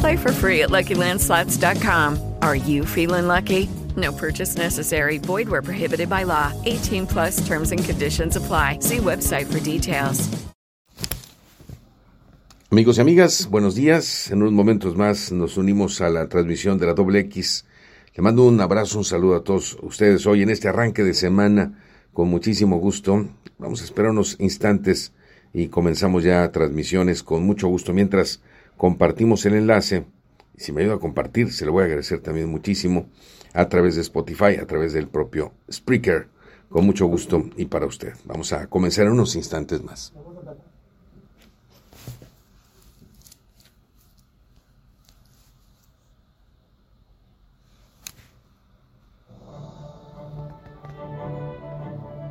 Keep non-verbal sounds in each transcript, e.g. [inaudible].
Play for free at LuckyLandSlots.com. Are you feeling lucky? No purchase necessary. Void where prohibited by law. 18 plus terms and conditions apply. See website for details. Amigos y amigas, buenos días. En unos momentos más nos unimos a la transmisión de la doble X. Le mando un abrazo, un saludo a todos ustedes hoy en este arranque de semana con muchísimo gusto. Vamos a esperar unos instantes y comenzamos ya transmisiones con mucho gusto. Mientras compartimos el enlace, y si me ayuda a compartir, se lo voy a agradecer también muchísimo a través de Spotify, a través del propio Spreaker, con mucho gusto y para usted. Vamos a comenzar en unos instantes más.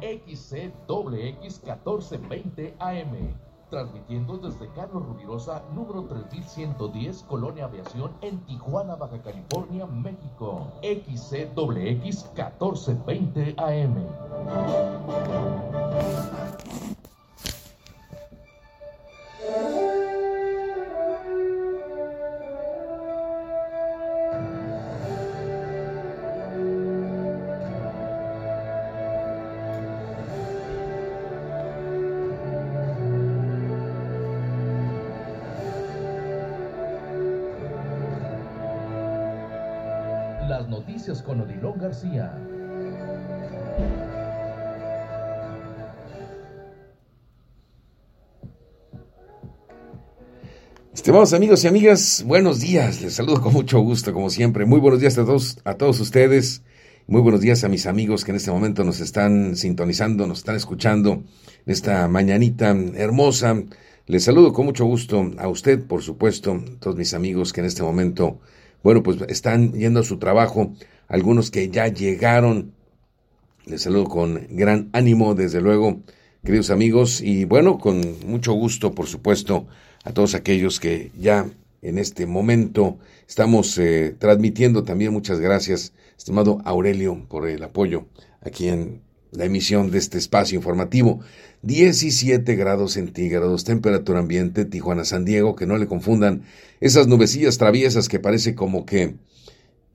XCWX 1420 AM. Transmitiendo desde Carlos Rubirosa, número 3110, Colonia Aviación, en Tijuana, Baja California, México. XCWX 1420 AM. Con García. Estimados amigos y amigas, buenos días. Les saludo con mucho gusto, como siempre. Muy buenos días a todos, a todos ustedes. Muy buenos días a mis amigos que en este momento nos están sintonizando, nos están escuchando en esta mañanita hermosa. Les saludo con mucho gusto a usted, por supuesto, todos mis amigos que en este momento, bueno, pues están yendo a su trabajo, algunos que ya llegaron. Les saludo con gran ánimo, desde luego, queridos amigos, y bueno, con mucho gusto, por supuesto, a todos aquellos que ya en este momento estamos eh, transmitiendo también. Muchas gracias, estimado Aurelio, por el apoyo aquí en la emisión de este espacio informativo. 17 grados centígrados, temperatura ambiente, Tijuana, San Diego, que no le confundan esas nubecillas traviesas que parece como que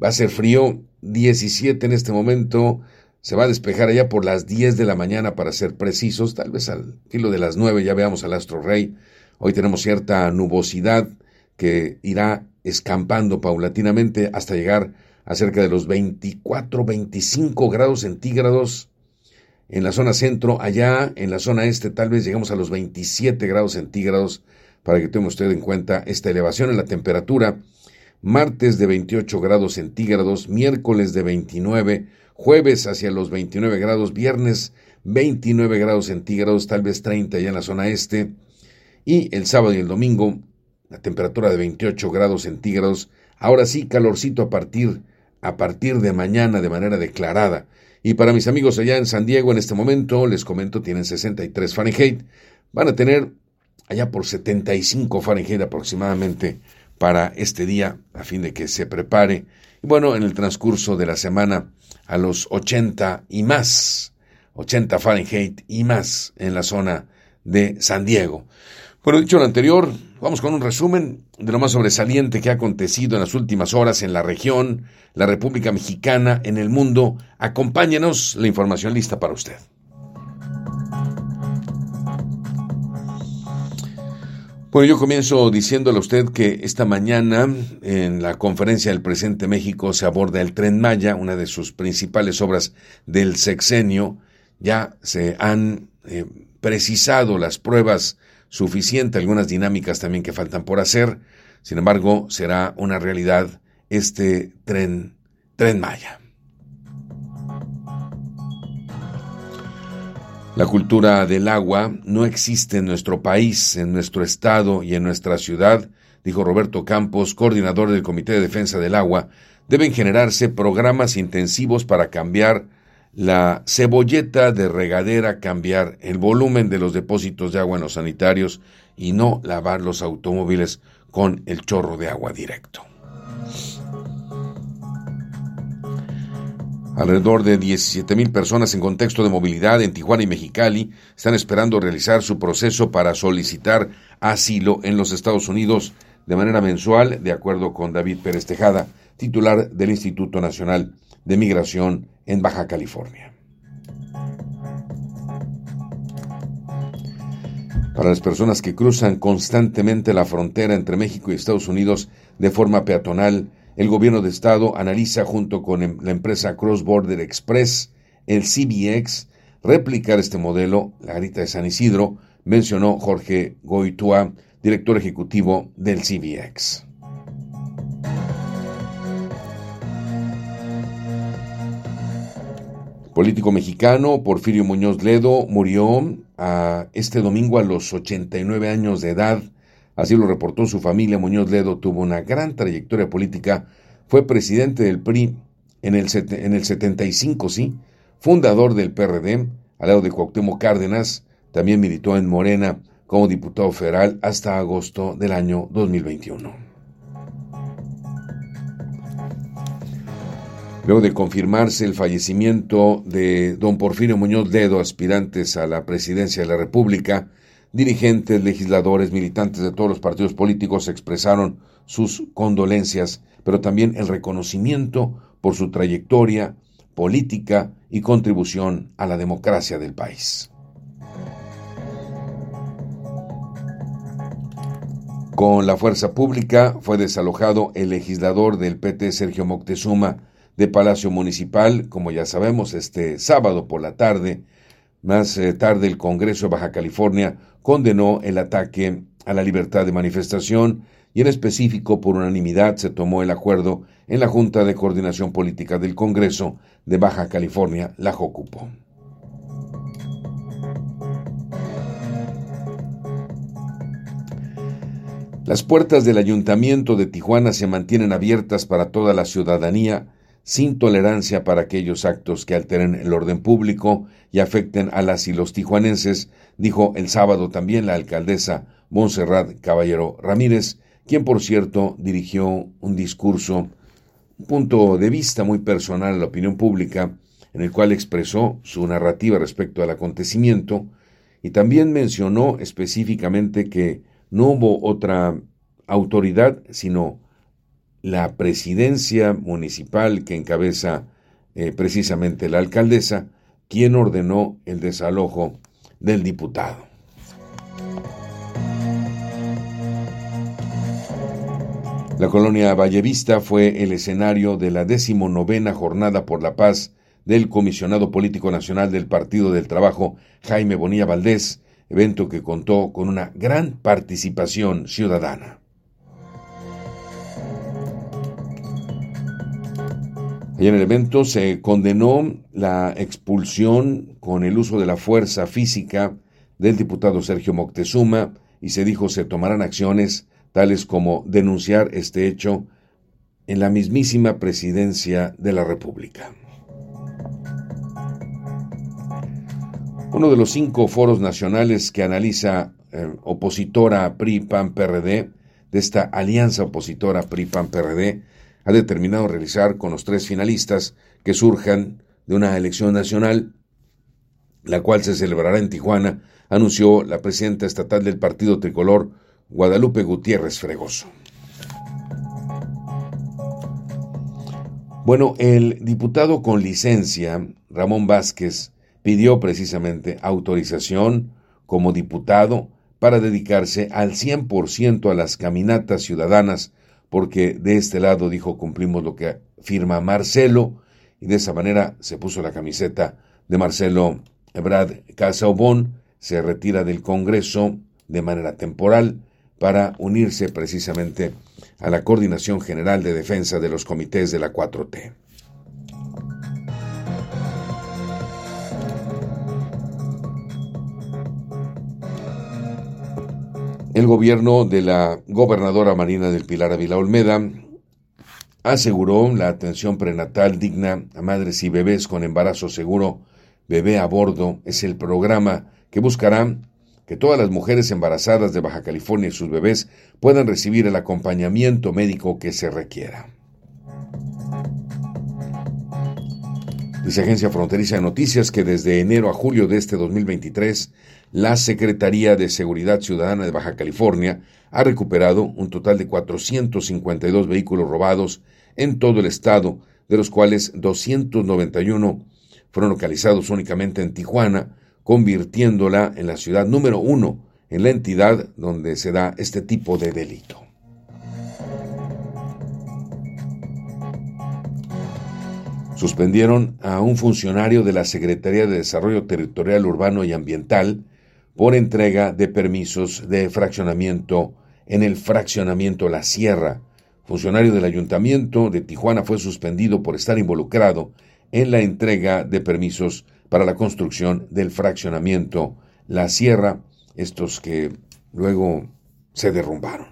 va a ser frío. 17 en este momento, se va a despejar allá por las 10 de la mañana para ser precisos, tal vez al filo de las 9 ya veamos al astro rey. Hoy tenemos cierta nubosidad que irá escampando paulatinamente hasta llegar a cerca de los 24, 25 grados centígrados en la zona centro, allá en la zona este tal vez llegamos a los 27 grados centígrados para que tome usted en cuenta esta elevación en la temperatura. Martes de 28 grados centígrados, miércoles de 29, jueves hacia los 29 grados, viernes 29 grados centígrados, tal vez 30 ya en la zona este, y el sábado y el domingo la temperatura de 28 grados centígrados. Ahora sí, calorcito a partir, a partir de mañana de manera declarada. Y para mis amigos allá en San Diego en este momento, les comento, tienen 63 Fahrenheit. Van a tener allá por 75 Fahrenheit aproximadamente para este día, a fin de que se prepare. Y bueno, en el transcurso de la semana, a los 80 y más, 80 Fahrenheit y más en la zona de San Diego. Bueno, dicho lo anterior, vamos con un resumen de lo más sobresaliente que ha acontecido en las últimas horas en la región, la República Mexicana, en el mundo. Acompáñenos, la información lista para usted. Bueno, yo comienzo diciéndole a usted que esta mañana en la conferencia del presidente de México se aborda el Tren Maya, una de sus principales obras del sexenio. Ya se han eh, precisado las pruebas suficientes, algunas dinámicas también que faltan por hacer. Sin embargo, será una realidad este tren, tren Maya. La cultura del agua no existe en nuestro país, en nuestro estado y en nuestra ciudad, dijo Roberto Campos, coordinador del Comité de Defensa del Agua. Deben generarse programas intensivos para cambiar la cebolleta de regadera, cambiar el volumen de los depósitos de agua en los sanitarios y no lavar los automóviles con el chorro de agua directo. Alrededor de 17.000 personas en contexto de movilidad en Tijuana y Mexicali están esperando realizar su proceso para solicitar asilo en los Estados Unidos de manera mensual, de acuerdo con David Pérez Tejada, titular del Instituto Nacional de Migración en Baja California. Para las personas que cruzan constantemente la frontera entre México y Estados Unidos de forma peatonal, el gobierno de estado analiza junto con em, la empresa Cross Border Express, el CBX, replicar este modelo, la garita de San Isidro, mencionó Jorge Goitua, director ejecutivo del CBX. político mexicano Porfirio Muñoz Ledo murió a este domingo a los 89 años de edad Así lo reportó su familia. Muñoz Ledo tuvo una gran trayectoria política. Fue presidente del PRI en el, en el 75, sí. Fundador del PRD, al lado de Cuauhtémoc Cárdenas. También militó en Morena como diputado federal hasta agosto del año 2021. Luego de confirmarse el fallecimiento de don Porfirio Muñoz Ledo, aspirantes a la presidencia de la República, dirigentes, legisladores, militantes de todos los partidos políticos expresaron sus condolencias, pero también el reconocimiento por su trayectoria política y contribución a la democracia del país. Con la fuerza pública fue desalojado el legislador del PT Sergio Moctezuma de Palacio Municipal, como ya sabemos, este sábado por la tarde. Más eh, tarde el Congreso de Baja California condenó el ataque a la libertad de manifestación y en específico por unanimidad se tomó el acuerdo en la Junta de Coordinación Política del Congreso de Baja California, la JOCUPO. Las puertas del Ayuntamiento de Tijuana se mantienen abiertas para toda la ciudadanía sin tolerancia para aquellos actos que alteren el orden público y afecten a las y los tijuanenses, dijo el sábado también la alcaldesa Montserrat Caballero Ramírez, quien por cierto dirigió un discurso, un punto de vista muy personal a la opinión pública, en el cual expresó su narrativa respecto al acontecimiento y también mencionó específicamente que no hubo otra autoridad sino la presidencia municipal que encabeza eh, precisamente la alcaldesa, quien ordenó el desalojo del diputado. La colonia Vallevista fue el escenario de la decimonovena Jornada por la Paz del comisionado político nacional del Partido del Trabajo, Jaime Bonilla Valdés, evento que contó con una gran participación ciudadana. Y en el evento se condenó la expulsión con el uso de la fuerza física del diputado Sergio Moctezuma y se dijo se tomarán acciones tales como denunciar este hecho en la mismísima presidencia de la República. Uno de los cinco foros nacionales que analiza eh, opositora PRI-PAN-PRD, de esta alianza opositora PRI-PAN-PRD, ha determinado realizar con los tres finalistas que surjan de una elección nacional, la cual se celebrará en Tijuana, anunció la presidenta estatal del Partido Tricolor, Guadalupe Gutiérrez Fregoso. Bueno, el diputado con licencia, Ramón Vázquez, pidió precisamente autorización como diputado para dedicarse al 100% a las caminatas ciudadanas porque de este lado dijo cumplimos lo que firma Marcelo y de esa manera se puso la camiseta de Marcelo Brad Casaubon, se retira del Congreso de manera temporal para unirse precisamente a la Coordinación General de Defensa de los Comités de la 4T. El gobierno de la gobernadora Marina del Pilar Avila Olmeda aseguró la atención prenatal digna a madres y bebés con embarazo seguro. Bebé a bordo es el programa que buscará que todas las mujeres embarazadas de Baja California y sus bebés puedan recibir el acompañamiento médico que se requiera. Dice Agencia Fronteriza de Noticias que desde enero a julio de este 2023, la Secretaría de Seguridad Ciudadana de Baja California ha recuperado un total de 452 vehículos robados en todo el estado, de los cuales 291 fueron localizados únicamente en Tijuana, convirtiéndola en la ciudad número uno en la entidad donde se da este tipo de delito. Suspendieron a un funcionario de la Secretaría de Desarrollo Territorial Urbano y Ambiental por entrega de permisos de fraccionamiento en el fraccionamiento La Sierra. Funcionario del Ayuntamiento de Tijuana fue suspendido por estar involucrado en la entrega de permisos para la construcción del fraccionamiento La Sierra, estos que luego se derrumbaron.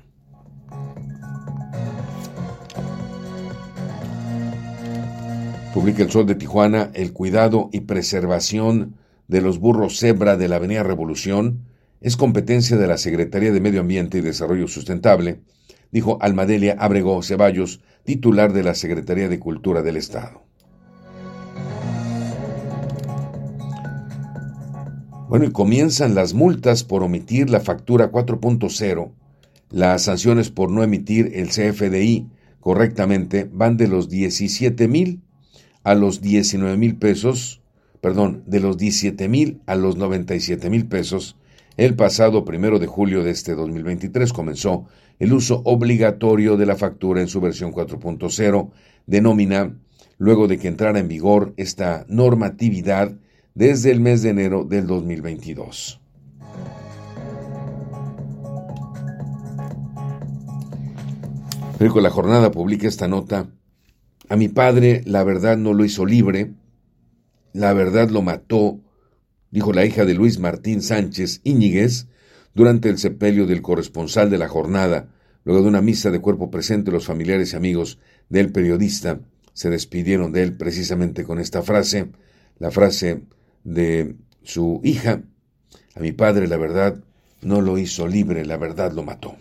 Publica el Sol de Tijuana el cuidado y preservación de los burros cebra de la Avenida Revolución es competencia de la Secretaría de Medio Ambiente y Desarrollo Sustentable, dijo Almadelia Abrego Ceballos, titular de la Secretaría de Cultura del Estado. Bueno, y comienzan las multas por omitir la factura 4.0. Las sanciones por no emitir el CFDI correctamente van de los 17 mil a los 19 mil pesos, perdón, de los 17 mil a los 97 mil pesos. El pasado primero de julio de este 2023 comenzó el uso obligatorio de la factura en su versión 4.0 de nómina, luego de que entrara en vigor esta normatividad desde el mes de enero del 2022. Pero la jornada publica esta nota. A mi padre la verdad no lo hizo libre, la verdad lo mató, dijo la hija de Luis Martín Sánchez Íñiguez durante el sepelio del corresponsal de la jornada. Luego de una misa de cuerpo presente, los familiares y amigos del periodista se despidieron de él precisamente con esta frase, la frase de su hija, a mi padre la verdad no lo hizo libre, la verdad lo mató.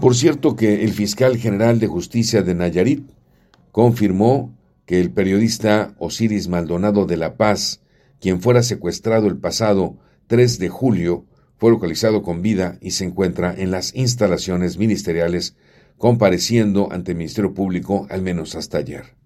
Por cierto que el fiscal general de justicia de Nayarit confirmó que el periodista Osiris Maldonado de La Paz, quien fuera secuestrado el pasado 3 de julio, fue localizado con vida y se encuentra en las instalaciones ministeriales compareciendo ante el Ministerio Público al menos hasta ayer.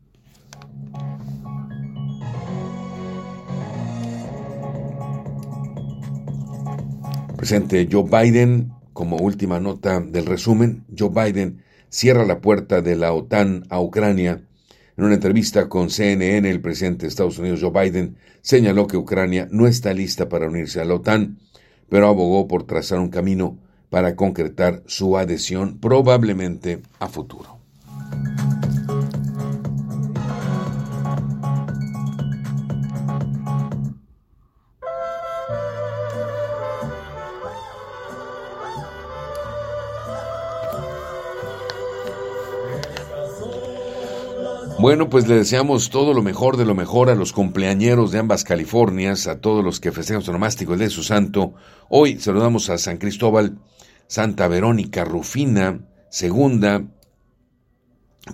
Presidente Joe Biden, como última nota del resumen, Joe Biden cierra la puerta de la OTAN a Ucrania. En una entrevista con CNN, el presidente de Estados Unidos, Joe Biden, señaló que Ucrania no está lista para unirse a la OTAN, pero abogó por trazar un camino para concretar su adhesión probablemente a futuro. Bueno, pues le deseamos todo lo mejor de lo mejor a los cumpleañeros de ambas Californias, a todos los que festejan su nomástico el de su santo. Hoy saludamos a San Cristóbal, Santa Verónica Rufina, segunda.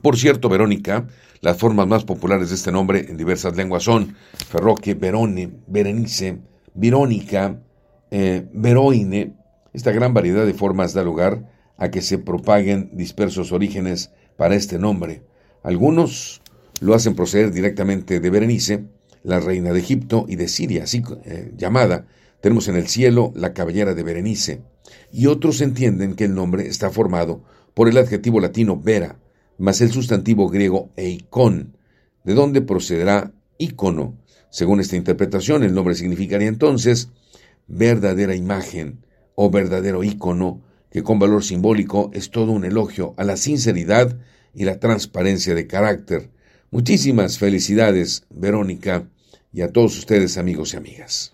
Por cierto, Verónica, las formas más populares de este nombre en diversas lenguas son Ferroque, Verone, Berenice, Verónica, eh, Veroine. Esta gran variedad de formas da lugar a que se propaguen dispersos orígenes para este nombre. Algunos lo hacen proceder directamente de Berenice, la reina de Egipto y de Siria, así eh, llamada. Tenemos en el cielo la cabellera de Berenice. Y otros entienden que el nombre está formado por el adjetivo latino vera, más el sustantivo griego eikon, de donde procederá ícono. Según esta interpretación, el nombre significaría entonces verdadera imagen o verdadero ícono, que con valor simbólico es todo un elogio a la sinceridad y la transparencia de carácter. Muchísimas felicidades, Verónica, y a todos ustedes, amigos y amigas.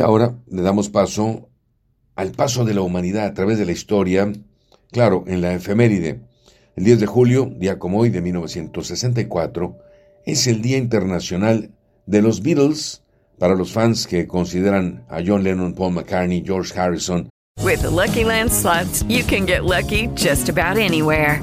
Y ahora le damos paso al paso de la humanidad a través de la historia, claro, en la efeméride. El 10 de julio, día como hoy de 1964, es el Día Internacional de los Beatles para los fans que consideran a John Lennon, Paul McCartney, George Harrison. With the Lucky Land you can get lucky just about anywhere.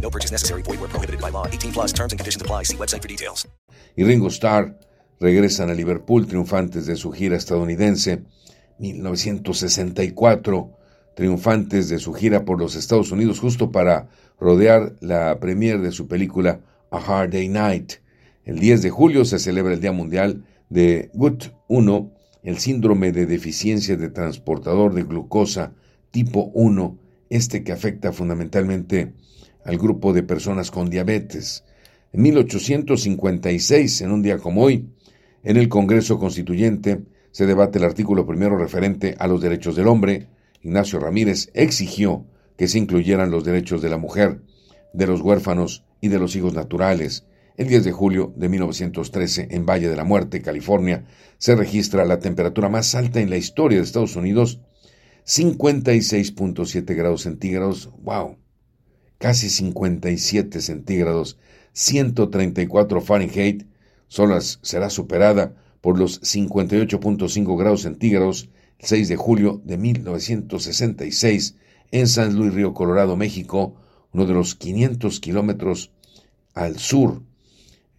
No purchase necessary. Void where prohibited by law. 18 plus terms and conditions apply. See website for details. Y Ringo Starr regresan a Liverpool triunfantes de su gira estadounidense 1964, triunfantes de su gira por los Estados Unidos justo para rodear la premiere de su película A Hard Day Night. El 10 de julio se celebra el Día Mundial de GUT1, el síndrome de deficiencia de transportador de glucosa tipo 1, este que afecta fundamentalmente al grupo de personas con diabetes. En 1856, en un día como hoy, en el Congreso Constituyente se debate el artículo primero referente a los derechos del hombre. Ignacio Ramírez exigió que se incluyeran los derechos de la mujer, de los huérfanos y de los hijos naturales. El 10 de julio de 1913, en Valle de la Muerte, California, se registra la temperatura más alta en la historia de Estados Unidos, 56.7 grados centígrados. ¡Wow! Casi 57 centígrados, 134 Fahrenheit, solo será superada por los 58.5 grados centígrados el 6 de julio de 1966 en San Luis Río Colorado, México, uno de los 500 kilómetros al sur.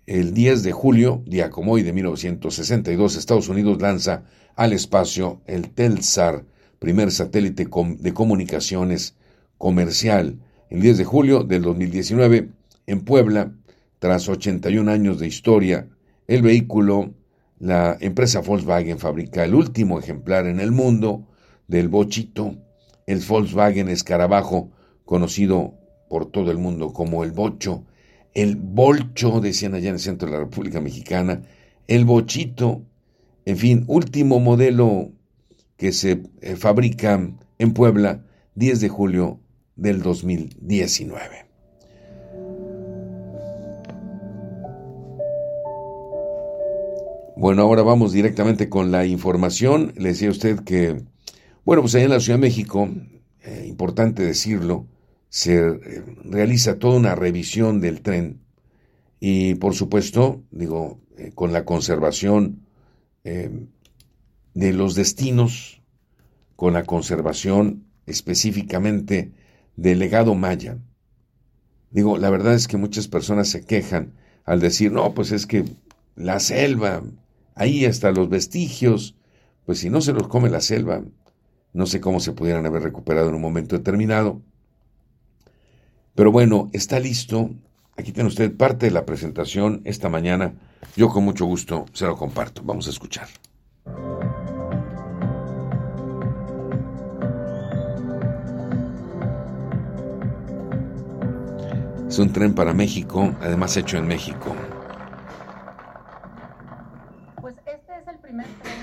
El 10 de julio, día como hoy de 1962, Estados Unidos lanza al espacio el Telsar, primer satélite de comunicaciones comercial. El 10 de julio del 2019, en Puebla, tras 81 años de historia, el vehículo, la empresa Volkswagen fabrica el último ejemplar en el mundo del bochito, el Volkswagen Escarabajo, conocido por todo el mundo como el bocho, el bolcho, decían allá en el centro de la República Mexicana, el bochito, en fin, último modelo que se eh, fabrica en Puebla, 10 de julio del 2019. Bueno, ahora vamos directamente con la información. Le decía usted que, bueno, pues allá en la Ciudad de México, eh, importante decirlo, se eh, realiza toda una revisión del tren y, por supuesto, digo, eh, con la conservación de los destinos, con la conservación específicamente del legado maya. Digo, la verdad es que muchas personas se quejan al decir, no, pues es que la selva, ahí hasta los vestigios, pues si no se los come la selva, no sé cómo se pudieran haber recuperado en un momento determinado. Pero bueno, está listo. Aquí tiene usted parte de la presentación esta mañana. Yo con mucho gusto se lo comparto. Vamos a escuchar. Es un tren para México, además hecho en México. Pues este es el primer tren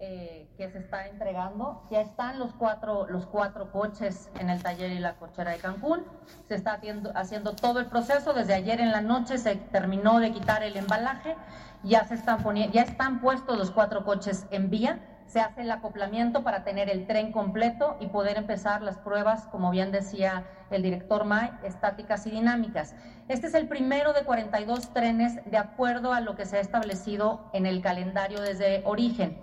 eh, que se está entregando. Ya están los cuatro, los cuatro coches en el taller y la cochera de Cancún. Se está haciendo, haciendo todo el proceso. Desde ayer en la noche se terminó de quitar el embalaje. Ya, se están ya están puestos los cuatro coches en vía se hace el acoplamiento para tener el tren completo y poder empezar las pruebas, como bien decía el director May, estáticas y dinámicas. Este es el primero de 42 trenes de acuerdo a lo que se ha establecido en el calendario desde origen.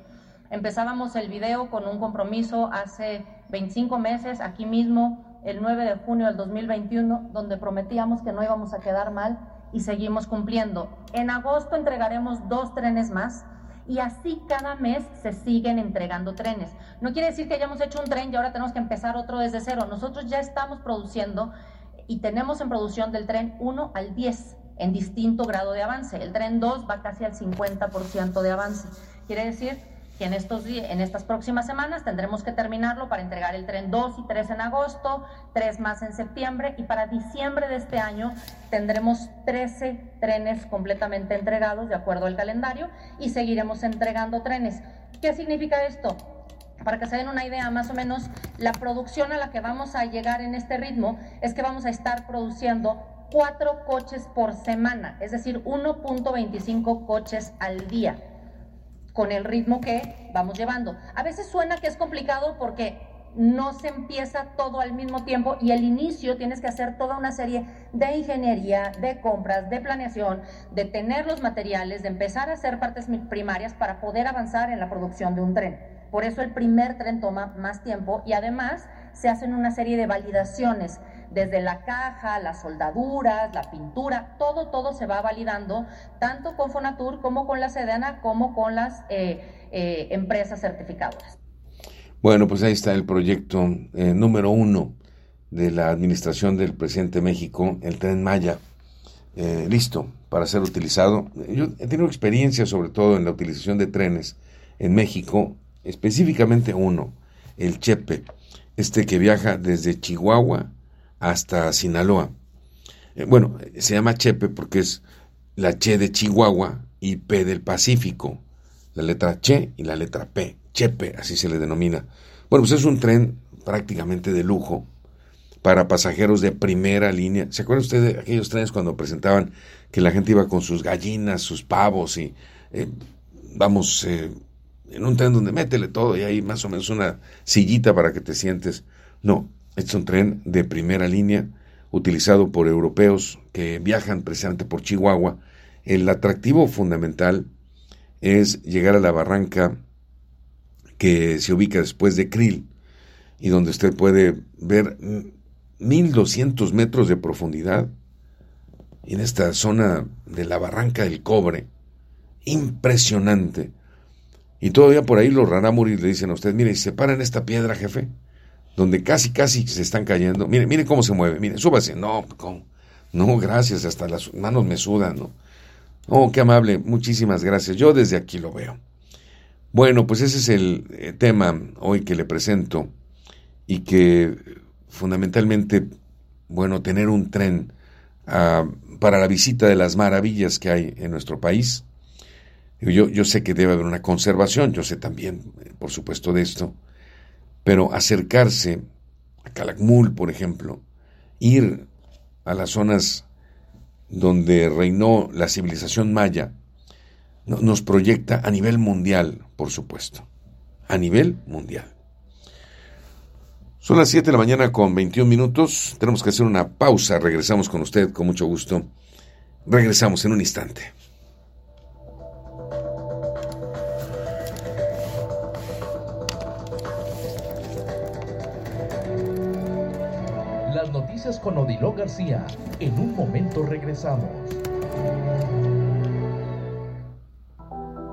Empezábamos el video con un compromiso hace 25 meses, aquí mismo, el 9 de junio del 2021, donde prometíamos que no íbamos a quedar mal y seguimos cumpliendo. En agosto entregaremos dos trenes más y así cada mes se siguen entregando trenes. No quiere decir que hayamos hecho un tren y ahora tenemos que empezar otro desde cero. Nosotros ya estamos produciendo y tenemos en producción del tren 1 al 10 en distinto grado de avance. El tren 2 va casi al 50% de avance. Quiere decir que en, estos en estas próximas semanas tendremos que terminarlo para entregar el tren 2 y 3 en agosto, 3 más en septiembre y para diciembre de este año tendremos 13 trenes completamente entregados de acuerdo al calendario y seguiremos entregando trenes. ¿Qué significa esto? Para que se den una idea, más o menos la producción a la que vamos a llegar en este ritmo es que vamos a estar produciendo cuatro coches por semana, es decir, 1.25 coches al día con el ritmo que vamos llevando. A veces suena que es complicado porque no se empieza todo al mismo tiempo y el inicio tienes que hacer toda una serie de ingeniería, de compras, de planeación, de tener los materiales, de empezar a hacer partes primarias para poder avanzar en la producción de un tren. Por eso el primer tren toma más tiempo y además se hacen una serie de validaciones desde la caja, las soldaduras, la pintura, todo, todo se va validando, tanto con Fonatur como con la Sedena, como con las eh, eh, empresas certificadoras. Bueno, pues ahí está el proyecto eh, número uno de la administración del presidente de México, el tren Maya, listo para ser utilizado. Yo he tenido experiencia sobre todo en la utilización de trenes en México, específicamente uno, el Chepe, este que viaja desde Chihuahua hasta Sinaloa. Eh, bueno, se llama Chepe porque es la Che de Chihuahua y P del Pacífico. La letra Che y la letra P. Chepe, así se le denomina. Bueno, pues es un tren prácticamente de lujo para pasajeros de primera línea. ¿Se acuerda usted de aquellos trenes cuando presentaban que la gente iba con sus gallinas, sus pavos y eh, vamos eh, en un tren donde métele todo y hay más o menos una sillita para que te sientes? No, es un tren de primera línea utilizado por europeos que viajan precisamente por Chihuahua. El atractivo fundamental es llegar a la barranca que se ubica después de Krill y donde usted puede ver 1200 metros de profundidad en esta zona de la barranca del cobre. Impresionante. Y todavía por ahí los rarámuris le dicen a usted, mire, se para en esta piedra, jefe, donde casi, casi se están cayendo. Mire, mire cómo se mueve, mire, súbase. No, no, gracias, hasta las manos me sudan, ¿no? Oh, qué amable, muchísimas gracias. Yo desde aquí lo veo. Bueno, pues ese es el eh, tema hoy que le presento y que fundamentalmente, bueno, tener un tren ah, para la visita de las maravillas que hay en nuestro país. Yo, yo sé que debe haber una conservación, yo sé también, por supuesto, de esto, pero acercarse a Calakmul, por ejemplo, ir a las zonas donde reinó la civilización maya, nos proyecta a nivel mundial, por supuesto, a nivel mundial. Son las 7 de la mañana con 21 minutos, tenemos que hacer una pausa, regresamos con usted con mucho gusto, regresamos en un instante. Con Odilon García. En un momento regresamos.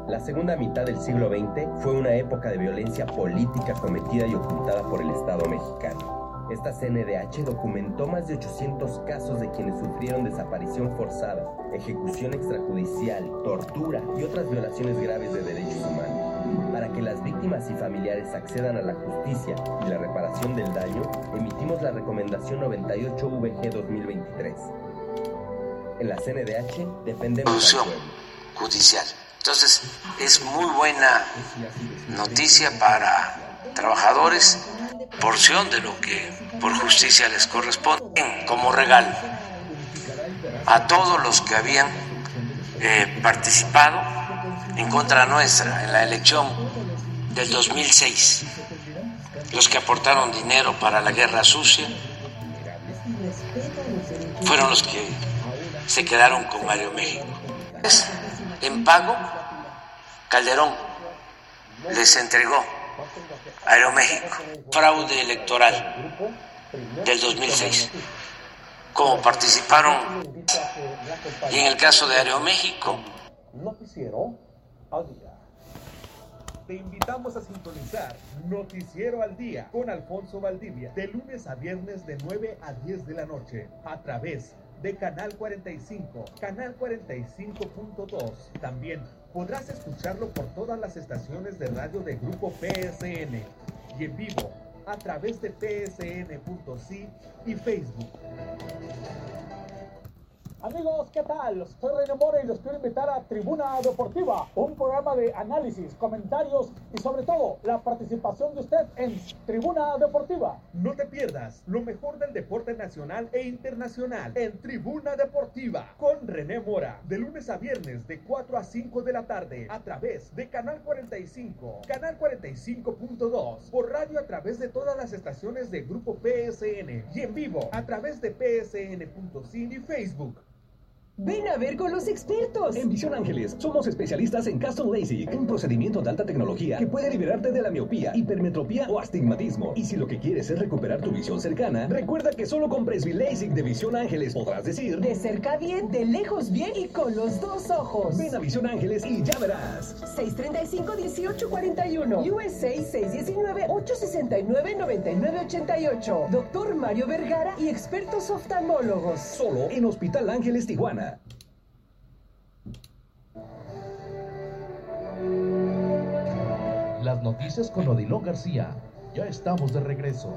La segunda mitad del siglo XX fue una época de violencia política cometida y ocultada por el Estado mexicano. Esta CNDH documentó más de 800 casos de quienes sufrieron desaparición forzada, ejecución extrajudicial, tortura y otras violaciones graves de derechos humanos Para que las víctimas y familiares accedan a la justicia y la reparación del daño, emitimos la recomendación 98 VG 2023. En la CNDH defendemos al judicial. Entonces, es muy buena noticia para trabajadores, porción de lo que por justicia les corresponde, como regalo a todos los que habían eh, participado en contra nuestra en la elección del 2006, los que aportaron dinero para la guerra sucia, fueron los que se quedaron con Aeroméxico. En pago, Calderón les entregó Aeroméxico, fraude electoral del 2006. Como participaron, y en el caso de Aeroméxico, al. Te invitamos a sintonizar Noticiero al Día con Alfonso Valdivia de lunes a viernes de 9 a 10 de la noche a través de Canal 45, Canal 45.2. También podrás escucharlo por todas las estaciones de radio de Grupo PSN y en vivo a través de psn.si y Facebook. Amigos, ¿qué tal? Soy Reino Mora y los quiero invitar a Tribuna Deportiva, un programa de análisis, comentarios y sobre todo la participación de usted en Tribuna Deportiva. No te pierdas lo mejor del deporte nacional e internacional en Tribuna Deportiva con René Mora, de lunes a viernes de 4 a 5 de la tarde a través de Canal 45, Canal 45.2, por radio a través de todas las estaciones de Grupo PSN y en vivo a través de psn.sin y Facebook. Ven a ver con los expertos. En Visión Ángeles somos especialistas en Custom LASIK, un procedimiento de alta tecnología que puede liberarte de la miopía, hipermetropía o astigmatismo. Y si lo que quieres es recuperar tu visión cercana, recuerda que solo con Presby LASIK de Visión Ángeles podrás decir de cerca bien, de lejos bien y con los dos ojos. Ven a Visión Ángeles y ya verás. 635-1841 USA 619-869-9988 Doctor Mario Vergara y expertos oftalmólogos. Solo en Hospital Ángeles Tijuana. Las noticias con Odilon García. Ya estamos de regreso.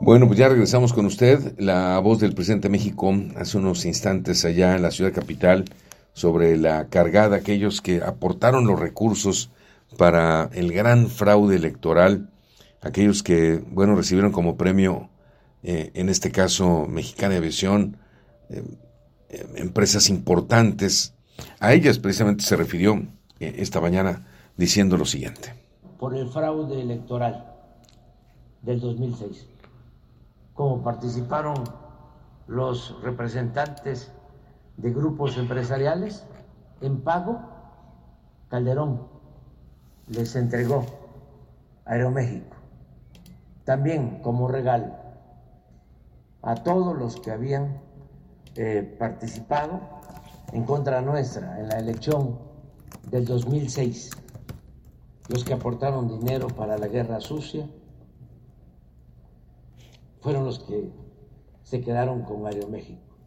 Bueno, pues ya regresamos con usted. La voz del presidente de México hace unos instantes allá en la ciudad capital sobre la cargada, aquellos que aportaron los recursos para el gran fraude electoral, aquellos que, bueno, recibieron como premio, eh, en este caso, Mexicana de Aviación, eh, eh, empresas importantes. A ellas precisamente se refirió esta mañana diciendo lo siguiente. por el fraude electoral del 2006. Como participaron los representantes de grupos empresariales en pago, Calderón les entregó Aeroméxico, también como regalo a todos los que habían eh, participado en contra nuestra en la elección del 2006, los que aportaron dinero para la guerra sucia, fueron los que se quedaron con Aeroméxico.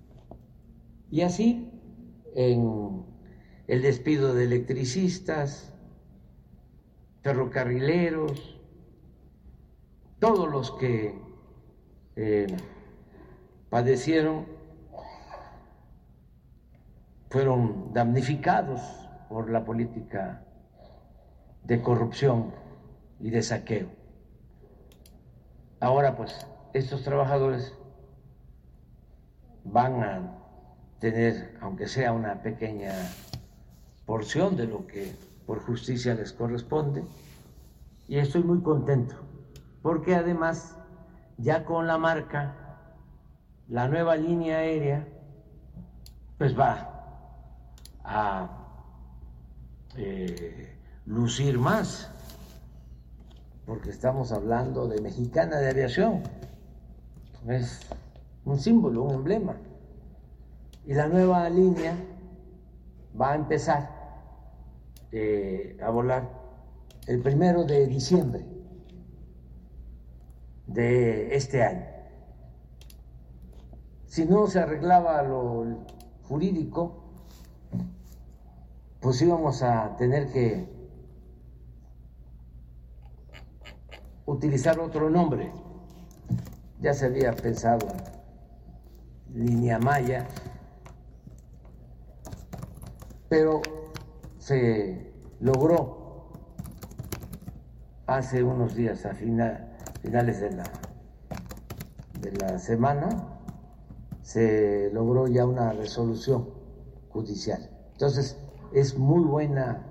Y así, en el despido de electricistas, ferrocarrileros, todos los que eh, padecieron fueron damnificados por la política de corrupción y de saqueo. Ahora pues estos trabajadores van a tener, aunque sea una pequeña porción de lo que por justicia les corresponde, y estoy muy contento, porque además ya con la marca, la nueva línea aérea, pues va a eh, lucir más, porque estamos hablando de mexicana de aviación, es un símbolo, un emblema. Y la nueva línea va a empezar eh, a volar el primero de diciembre de este año. si no se arreglaba lo jurídico, pues íbamos a tener que utilizar otro nombre. Ya se había pensado en línea maya, pero se logró hace unos días, a finales de la, de la semana, se logró ya una resolución judicial. Entonces, es muy buena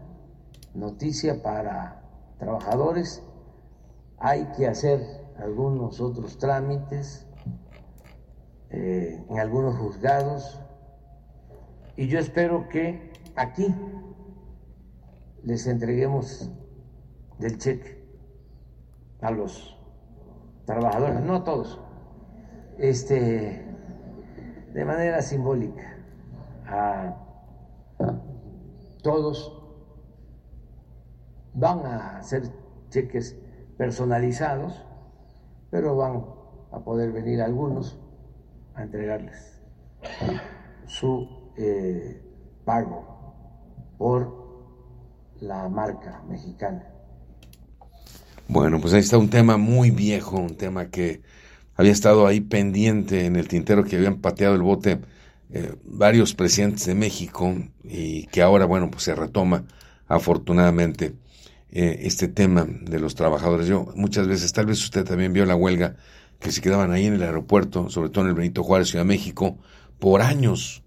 noticia para trabajadores. Hay que hacer algunos otros trámites eh, en algunos juzgados y yo espero que aquí les entreguemos del cheque a los trabajadores, no todos, este, de manera simbólica a todos van a hacer cheques personalizados, pero van a poder venir algunos a entregarles su eh, pago por la marca mexicana. Bueno, pues ahí está un tema muy viejo, un tema que había estado ahí pendiente en el tintero que habían pateado el bote eh, varios presidentes de México y que ahora, bueno, pues se retoma afortunadamente eh, este tema de los trabajadores. Yo muchas veces, tal vez usted también vio la huelga que se quedaban ahí en el aeropuerto, sobre todo en el Benito Juárez, Ciudad de México, por años,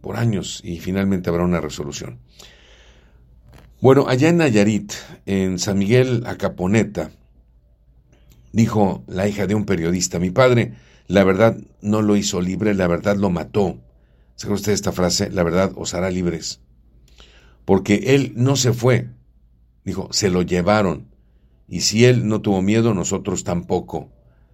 por años, y finalmente habrá una resolución. Bueno, allá en Nayarit, en San Miguel Acaponeta, dijo la hija de un periodista, mi padre, la verdad no lo hizo libre, la verdad lo mató. ¿Se usted esta frase? La verdad os hará libres. Porque él no se fue. Dijo, se lo llevaron. Y si él no tuvo miedo, nosotros tampoco.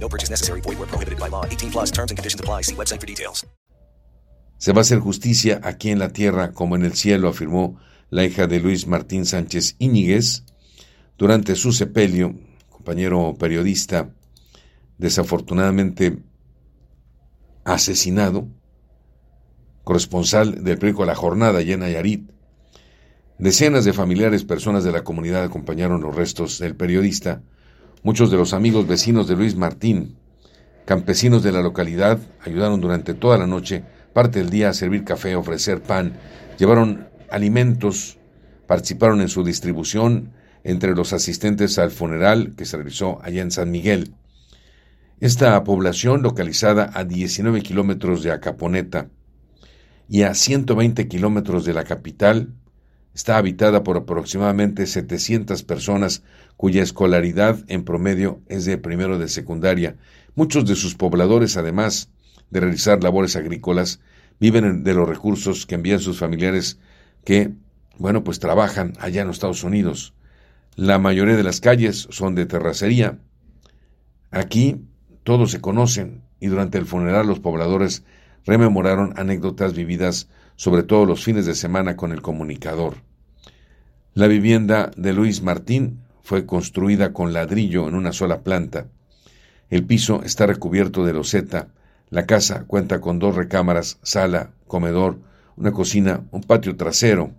No purchase necessary. Void were prohibited by law. 18 plus terms and conditions apply. See website for details. Se va a hacer justicia aquí en la tierra como en el cielo, afirmó la hija de Luis Martín Sánchez Íñiguez durante su sepelio, compañero periodista, desafortunadamente asesinado, corresponsal del periódico La Jornada allá en Nayarit. Decenas de familiares, personas de la comunidad acompañaron los restos del periodista. Muchos de los amigos vecinos de Luis Martín, campesinos de la localidad, ayudaron durante toda la noche, parte del día, a servir café, ofrecer pan, llevaron alimentos, participaron en su distribución entre los asistentes al funeral que se realizó allá en San Miguel. Esta población, localizada a 19 kilómetros de Acaponeta y a 120 kilómetros de la capital, está habitada por aproximadamente 700 personas cuya escolaridad en promedio es de primero de secundaria. Muchos de sus pobladores, además de realizar labores agrícolas, viven de los recursos que envían sus familiares que, bueno, pues trabajan allá en los Estados Unidos. La mayoría de las calles son de terracería. Aquí todos se conocen y durante el funeral los pobladores rememoraron anécdotas vividas sobre todo los fines de semana con el comunicador. La vivienda de Luis Martín fue construida con ladrillo en una sola planta. El piso está recubierto de loseta. La casa cuenta con dos recámaras, sala, comedor, una cocina, un patio trasero.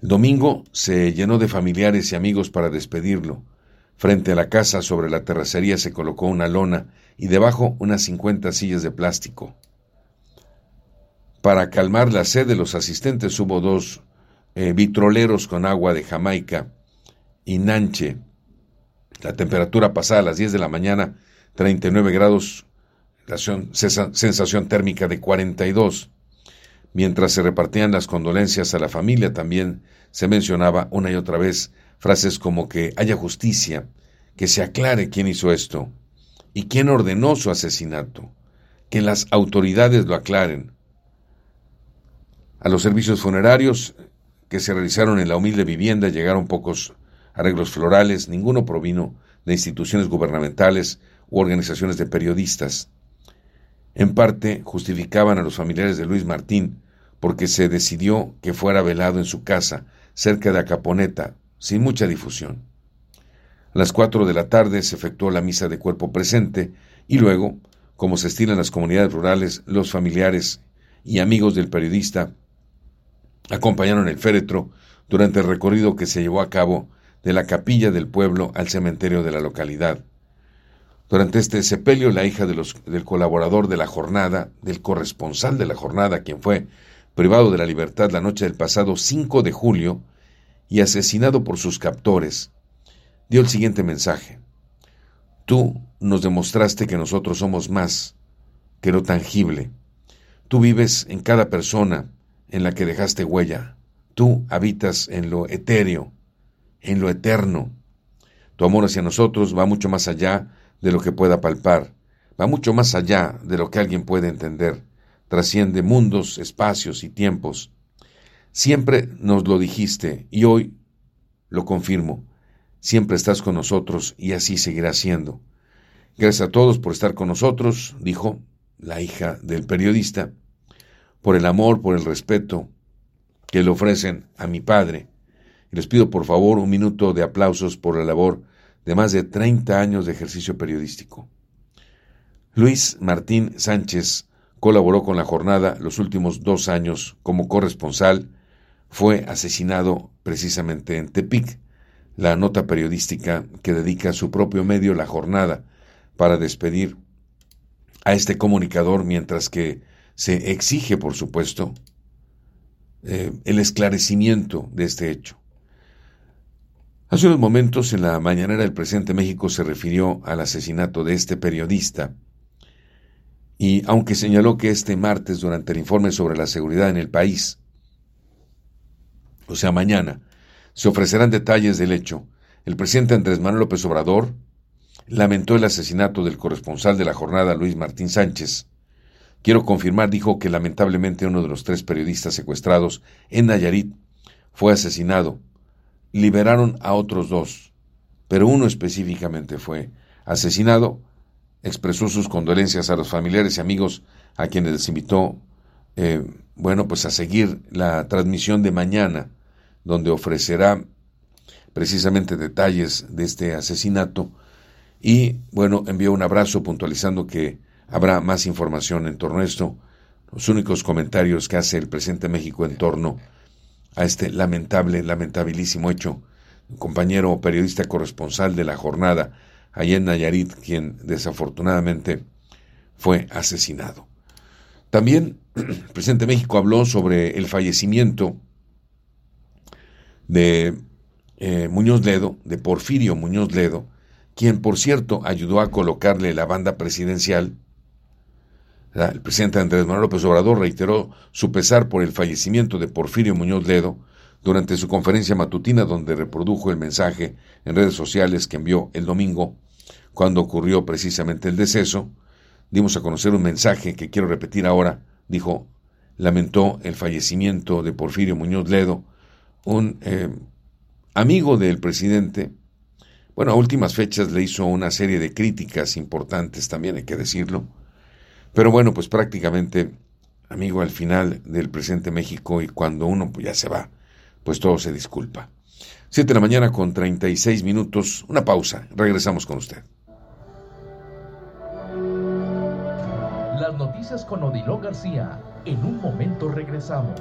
El domingo se llenó de familiares y amigos para despedirlo. Frente a la casa, sobre la terracería, se colocó una lona y debajo unas cincuenta sillas de plástico. Para calmar la sed de los asistentes hubo dos eh, vitroleros con agua de Jamaica y Nanche. La temperatura pasada a las 10 de la mañana, 39 grados, sensación térmica de 42. Mientras se repartían las condolencias a la familia, también se mencionaba una y otra vez frases como que haya justicia, que se aclare quién hizo esto y quién ordenó su asesinato, que las autoridades lo aclaren. A los servicios funerarios que se realizaron en la humilde vivienda llegaron pocos arreglos florales, ninguno provino de instituciones gubernamentales u organizaciones de periodistas. En parte justificaban a los familiares de Luis Martín porque se decidió que fuera velado en su casa, cerca de Acaponeta, sin mucha difusión. A las cuatro de la tarde se efectuó la misa de cuerpo presente y luego, como se estila en las comunidades rurales, los familiares y amigos del periodista acompañaron el féretro durante el recorrido que se llevó a cabo de la capilla del pueblo al cementerio de la localidad. Durante este sepelio, la hija del colaborador de la jornada, del corresponsal de la jornada, quien fue privado de la libertad la noche del pasado 5 de julio y asesinado por sus captores, dio el siguiente mensaje. Tú nos demostraste que nosotros somos más que lo tangible. Tú vives en cada persona en la que dejaste huella. Tú habitas en lo etéreo, en lo eterno. Tu amor hacia nosotros va mucho más allá de lo que pueda palpar, va mucho más allá de lo que alguien puede entender, trasciende mundos, espacios y tiempos. Siempre nos lo dijiste y hoy lo confirmo. Siempre estás con nosotros y así seguirá siendo. Gracias a todos por estar con nosotros, dijo la hija del periodista, por el amor, por el respeto que le ofrecen a mi padre. Y les pido por favor un minuto de aplausos por la labor de más de 30 años de ejercicio periodístico. Luis Martín Sánchez colaboró con la jornada los últimos dos años como corresponsal, fue asesinado precisamente en Tepic, la nota periodística que dedica a su propio medio La Jornada para despedir a este comunicador mientras que se exige, por supuesto, eh, el esclarecimiento de este hecho. Hace unos momentos en la mañanera el presidente de México se refirió al asesinato de este periodista y aunque señaló que este martes durante el informe sobre la seguridad en el país, o sea mañana, se ofrecerán detalles del hecho, el presidente Andrés Manuel López Obrador lamentó el asesinato del corresponsal de la jornada Luis Martín Sánchez. Quiero confirmar, dijo que lamentablemente uno de los tres periodistas secuestrados en Nayarit fue asesinado. Liberaron a otros dos, pero uno específicamente fue asesinado, expresó sus condolencias a los familiares y amigos a quienes les invitó, eh, bueno, pues a seguir la transmisión de mañana, donde ofrecerá precisamente detalles de este asesinato. Y, bueno, envió un abrazo puntualizando que habrá más información en torno a esto. Los únicos comentarios que hace el presidente México en torno a este lamentable, lamentabilísimo hecho. Un compañero periodista corresponsal de la jornada, allá en Nayarit, quien desafortunadamente fue asesinado. También el [clears throat] presidente de México habló sobre el fallecimiento de eh, Muñoz Ledo, de Porfirio Muñoz Ledo, quien por cierto ayudó a colocarle la banda presidencial el presidente Andrés Manuel López Obrador reiteró su pesar por el fallecimiento de Porfirio Muñoz Ledo durante su conferencia matutina donde reprodujo el mensaje en redes sociales que envió el domingo cuando ocurrió precisamente el deceso. Dimos a conocer un mensaje que quiero repetir ahora. Dijo, lamentó el fallecimiento de Porfirio Muñoz Ledo, un eh, amigo del presidente. Bueno, a últimas fechas le hizo una serie de críticas importantes, también hay que decirlo pero bueno, pues prácticamente, amigo, al final del presente México y cuando uno pues, ya se va, pues todo se disculpa. Siete de la mañana con 36 minutos, una pausa, regresamos con usted. Las noticias con Odilon García, en un momento regresamos.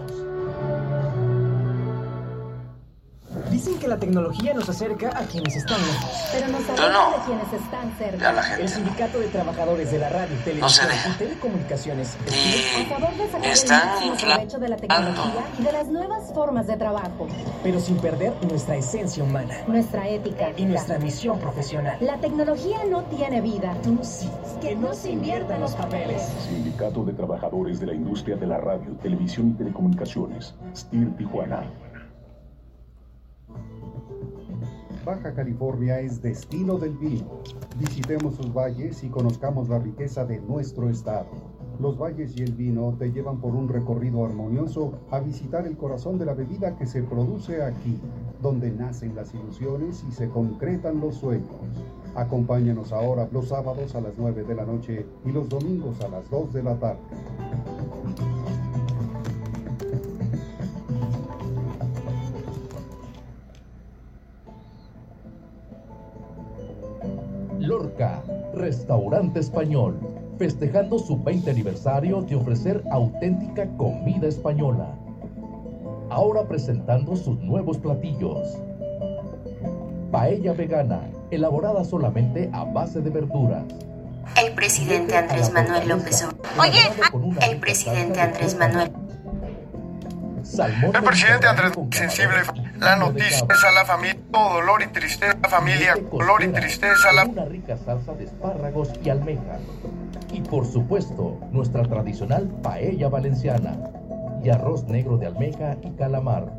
Dicen que la tecnología nos acerca a quienes están lejos. Pero nos no. de quienes están cerca. Ya la gente El Sindicato de Trabajadores de la Radio, No se Televisión deja. y Telecomunicaciones Y A favor de sacar están provecho de la tecnología y de las nuevas formas de trabajo. pero sin perder nuestra esencia humana Nuestra ética. y nuestra misión profesional. La tecnología no tiene vida. Tú sí. Que no se inviertan los papeles. Sindicato de Trabajadores de la Industria de la Radio, Televisión y Telecomunicaciones, STIR Tijuana. Baja California es destino del vino. Visitemos sus valles y conozcamos la riqueza de nuestro estado. Los valles y el vino te llevan por un recorrido armonioso a visitar el corazón de la bebida que se produce aquí, donde nacen las ilusiones y se concretan los sueños. Acompáñanos ahora los sábados a las 9 de la noche y los domingos a las 2 de la tarde. Lorca, restaurante español, festejando su 20 aniversario de ofrecer auténtica comida española. Ahora presentando sus nuevos platillos. Paella vegana, elaborada solamente a base de verduras. El presidente Andrés Manuel López Obrador. Oye, el presidente Andrés Manuel. Salmón El presidente Andrés sensible. La noticia es a la familia. Todo dolor y tristeza, familia. Dolor y tristeza, la una rica salsa de espárragos y almejas. Y por supuesto, nuestra tradicional paella valenciana y arroz negro de almeja y calamar.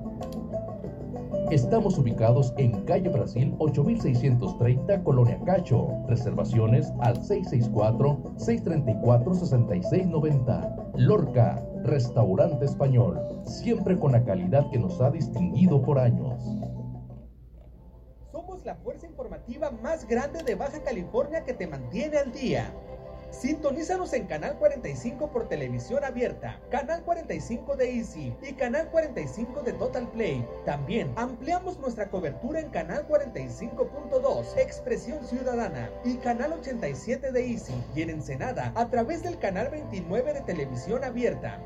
Estamos ubicados en calle Brasil 8630, Colonia Cacho. Reservaciones al 664-634-6690. Lorca, restaurante español. Siempre con la calidad que nos ha distinguido por años. Somos la fuerza informativa más grande de Baja California que te mantiene al día. Sintonízanos en Canal 45 por televisión abierta, Canal 45 de Easy y Canal 45 de Total Play. También ampliamos nuestra cobertura en Canal 45.2, Expresión Ciudadana y Canal 87 de Easy y en Ensenada a través del Canal 29 de televisión abierta.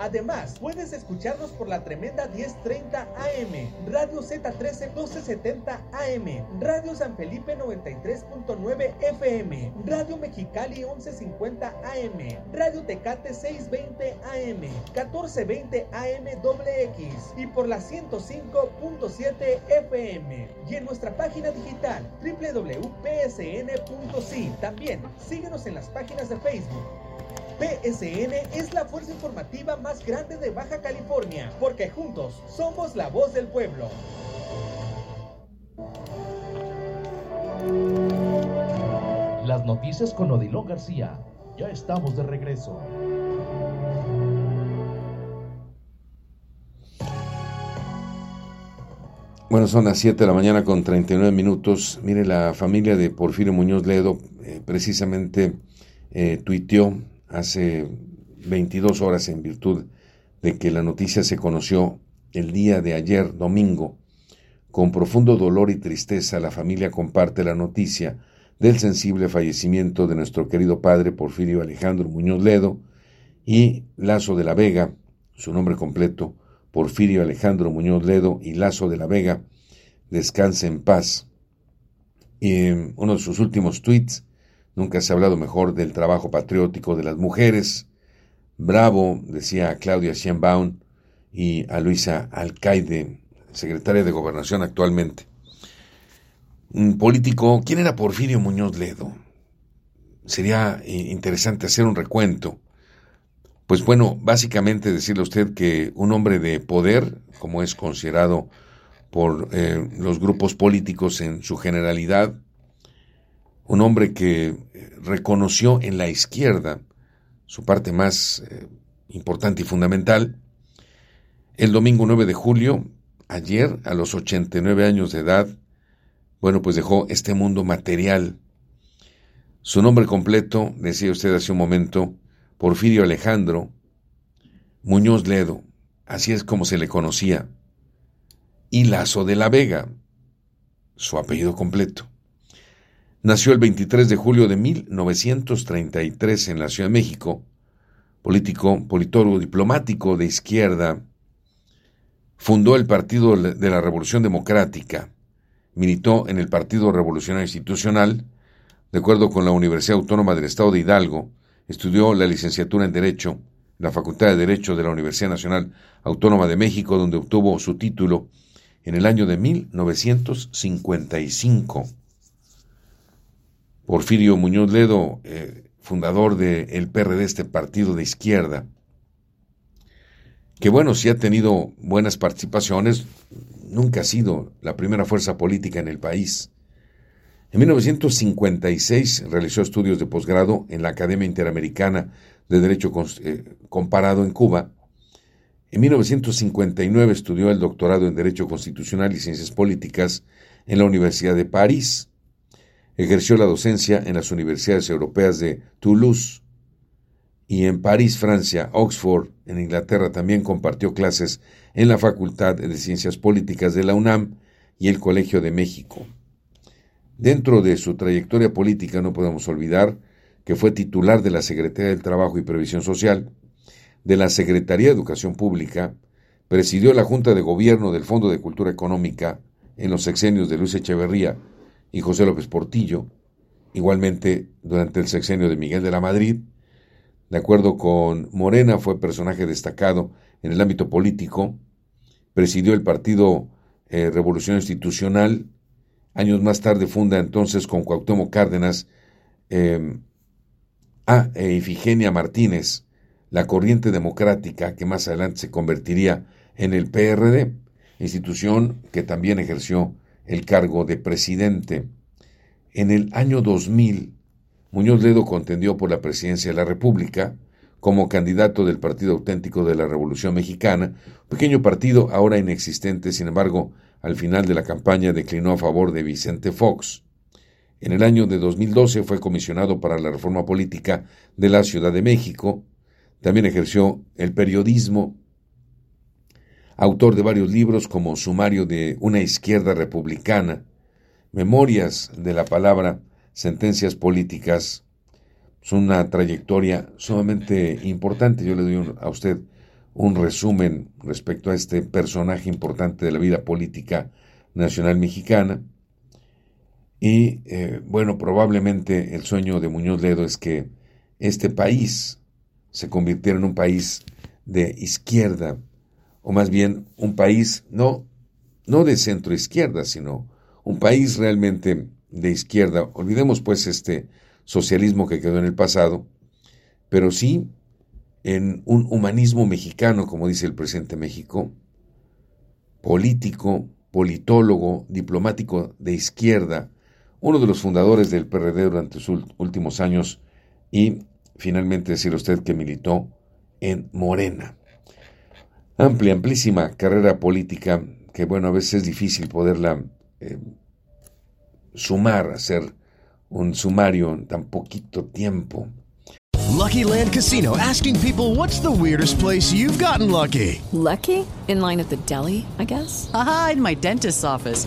Además, puedes escucharnos por la tremenda 1030 AM, Radio Z13 1270 AM, Radio San Felipe 93.9 FM, Radio Mexicali 1150 AM, Radio Tecate 620 AM, 1420 AM X y por la 105.7 FM. Y en nuestra página digital www.psn.si. También síguenos en las páginas de Facebook. PSN es la fuerza informativa más grande de Baja California, porque juntos somos la voz del pueblo. Las noticias con Odilon García. Ya estamos de regreso. Bueno, son las 7 de la mañana con 39 minutos. Mire, la familia de Porfirio Muñoz Ledo eh, precisamente eh, tuiteó hace 22 horas en virtud de que la noticia se conoció el día de ayer, domingo. Con profundo dolor y tristeza, la familia comparte la noticia del sensible fallecimiento de nuestro querido padre Porfirio Alejandro Muñoz Ledo y Lazo de la Vega, su nombre completo, Porfirio Alejandro Muñoz Ledo y Lazo de la Vega, descanse en paz. Y en uno de sus últimos tweets, nunca se ha hablado mejor del trabajo patriótico de las mujeres. Bravo, decía Claudia Sheinbaum y a Luisa Alcaide, secretaria de Gobernación actualmente. Un político, ¿quién era Porfirio Muñoz Ledo? Sería eh, interesante hacer un recuento. Pues bueno, básicamente decirle a usted que un hombre de poder, como es considerado por eh, los grupos políticos en su generalidad, un hombre que reconoció en la izquierda su parte más eh, importante y fundamental, el domingo 9 de julio, ayer, a los 89 años de edad, bueno, pues dejó este mundo material. Su nombre completo, decía usted hace un momento, Porfirio Alejandro Muñoz Ledo, así es como se le conocía, y Lazo de la Vega, su apellido completo. Nació el 23 de julio de 1933 en la Ciudad de México, político, politólogo, diplomático de izquierda, fundó el Partido de la Revolución Democrática, militó en el Partido Revolucionario Institucional, de acuerdo con la Universidad Autónoma del Estado de Hidalgo, estudió la licenciatura en Derecho en la Facultad de Derecho de la Universidad Nacional Autónoma de México, donde obtuvo su título en el año de 1955. Porfirio Muñoz Ledo, eh, fundador del PRD, este partido de izquierda, que bueno, sí ha tenido buenas participaciones, nunca ha sido la primera fuerza política en el país. En 1956 realizó estudios de posgrado en la Academia Interamericana de Derecho eh, Comparado en Cuba. En 1959 estudió el doctorado en Derecho Constitucional y Ciencias Políticas en la Universidad de París. Ejerció la docencia en las universidades europeas de Toulouse y en París, Francia, Oxford, en Inglaterra también compartió clases en la Facultad de Ciencias Políticas de la UNAM y el Colegio de México. Dentro de su trayectoria política no podemos olvidar que fue titular de la Secretaría del Trabajo y Previsión Social, de la Secretaría de Educación Pública, presidió la Junta de Gobierno del Fondo de Cultura Económica en los sexenios de Luis Echeverría y José López Portillo, igualmente durante el sexenio de Miguel de la Madrid. De acuerdo con Morena, fue personaje destacado en el ámbito político, presidió el Partido eh, Revolución Institucional, años más tarde funda entonces con Cuauhtémoc Cárdenas em, a Ifigenia Martínez, la corriente democrática que más adelante se convertiría en el PRD, institución que también ejerció el cargo de presidente. En el año 2000, Muñoz Ledo contendió por la presidencia de la República como candidato del Partido Auténtico de la Revolución Mexicana, pequeño partido ahora inexistente, sin embargo, al final de la campaña declinó a favor de Vicente Fox. En el año de 2012 fue comisionado para la reforma política de la Ciudad de México. También ejerció el periodismo autor de varios libros como Sumario de una izquierda republicana, Memorias de la palabra, Sentencias políticas. Es una trayectoria sumamente importante. Yo le doy a usted un resumen respecto a este personaje importante de la vida política nacional mexicana. Y eh, bueno, probablemente el sueño de Muñoz Ledo es que este país se convirtiera en un país de izquierda, o más bien un país no, no de centro izquierda, sino un país realmente de izquierda. Olvidemos pues este socialismo que quedó en el pasado, pero sí en un humanismo mexicano, como dice el presidente México, político, politólogo, diplomático de izquierda, uno de los fundadores del PRD durante sus últimos años y finalmente decir usted que militó en Morena amplia, amplísima carrera política que, bueno, a veces es difícil poderla eh, sumar, hacer un sumario en tan poquito tiempo. Lucky Land Casino asking people what's the weirdest place you've gotten lucky. Lucky? In line at the deli, I guess. Aha, in my dentist's office.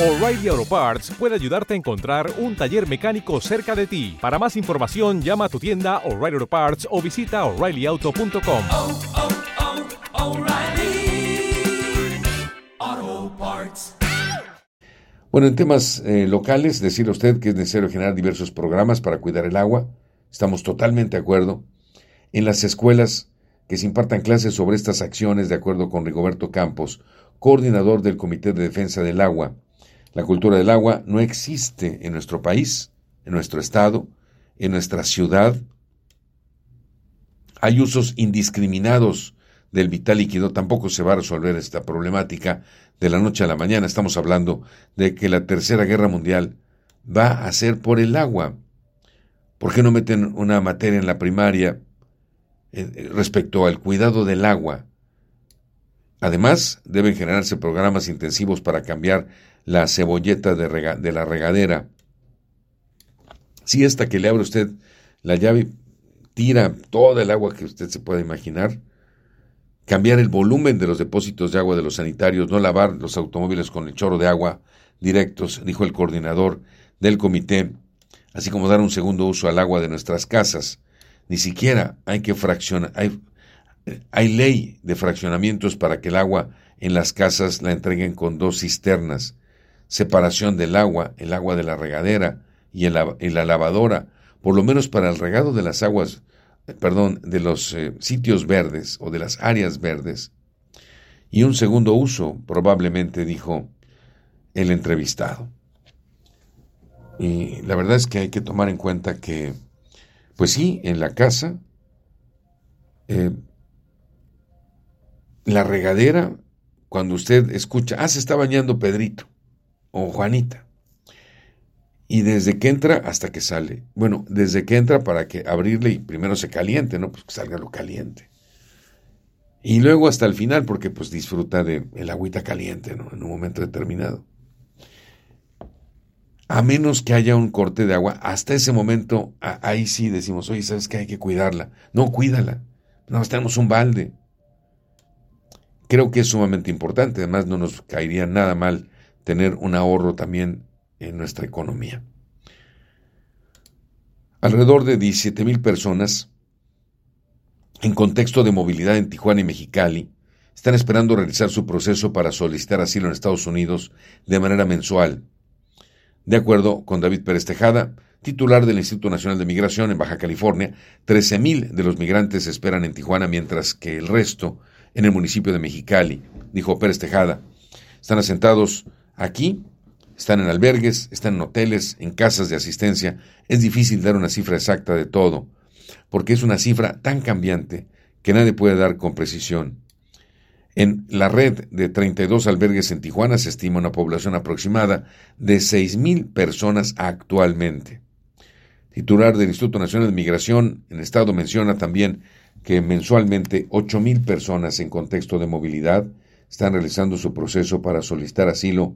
O'Reilly Auto Parts puede ayudarte a encontrar un taller mecánico cerca de ti. Para más información, llama a tu tienda O'Reilly Auto Parts o visita oreillyauto.com. Oh, oh, oh, O'Reilly Auto Parts. Bueno, en temas eh, locales, decirle a usted que es necesario generar diversos programas para cuidar el agua. Estamos totalmente de acuerdo. En las escuelas que se impartan clases sobre estas acciones, de acuerdo con Rigoberto Campos, coordinador del Comité de Defensa del Agua. La cultura del agua no existe en nuestro país, en nuestro estado, en nuestra ciudad. Hay usos indiscriminados del vital líquido, tampoco se va a resolver esta problemática de la noche a la mañana. Estamos hablando de que la Tercera Guerra Mundial va a ser por el agua. ¿Por qué no meten una materia en la primaria eh, respecto al cuidado del agua? Además, deben generarse programas intensivos para cambiar la cebolleta de, la regadera. Si esta que le abre usted la llave tira toda el agua que usted se pueda imaginar, cambiar el volumen de los depósitos de agua de los sanitarios, no lavar los automóviles con el chorro de agua directos, dijo el coordinador del comité, así como dar un segundo uso al agua de nuestras casas. Ni siquiera hay que fraccionar, hay ley de fraccionamientos para que el agua en las casas la entreguen con dos cisternas, separación del agua, el agua de la regadera y, el, la lavadora, por lo menos para el regado de las aguas, eh, perdón, de los eh, sitios verdes o de las áreas verdes. Y un segundo uso, probablemente, dijo el entrevistado. Y la verdad es que hay que tomar en cuenta que, pues sí, en la casa, eh, la regadera, cuando usted escucha, ah, se está bañando Pedrito o Juanita. Y desde que entra hasta que sale. Bueno, desde que entra para que abrirle y primero se caliente, ¿no? Pues que salga lo caliente. Y luego hasta el final, porque pues disfruta de agüita caliente, ¿no? En un momento determinado. A menos que haya un corte de agua, hasta ese momento, ahí sí decimos, oye, ¿sabes qué? Hay que cuidarla. No, cuídala. No, tenemos un balde. Creo que es sumamente importante. Además, no nos caería nada mal tener un ahorro también en nuestra economía. Alrededor de 17 mil personas, en contexto de movilidad en Tijuana y Mexicali, están esperando realizar su proceso para solicitar asilo en Estados Unidos de manera mensual. De acuerdo con David Pérez Tejada, titular del Instituto Nacional de Migración en Baja California, 13 mil de los migrantes esperan en Tijuana, mientras que el resto en el municipio de Mexicali, dijo Pérez Tejada. Están asentados aquí están en albergues, están en hoteles, en casas de asistencia. Es difícil dar una cifra exacta de todo, porque es una cifra tan cambiante que nadie puede dar con precisión. En la red de 32 albergues en Tijuana se estima una población aproximada de 6.000 personas actualmente. Titular del Instituto Nacional de Migración en Estado menciona también que mensualmente 8.000 personas en contexto de movilidad están realizando su proceso para solicitar asilo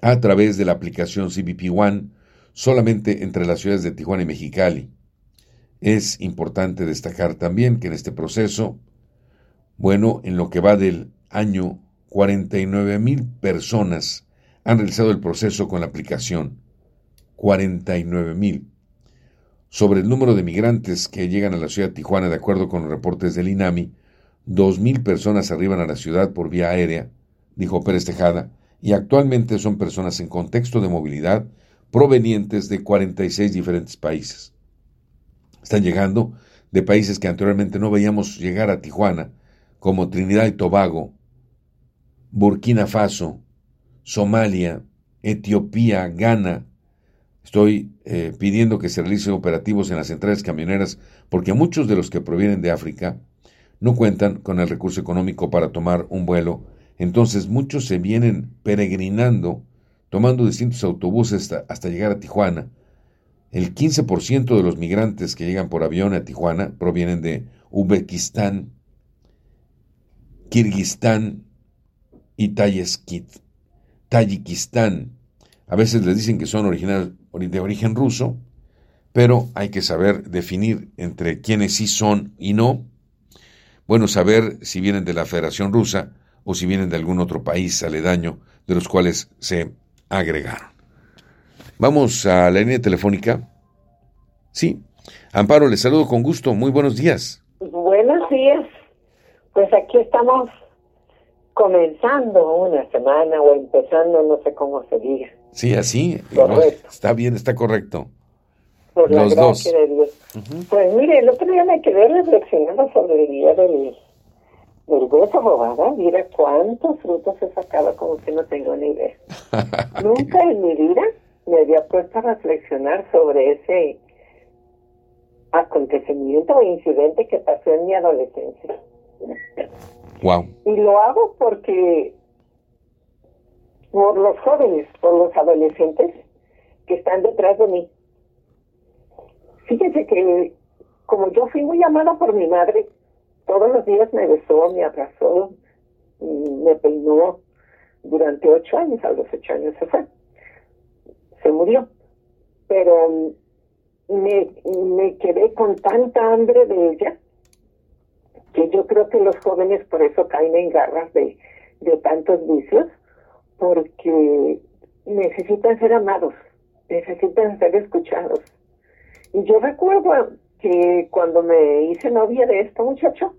a través de la aplicación CBP One solamente entre las ciudades de Tijuana y Mexicali. Es importante destacar también que en este proceso, bueno, en lo que va del año, 49 mil personas han realizado el proceso con la aplicación. 49 mil. Sobre el número de migrantes que llegan a la ciudad de Tijuana, de acuerdo con los reportes del INAMI, dos mil personas arriban a la ciudad por vía aérea, dijo Pérez Tejada, y actualmente son personas en contexto de movilidad provenientes de 46 diferentes países. Están llegando de países que anteriormente no veíamos llegar a Tijuana, como Trinidad y Tobago, Burkina Faso, Somalia, Etiopía, Ghana. Estoy eh, pidiendo que se realicen operativos en las centrales camioneras porque muchos de los que provienen de África no cuentan con el recurso económico para tomar un vuelo entonces muchos se vienen peregrinando, tomando distintos autobuses hasta, llegar a Tijuana. El 15% de los migrantes que llegan por avión a Tijuana provienen de Uzbekistán, Kirguistán y Tayikistán. A veces les dicen que son de origen ruso, pero hay que saber definir entre quiénes sí son y no. Bueno, saber si vienen de la Federación Rusa o si vienen de algún otro país aledaño de los cuales se agregaron. Vamos a la línea telefónica. Sí, Amparo, le saludo con gusto. Muy buenos días. Buenos días. Pues aquí estamos comenzando una semana o empezando, no sé cómo se diga. Sí, así. Está bien, está correcto. Por Los dos. De Dios. Pues mire, el otro día me quedé reflexionando sobre el día del vergüenza bobada, mira cuántos frutos he sacado como que no tengo ni idea. [laughs] Nunca en mi vida me había puesto a reflexionar sobre ese acontecimiento o incidente que pasó en mi adolescencia. Wow. Y lo hago porque por los jóvenes, por los adolescentes que están detrás de mí. Fíjense que como yo fui muy amada por mi madre, todos los días me besó, me abrazó, me peinó durante ocho años, a los ocho años se fue, se murió. Pero me, me quedé con tanta hambre de ella que yo creo que los jóvenes por eso caen en garras de, de tantos vicios, porque necesitan ser amados, necesitan ser escuchados. Y yo recuerdo que cuando me hice novia de este muchacho,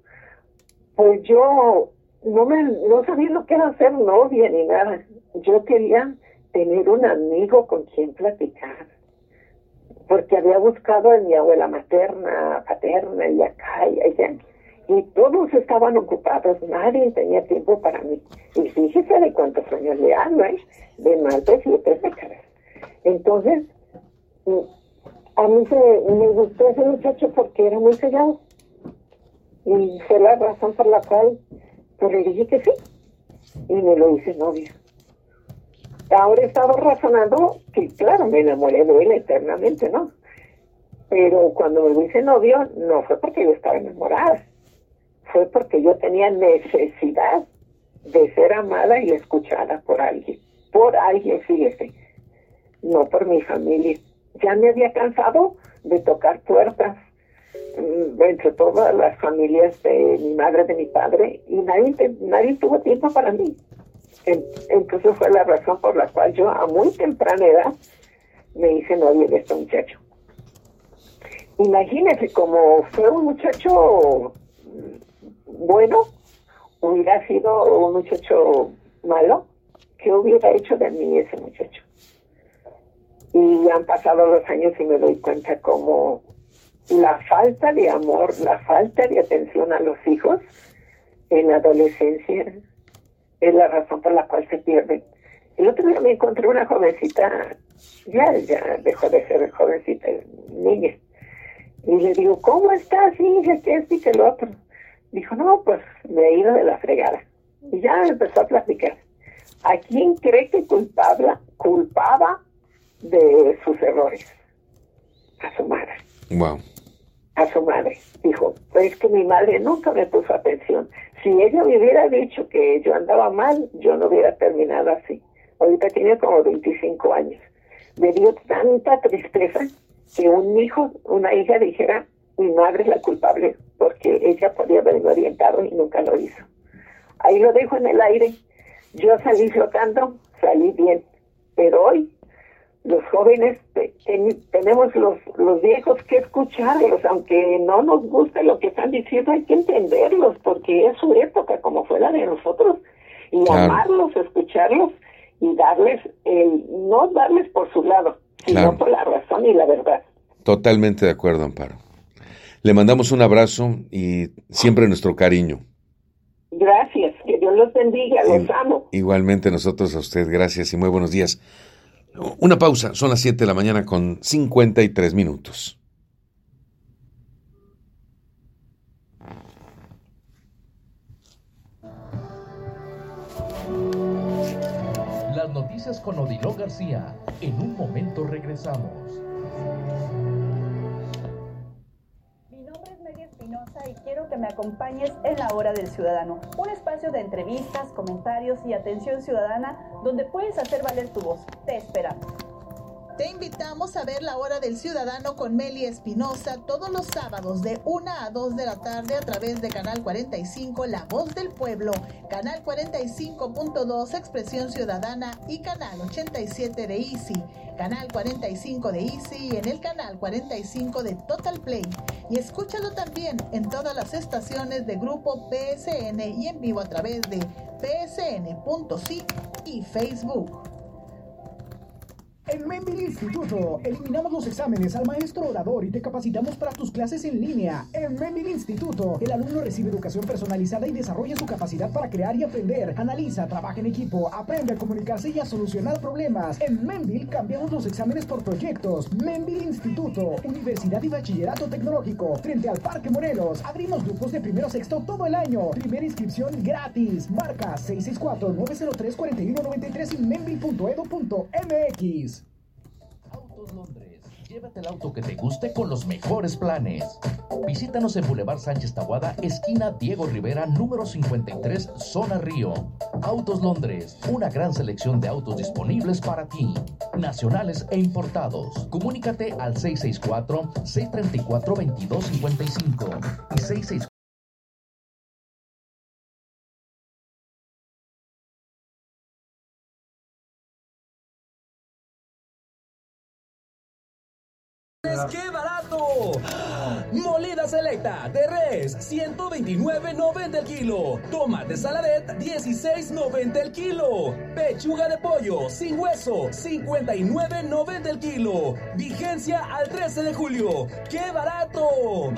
pues yo no me no sabía lo que era ser novia ni nada. Yo quería tener un amigo con quien platicar. Porque había buscado en mi abuela materna, paterna y acá y allá. Y todos estaban ocupados, nadie tenía tiempo para mí. Y fíjese de cuántos años le hablo, ¿eh? De más de siete décadas. Entonces, a mí se, me gustó ese muchacho porque era muy sellado. Y fue la razón por la cual pues le dije que sí. Y me lo hice novia. Ahora he estado razonando que, claro, me enamoré de él eternamente, ¿no? Pero cuando me hice novio, no fue porque yo estaba enamorada. Fue porque yo tenía necesidad de ser amada y escuchada por alguien. Por alguien, fíjese. No por mi familia. Ya me había cansado de tocar puertas mm, entre todas las familias de mi madre, de mi padre, y nadie, nadie tuvo tiempo para mí. Entonces fue la razón por la cual yo a muy temprana edad me hice novia de este muchacho. Imagínese, como fue un muchacho bueno, hubiera sido un muchacho malo, ¿qué hubiera hecho de mí ese muchacho? Y han pasado los años y me doy cuenta como la falta de amor, la falta de atención a los hijos en la adolescencia es la razón por la cual se pierden. El otro día me encontré una jovencita, ya, ya dejó de ser jovencita, niña. Y le digo, ¿cómo estás, hija? ¿Qué es y qué lo otro? Dijo, no, pues me he ido de la fregada. Y ya empezó a platicar. ¿A quién cree que culpaba, culpaba de sus errores? A su madre. Wow. A su madre. Dijo, pues que mi madre nunca me puso atención. Si ella me hubiera dicho que yo andaba mal, yo no hubiera terminado así. Ahorita tiene como 25 años. Me dio tanta tristeza que un hijo, una hija dijera, mi madre es la culpable porque ella podía haberme orientado y nunca lo hizo. Ahí lo dejo en el aire. Yo salí flotando, salí bien. Pero hoy los jóvenes tenemos los, los viejos que escucharlos, aunque no nos guste lo que están diciendo, hay que entenderlos, porque es su época como fue la de nosotros, y amarlos, escucharlos y darles, el, no darles por su lado, sino por la razón y la verdad. Totalmente de acuerdo, Amparo. Le mandamos un abrazo y siempre nuestro cariño. Gracias, que Dios los bendiga, los amo. Igualmente nosotros a usted, gracias y muy buenos días. Una pausa, son las 7 de la mañana con 53 minutos. Las noticias con Odilon García. En un momento regresamos. Y quiero que me acompañes en La Hora del Ciudadano, un espacio de entrevistas, comentarios y atención ciudadana donde puedes hacer valer tu voz. Te esperamos. Te invitamos a ver La Hora del Ciudadano con Meli Espinosa todos los sábados de 1 a 2 de la tarde a través de Canal 45 La Voz del Pueblo, Canal 45.2 Expresión Ciudadana y Canal 87 de Easy, Canal 45 de Easy y en el Canal 45 de Total Play. Y escúchalo también en todas las estaciones de Grupo PSN y en vivo a través de psn.si y Facebook. En Menville Instituto eliminamos los exámenes al maestro orador y te capacitamos para tus clases en línea. En Menville Instituto, el alumno recibe educación personalizada y desarrolla su capacidad para crear y aprender. Analiza, trabaja en equipo, aprende a comunicarse y a solucionar problemas. En Menville cambiamos los exámenes por proyectos. Menville Instituto, Universidad y Bachillerato Tecnológico, frente al Parque Morelos. Abrimos grupos de primero a sexto todo el año. Primera inscripción gratis. Marca 664-903-4193 y menville.edu.mx. Londres Llévate el auto que te guste con los mejores planes. Visítanos en Boulevard Sánchez Tahuada, esquina Diego Rivera, número 53, Zona Río. Autos Londres, una gran selección de autos disponibles para ti, nacionales e importados. Comunícate al 664-634-2255 y 664 ¡Qué barato! Molida selecta de res, 129.90 el kilo. Tomate saladet, 16.90 el kilo. Pechuga de pollo, sin hueso, 59.90 el kilo. Vigencia al 13 de julio. ¡Qué barato!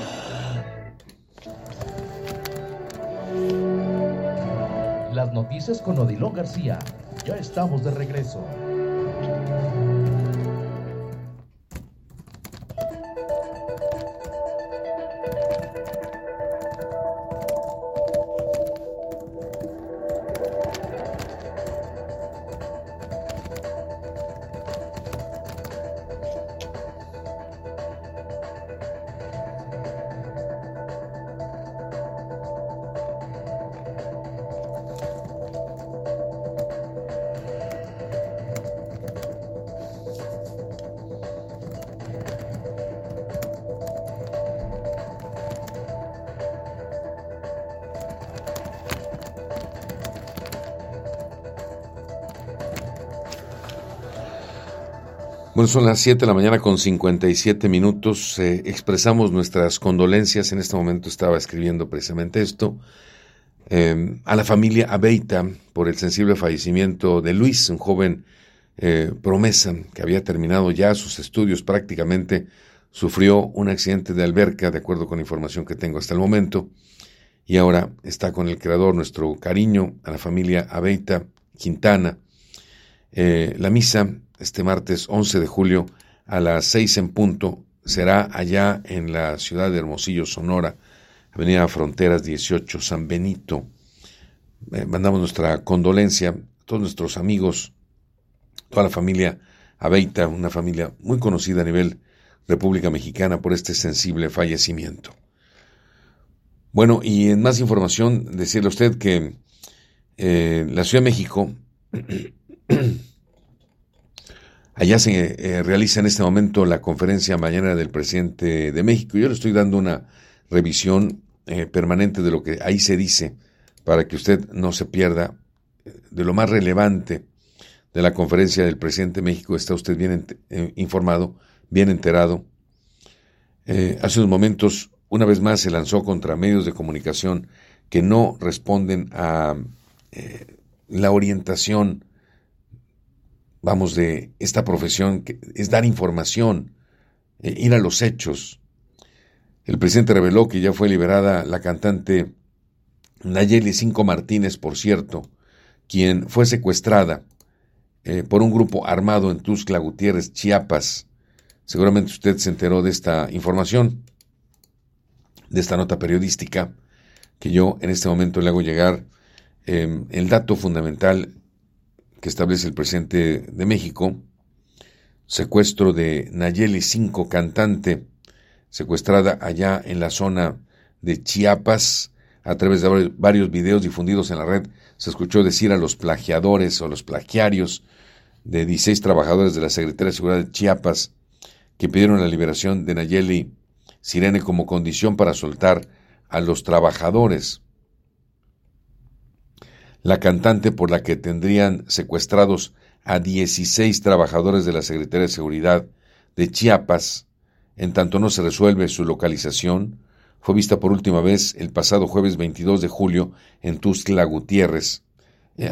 Las noticias con Odilon García. Ya estamos de regreso. Bueno, son las 7 de la mañana con 57 minutos. Eh, expresamos nuestras condolencias. En este momento estaba escribiendo precisamente esto. Eh, a la familia Abeita por el sensible fallecimiento de Luis, un joven eh, promesa que había terminado ya sus estudios prácticamente. Sufrió un accidente de alberca, de acuerdo con la información que tengo hasta el momento. Y ahora está con el creador nuestro cariño a la familia Abeita Quintana. La misa este martes 11 de julio a las 6 en punto. Será allá en la ciudad de Hermosillo, Sonora, Avenida Fronteras 18, San Benito. Eh, mandamos nuestra condolencia a todos nuestros amigos, toda la familia Abeita, una familia muy conocida a nivel República Mexicana por este sensible fallecimiento. Bueno, y en más información, decirle a usted que eh, la Ciudad de México [clears throat] [clears throat] Allá se eh, realiza en este momento la conferencia mañana del presidente de México. Yo le estoy dando una revisión eh, permanente de lo que ahí se dice para que usted no se pierda eh, de lo más relevante de la conferencia del presidente de México. Está usted bien informado, bien enterado. hace unos momentos, una vez más, se lanzó contra medios de comunicación que no responden a la orientación vamos, de esta profesión, que es dar información, eh, ir a los hechos. El presidente reveló que ya fue liberada la cantante Nayeli Cinco Martínez, por cierto, quien fue secuestrada eh, por un grupo armado en Tuxtla Gutiérrez, Chiapas. Seguramente usted se enteró de esta información, de esta nota periodística, que yo en este momento le hago llegar. Eh, el dato fundamental que establece el presidente de México, secuestro de Nayeli Cinco, cantante, secuestrada allá en la zona de Chiapas, a través de varios videos difundidos en la red, se escuchó decir a los plagiadores o los plagiarios de 16 trabajadores de la Secretaría de Seguridad de Chiapas que pidieron la liberación de Nayeli Sirene como condición para soltar a los trabajadores la cantante por la que tendrían secuestrados a 16 trabajadores de la Secretaría de Seguridad de Chiapas, en tanto no se resuelve su localización, fue vista por última vez el pasado jueves 22 de julio en Tuxtla Gutiérrez. Eh,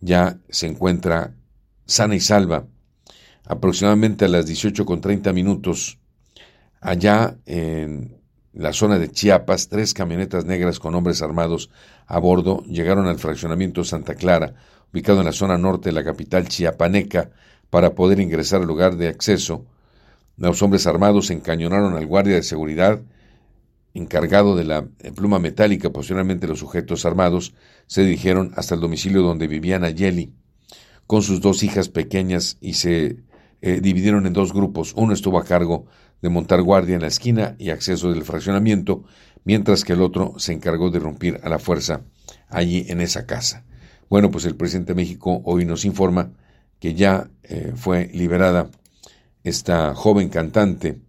ya se encuentra sana y salva aproximadamente a las 18 con 30 minutos, allá en la zona de Chiapas, tres camionetas negras con hombres armados a bordo llegaron al fraccionamiento Santa Clara, ubicado en la zona norte de la capital chiapaneca, para poder ingresar al lugar de acceso. Los hombres armados encañonaron al guardia de seguridad encargado de la pluma metálica, posteriormente los sujetos armados se dirigieron hasta el domicilio donde vivía Nayeli con sus dos hijas pequeñas y se eh, dividieron en dos grupos. Uno estuvo a cargo de montar guardia en la esquina y acceso del fraccionamiento, mientras que el otro se encargó de romper a la fuerza allí en esa casa. Bueno, pues el presidente de México hoy nos informa que ya eh, fue liberada esta joven cantante,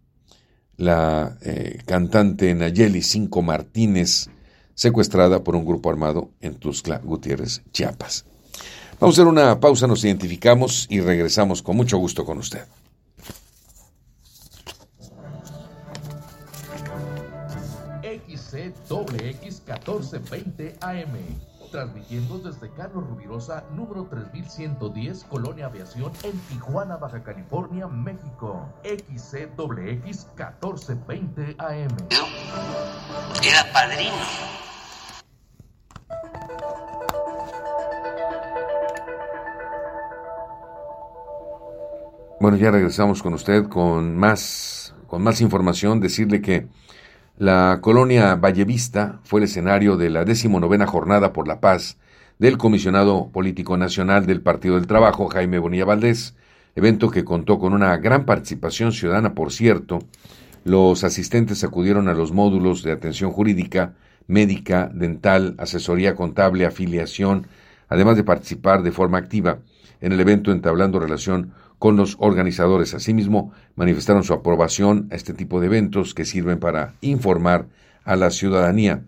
la eh, cantante Nayeli Cinco Martínez, secuestrada por un grupo armado en Tuscla Gutiérrez, Chiapas. Vamos a hacer una pausa, nos identificamos y regresamos con mucho gusto con usted. XCWX 1420 AM transmitiendo desde Carlos Rubirosa, número 3110, Colonia Aviación, en Tijuana, Baja California, México. XCWX 1420 AM. Era padrino. Bueno, ya regresamos con usted con más, con más información. Decirle que la colonia Vallevista fue el escenario de la decimonovena Jornada por la Paz del comisionado político nacional del Partido del Trabajo, Jaime Bonilla Valdés, evento que contó con una gran participación ciudadana, por cierto. Los asistentes acudieron a los módulos de atención jurídica, médica, dental, asesoría contable, afiliación, además de participar de forma activa en el evento entablando relación con los organizadores. Asimismo, manifestaron su aprobación a este tipo de eventos que sirven para informar a la ciudadanía.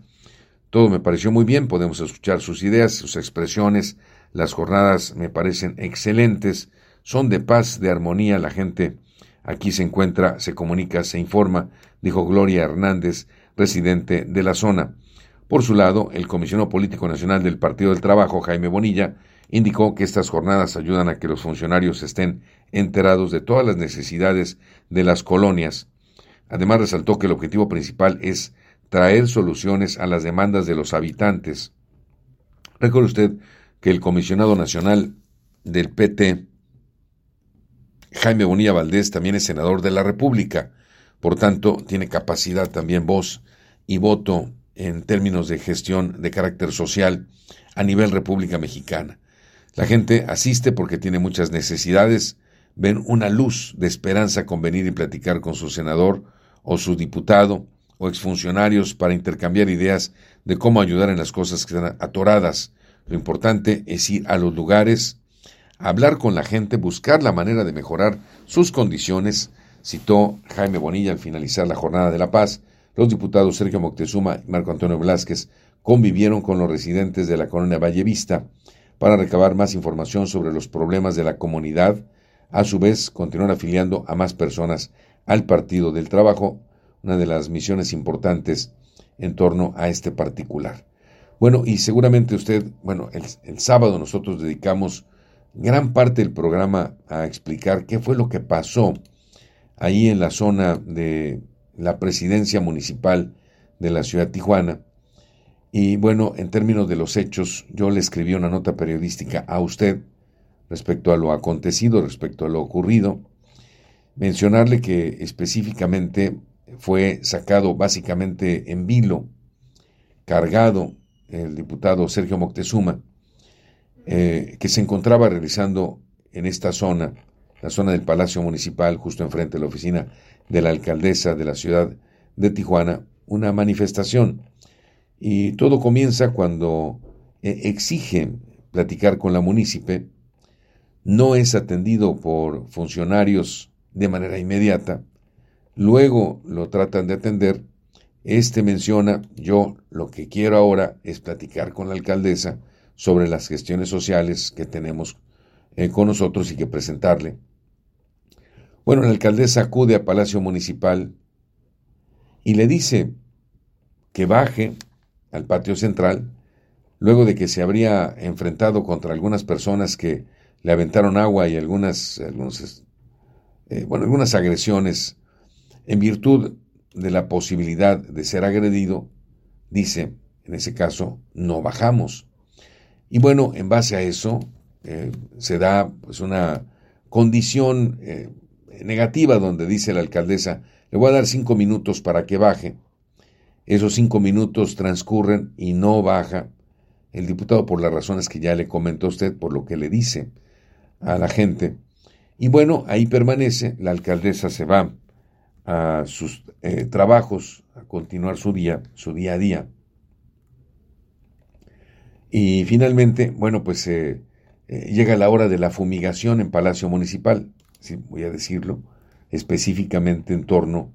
Todo me pareció muy bien, podemos escuchar sus ideas, sus expresiones, las jornadas me parecen excelentes, son de paz, de armonía, la gente aquí se encuentra, se comunica, se informa, dijo Gloria Hernández, residente de la zona. Por su lado, el comisionado político nacional del Partido del Trabajo, Jaime Bonilla, indicó que estas jornadas ayudan a que los funcionarios estén enterados de todas las necesidades de las colonias. Además, resaltó que el objetivo principal es traer soluciones a las demandas de los habitantes. Recuerde usted que el comisionado nacional del PT, Jaime Bonilla Valdés, también es senador de la República, por tanto, tiene capacidad también voz y voto en términos de gestión de carácter social a nivel República Mexicana. La gente asiste porque tiene muchas necesidades, ven una luz de esperanza con venir y platicar con su senador o su diputado o exfuncionarios para intercambiar ideas de cómo ayudar en las cosas que están atoradas. Lo importante es ir a los lugares, hablar con la gente, buscar la manera de mejorar sus condiciones, citó Jaime Bonilla al finalizar la jornada de la paz. Los diputados Sergio Moctezuma y Marco Antonio Velázquez convivieron con los residentes de la colonia Valle Vista para recabar más información sobre los problemas de la comunidad, a su vez continuar afiliando a más personas al Partido del Trabajo, una de las misiones importantes en torno a este particular. Bueno, y seguramente usted, bueno, el, el, sábado nosotros dedicamos gran parte del programa a explicar qué fue lo que pasó ahí en la zona de la presidencia municipal de la ciudad de Tijuana, y bueno, en términos de los hechos, yo le escribí una nota periodística a usted respecto a lo acontecido, respecto a lo ocurrido, mencionarle que específicamente fue sacado básicamente en vilo, cargado el diputado Sergio Moctezuma, eh, que se encontraba realizando en esta zona, la zona del Palacio Municipal, justo enfrente de la oficina de la alcaldesa de la ciudad de Tijuana, una manifestación y todo comienza cuando eh, exige platicar con la munícipe, no es atendido por funcionarios de manera inmediata, luego lo tratan de atender, este menciona, yo lo que quiero ahora es platicar con la alcaldesa sobre las gestiones sociales que tenemos eh, con nosotros y que presentarle. Bueno, la alcaldesa acude a Palacio Municipal y le dice que baje al patio central, luego de que se habría enfrentado contra algunas personas que le aventaron agua y algunas, eh, bueno, algunas agresiones en virtud de la posibilidad de ser agredido, dice, en ese caso, no bajamos. Y bueno, en base a eso eh, se da pues una condición eh, negativa donde dice la alcaldesa, le voy a dar cinco minutos para que baje. Esos cinco minutos transcurren y no baja el diputado por las razones que ya le comentó usted, por lo que le dice a la gente. Y bueno, ahí permanece, la alcaldesa se va a sus eh, trabajos, a continuar su día, su día a día. Y finalmente, bueno, pues eh, eh, llega la hora de la fumigación en Palacio Municipal, sí, voy a decirlo, específicamente en torno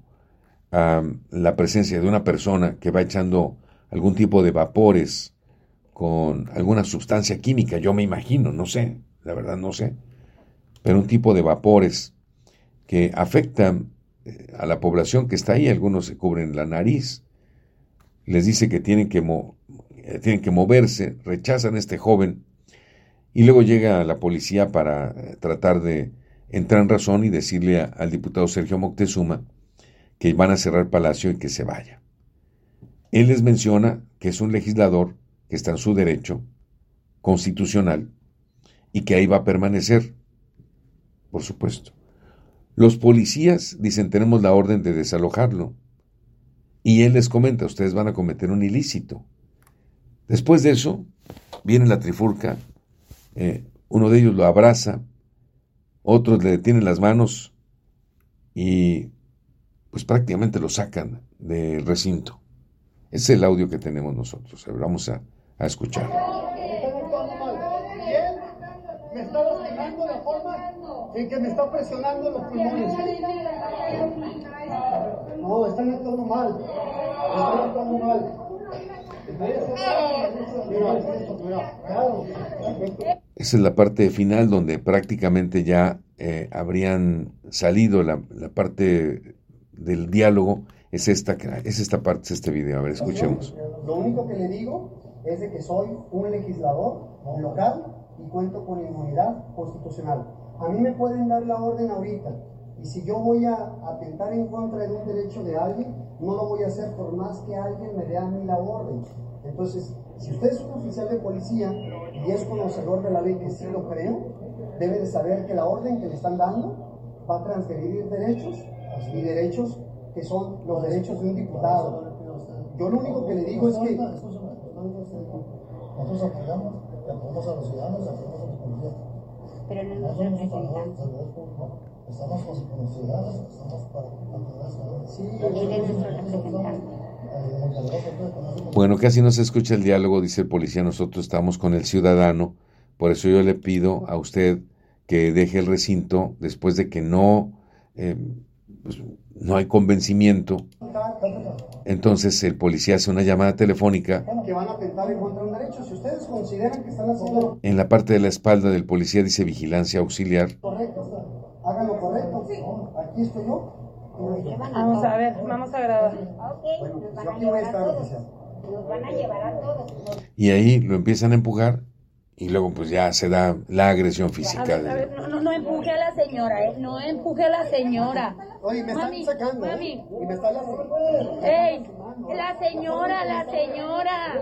la presencia de una persona que va echando algún tipo de vapores con alguna sustancia química, yo me imagino, no sé, la verdad no sé, pero un tipo de vapores que afectan eh, a la población que está ahí, algunos se cubren la nariz, les dice que tienen que, eh, tienen que moverse, rechazan a este joven y luego llega la policía para eh, tratar de entrar en razón y decirle al diputado Sergio Moctezuma que van a cerrar Palacio y que se vaya. Él les menciona que es un legislador que está en su derecho constitucional y que ahí va a permanecer, por supuesto. Los policías dicen tenemos la orden de desalojarlo y él les comenta, ustedes van a cometer un ilícito. Después de eso, viene la trifurca, eh, uno de ellos lo abraza, otros le detienen las manos y pues prácticamente lo sacan del recinto. Es el audio que tenemos nosotros. Vamos a, a escuchar. En que me está presionando los están actuando. Esa es la parte final donde prácticamente ya eh, habrían salido la, parte del diálogo. Es esta, es esta parte, es este video. A ver, escuchemos. Lo único que le digo es de que soy un legislador local y cuento con inmunidad constitucional. A mí me pueden dar la orden ahorita y si yo voy a atentar en contra de un derecho de alguien, no lo voy a hacer por más que alguien me dé a mí la orden. Entonces, si usted es un oficial de policía y es conocedor de la ley, que sí lo creo, debe de saber que la orden que le están dando va a transgredir derechos y derechos que son los derechos de un diputado. Yo lo único que le digo es que... Nosotros apoyamos, apoyamos a los ciudadanos y apoyamos a los policías. Pero no nos representan. Estamos con los ciudadanos, estamos para apoyar a los ciudadanos. Sí, él es nuestro representante. Bueno, casi no se escucha el diálogo, dice el policía, nosotros estamos con el ciudadano, por eso yo le pido a usted que deje el recinto después de que no, eh, pues, no hay convencimiento. Entonces el policía hace una llamada telefónica. En la parte de la espalda del policía dice vigilancia auxiliar. Correcto, háganlo correcto. Aquí estoy yo. Vamos a ver, vamos a grabar. Ok, nos van a llevar a todos. Nos van a llevar a todos. Y ahí lo empiezan a empujar y luego pues ya se da la agresión física. A ver, a ver, no, no, no empuje a la señora, ¿eh? No empuje a la señora. Oye, me mami, están sacando. ¿eh? Mami. Y me están lastimando. ¡Ey! La señora, la señora.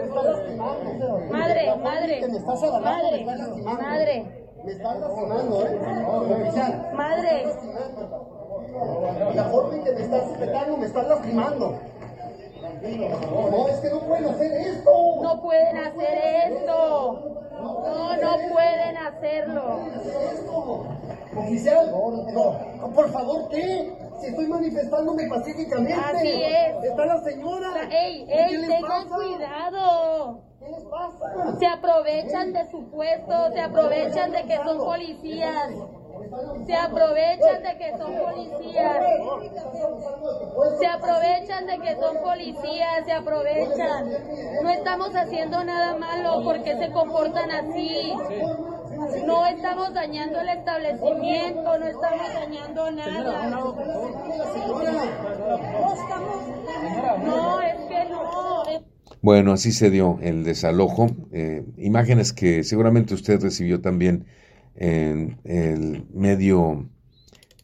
Madre, madre. Madre, madre. Me están lastimando, ¿eh? Madre. La forma en que me estás sujetando me están lastimando. No, es que no pueden hacer esto. No pueden hacer esto. No, no pueden hacerlo. Oficial, no, por favor, ¿qué? Si estoy manifestándome pacíficamente. Así es. Está la señora. ¡Ey, ¿Qué ey, tengan cuidado! ¿Qué les pasa? Se aprovechan de su puesto, se aprovechan de que son policías. Se aprovechan de que son policías. Se aprovechan de que son policías, se aprovechan. No estamos haciendo nada malo porque se comportan así. No estamos dañando el establecimiento, no estamos dañando nada. No, es que no. Bueno, así se dio el desalojo. Eh, imágenes que seguramente usted recibió también en el medio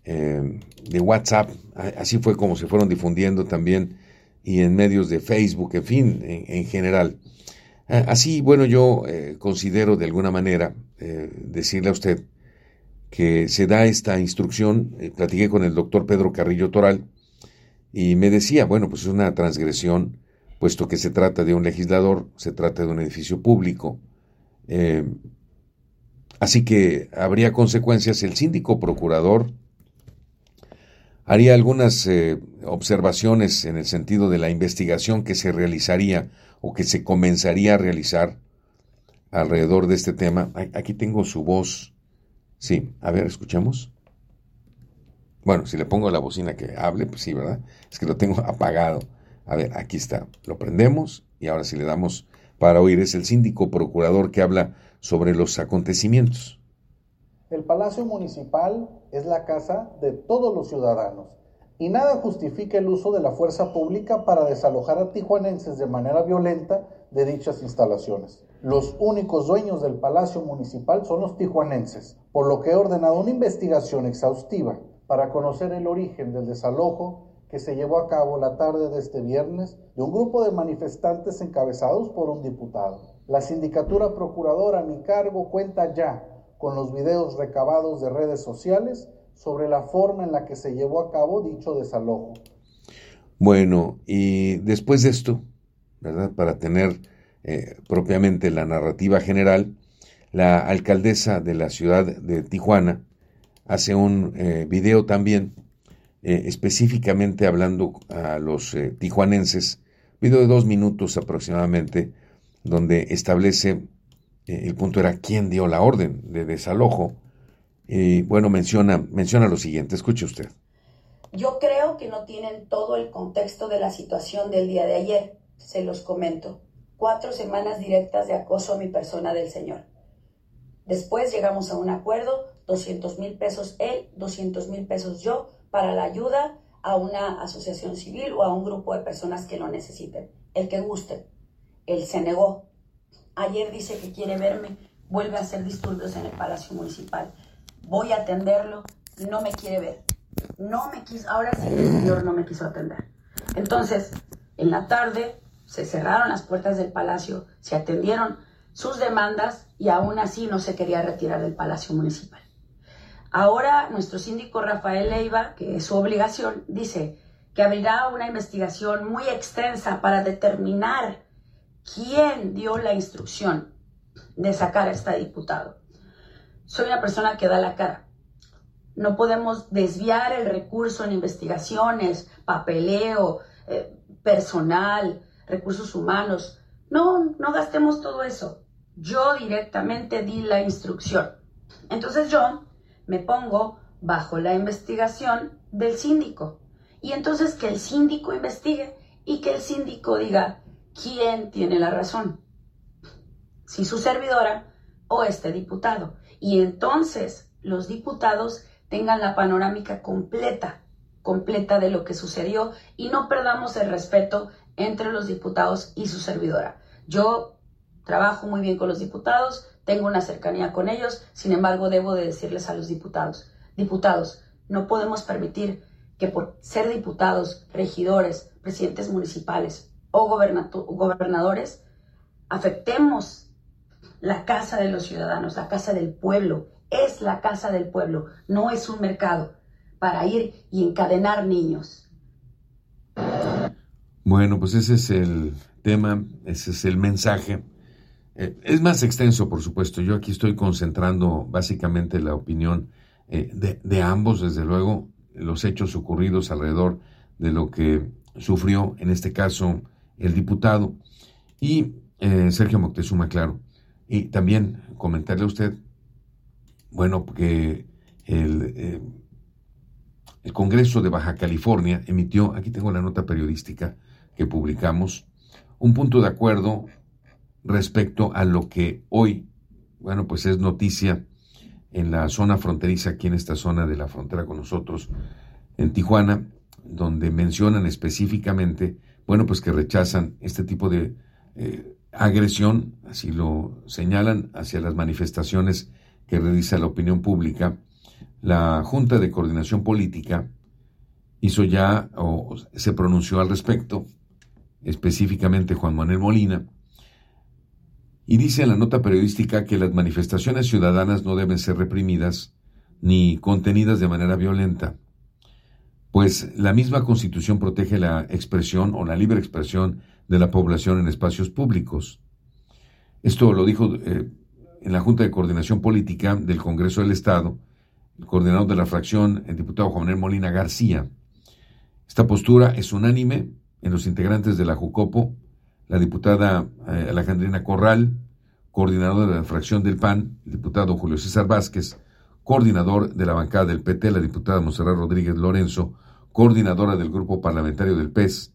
eh, de WhatsApp, así fue como se fueron difundiendo también y en medios de Facebook, en fin, en, general. Así, bueno, yo eh, considero de alguna manera decirle a usted que se da esta instrucción, platiqué con el doctor Pedro Carrillo Toral y me decía, bueno, pues es una transgresión, puesto que se trata de un legislador, se trata de un edificio público, así que habría consecuencias. El síndico procurador haría algunas eh, observaciones en el sentido de la investigación que se realizaría o que se comenzaría a realizar alrededor de este tema. Aquí tengo su voz. Sí, a ver, escuchemos. Bueno, si le pongo la bocina que hable, pues sí, ¿verdad? Es que lo tengo [laughs] apagado. A ver, aquí está. Lo prendemos y ahora si le damos para oír es el síndico procurador que habla sobre los acontecimientos. El Palacio Municipal es la casa de todos los ciudadanos y nada justifica el uso de la fuerza pública para desalojar a tijuanenses de manera violenta de dichas instalaciones. Los únicos dueños del Palacio Municipal son los tijuanenses, por lo que he ordenado una investigación exhaustiva para conocer el origen del desalojo que se llevó a cabo la tarde de este viernes de un grupo de manifestantes encabezados por un diputado. La sindicatura procuradora a mi cargo cuenta ya con los videos recabados de redes sociales sobre la forma en la que se llevó a cabo dicho desalojo. Bueno, y después de esto, ¿verdad? Para tener eh, propiamente la narrativa general, la alcaldesa de la ciudad de Tijuana hace un eh, video también eh, específicamente hablando a los tijuanenses, video de dos minutos aproximadamente, donde establece eh, el punto era quién dio la orden de desalojo. Y bueno, menciona, menciona lo siguiente, escuche usted. Yo creo que no tienen todo el contexto de la situación del día de ayer. Se los comento. Cuatro semanas directas de acoso a mi persona del Señor. Después llegamos a un acuerdo, 200 mil pesos él, 200 mil pesos yo, para la ayuda a una asociación civil o a un grupo de personas que lo necesiten, el que guste. Él se negó, Ayer dice que quiere verme, vuelve a hacer disturbios en el Palacio Municipal. Voy a atenderlo, no me quiere ver. No me quiso, ahora sí el señor no me quiso atender. Entonces, en la tarde se cerraron las puertas del palacio, se atendieron sus demandas y aún así no se quería retirar del Palacio Municipal. Ahora nuestro síndico Rafael Leiva, que es su obligación, dice que abrirá una investigación muy extensa para determinar quién dio la instrucción de sacar a este diputado. Soy una persona que da la cara. No podemos desviar el recurso en investigaciones, papeleo, eh, personal, recursos humanos. No, no gastemos todo eso. Yo directamente di la instrucción. Entonces yo me pongo bajo la investigación del síndico. Y entonces que el síndico investigue y que el síndico diga, quién tiene la razón, si su servidora o este diputado. Y entonces los diputados tengan la panorámica completa, completa de lo que sucedió y no perdamos el respeto entre los diputados y su servidora. Yo trabajo muy bien con los diputados, tengo una cercanía con ellos, sin embargo debo de decirles a los diputados, diputados, no podemos permitir que por ser diputados, regidores, presidentes municipales, o gobernadores, afectemos la casa de los ciudadanos, la casa del pueblo. Es la casa del pueblo, no es un mercado para ir y encadenar niños. Bueno, pues ese es el tema, ese es el mensaje. Eh, es más extenso, por supuesto. Yo aquí estoy concentrando básicamente la opinión eh, de, de ambos, desde luego, los hechos ocurridos alrededor de lo que sufrió, en este caso, el diputado, y eh, Sergio Moctezuma, claro. Y también comentarle a usted, bueno, que el, eh, el Congreso de Baja California emitió, aquí tengo la nota periodística que publicamos, un punto de acuerdo respecto a lo que hoy, bueno, pues es noticia en la zona fronteriza, aquí en esta zona de la frontera con nosotros, en Tijuana, donde mencionan específicamente bueno, pues que rechazan este tipo de eh, agresión, así lo señalan, hacia las manifestaciones que realiza la opinión pública. La Junta de Coordinación Política hizo ya o se pronunció al respecto, específicamente Juan Manuel Molina, y dice en la nota periodística que las manifestaciones ciudadanas no deben ser reprimidas ni contenidas de manera violenta, pues la misma Constitución protege la expresión o la libre expresión de la población en espacios públicos. Esto lo dijo eh, en la Junta de Coordinación Política del Congreso del Estado, el coordinador de la fracción, el diputado Juan Manuel Molina García. Esta postura es unánime en los integrantes de la JUCOPO, la diputada eh, Alejandrina Corral, coordinador de la fracción del PAN, el diputado Julio César Vázquez, coordinador de la bancada del PT, la diputada Monserrat Rodríguez Lorenzo, coordinadora del grupo parlamentario del PES,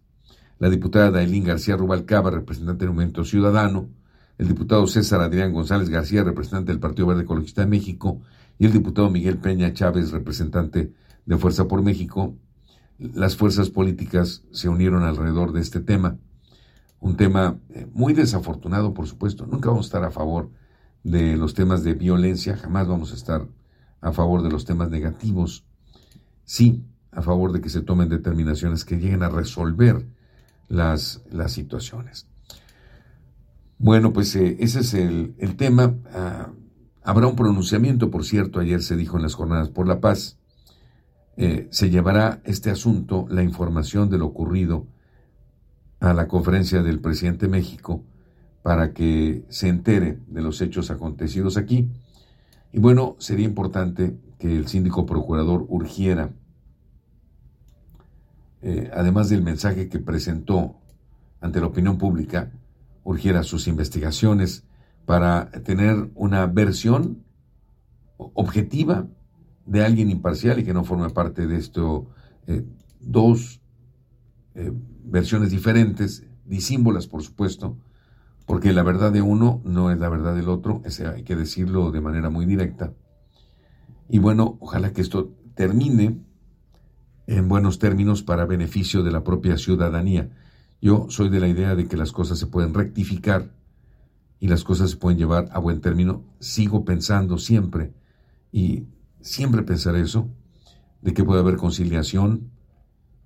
la diputada Dailín García Rubalcaba, representante del Movimiento Ciudadano, el diputado César Adrián González García, representante del Partido Verde Ecologista de México, y el diputado Miguel Peña Chávez, representante de Fuerza por México. Las fuerzas políticas se unieron alrededor de este tema. Un tema eh, muy desafortunado, por supuesto. Nunca vamos a estar a favor de los temas de violencia, jamás vamos a estar a favor de los temas negativos. Sí, a favor de que se tomen determinaciones que lleguen a resolver las, las situaciones. Bueno, pues eh, ese es el, tema. Ah, habrá un pronunciamiento, por cierto, ayer se dijo en las jornadas por la paz. Eh, se llevará este asunto, la información de lo ocurrido, a la conferencia del presidente de México para que se entere de los hechos acontecidos aquí. Y bueno, sería importante que el síndico procurador urgiera, eh, además del mensaje que presentó ante la opinión pública, urgiera sus investigaciones para tener una versión objetiva de alguien imparcial y que no forme parte de esto eh, dos eh, versiones diferentes, disímbolas por supuesto, porque la verdad de uno no es la verdad del otro, hay que decirlo de manera muy directa. Y bueno, ojalá que esto termine en buenos términos para beneficio de la propia ciudadanía. Yo soy de la idea de que las cosas se pueden rectificar y las cosas se pueden llevar a buen término. Sigo pensando siempre, y siempre pensaré eso, de que puede haber conciliación,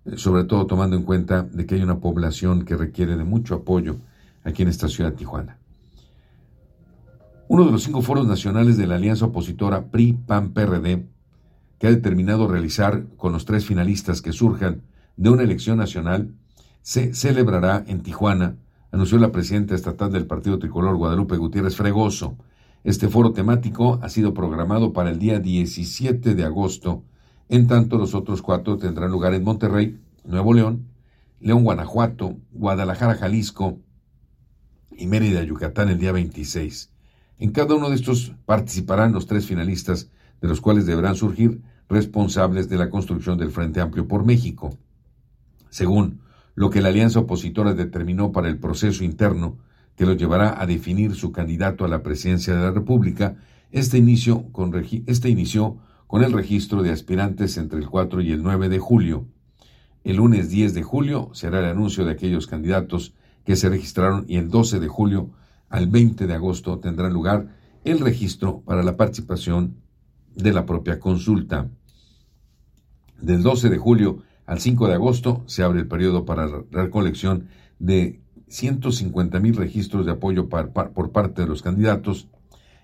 eh, sobre todo tomando en cuenta de que hay una población que requiere de mucho apoyo aquí en esta ciudad de Tijuana. Uno de los cinco foros nacionales de la alianza opositora PRI-PAN-PRD, que ha determinado realizar con los tres finalistas que surjan de una elección nacional, se celebrará en Tijuana, anunció la presidenta estatal del Partido Tricolor Guadalupe Gutiérrez Fregoso. Este foro temático ha sido programado para el día 17 de agosto, en tanto los otros cuatro tendrán lugar en Monterrey, Nuevo León, León, Guanajuato, Guadalajara, Jalisco y Mérida, Yucatán el día 26. En cada uno de estos participarán los tres finalistas, de los cuales deberán surgir responsables de la construcción del Frente Amplio por México. Según lo que la alianza opositora determinó para el proceso interno que lo llevará a definir su candidato a la presidencia de la República, este, inicio con este inició con el registro de aspirantes entre el 4 y el 9 de julio. El lunes 10 de julio será el anuncio de aquellos candidatos que se registraron y el 12 de julio al 20 de agosto tendrá lugar el registro para la participación de la propia consulta. Del 12 de julio al 5 de agosto se abre el periodo para la recolección de 150 mil registros de apoyo por parte de los candidatos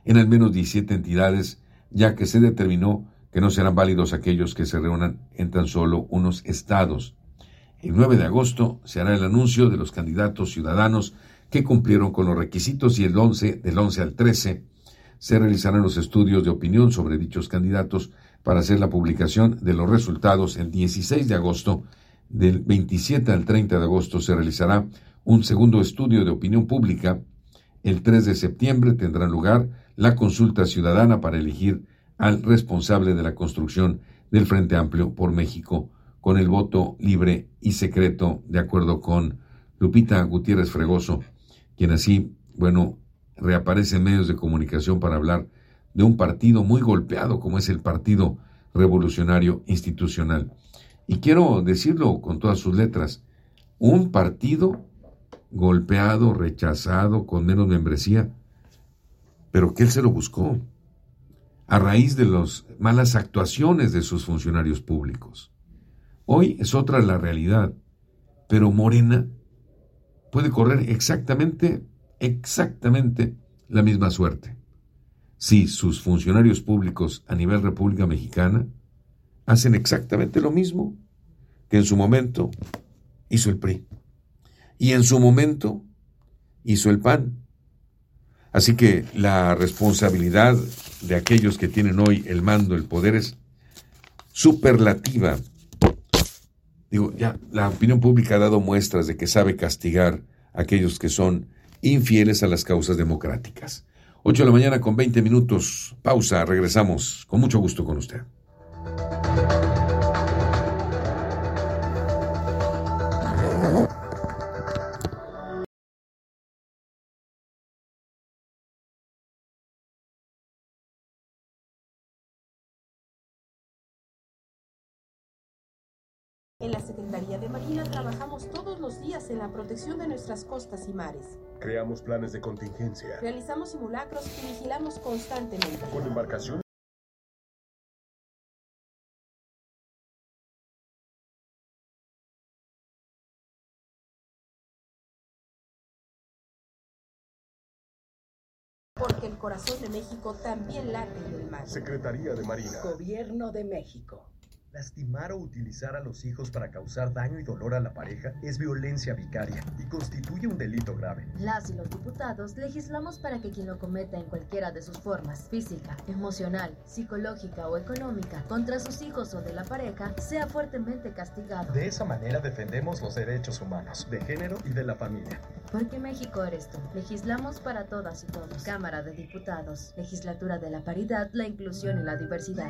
en al menos 17 entidades, ya que se determinó que no serán válidos aquellos que se reúnan en tan solo unos estados. El 9 de agosto se hará el anuncio de los candidatos ciudadanos que cumplieron con los requisitos y el 11, del 11 al 13, se realizarán los estudios de opinión sobre dichos candidatos para hacer la publicación de los resultados el 16 de agosto. Del 27 al 30 de agosto se realizará un segundo estudio de opinión pública. El 3 de septiembre tendrá lugar la consulta ciudadana para elegir al responsable de la construcción del Frente Amplio por México con el voto libre y secreto, de acuerdo con Lupita Gutiérrez Fregoso, quien así, bueno, reaparece en medios de comunicación para hablar de un partido muy golpeado como es el Partido Revolucionario Institucional. Y quiero decirlo con todas sus letras, un partido golpeado, rechazado, con menos membresía, pero que él se lo buscó. a raíz de las malas actuaciones de sus funcionarios públicos. Hoy es otra la realidad, pero Morena puede correr exactamente, exactamente la misma suerte. Si sus funcionarios públicos a nivel República Mexicana hacen exactamente lo mismo que en su momento hizo el PRI. Y en su momento hizo el PAN. Así que la responsabilidad de aquellos que tienen hoy el mando, el poder es superlativa. Digo, ya la opinión pública ha dado muestras de que sabe castigar a aquellos que son infieles a las causas democráticas. 8 de la mañana con 20 minutos. Pausa, regresamos. Con mucho gusto con usted. En la Secretaría de Marina trabajamos todos los días en la protección de nuestras costas y mares. Creamos planes de contingencia. Realizamos simulacros y vigilamos constantemente. Con embarcación. Porque el corazón de México también late en el mar. Secretaría de Marina. Gobierno de México. Lastimar o utilizar a los hijos para causar daño y dolor a la pareja es violencia vicaria y constituye un delito grave. Las y los diputados legislamos para que quien lo cometa en cualquiera de sus formas, física, emocional, psicológica o económica, contra sus hijos o de la pareja, sea fuertemente castigado. De esa manera defendemos los derechos humanos, de género y de la familia. Porque México eres tú. Legislamos para todas y todos. Cámara de Diputados. Legislatura de la Paridad, la Inclusión y la Diversidad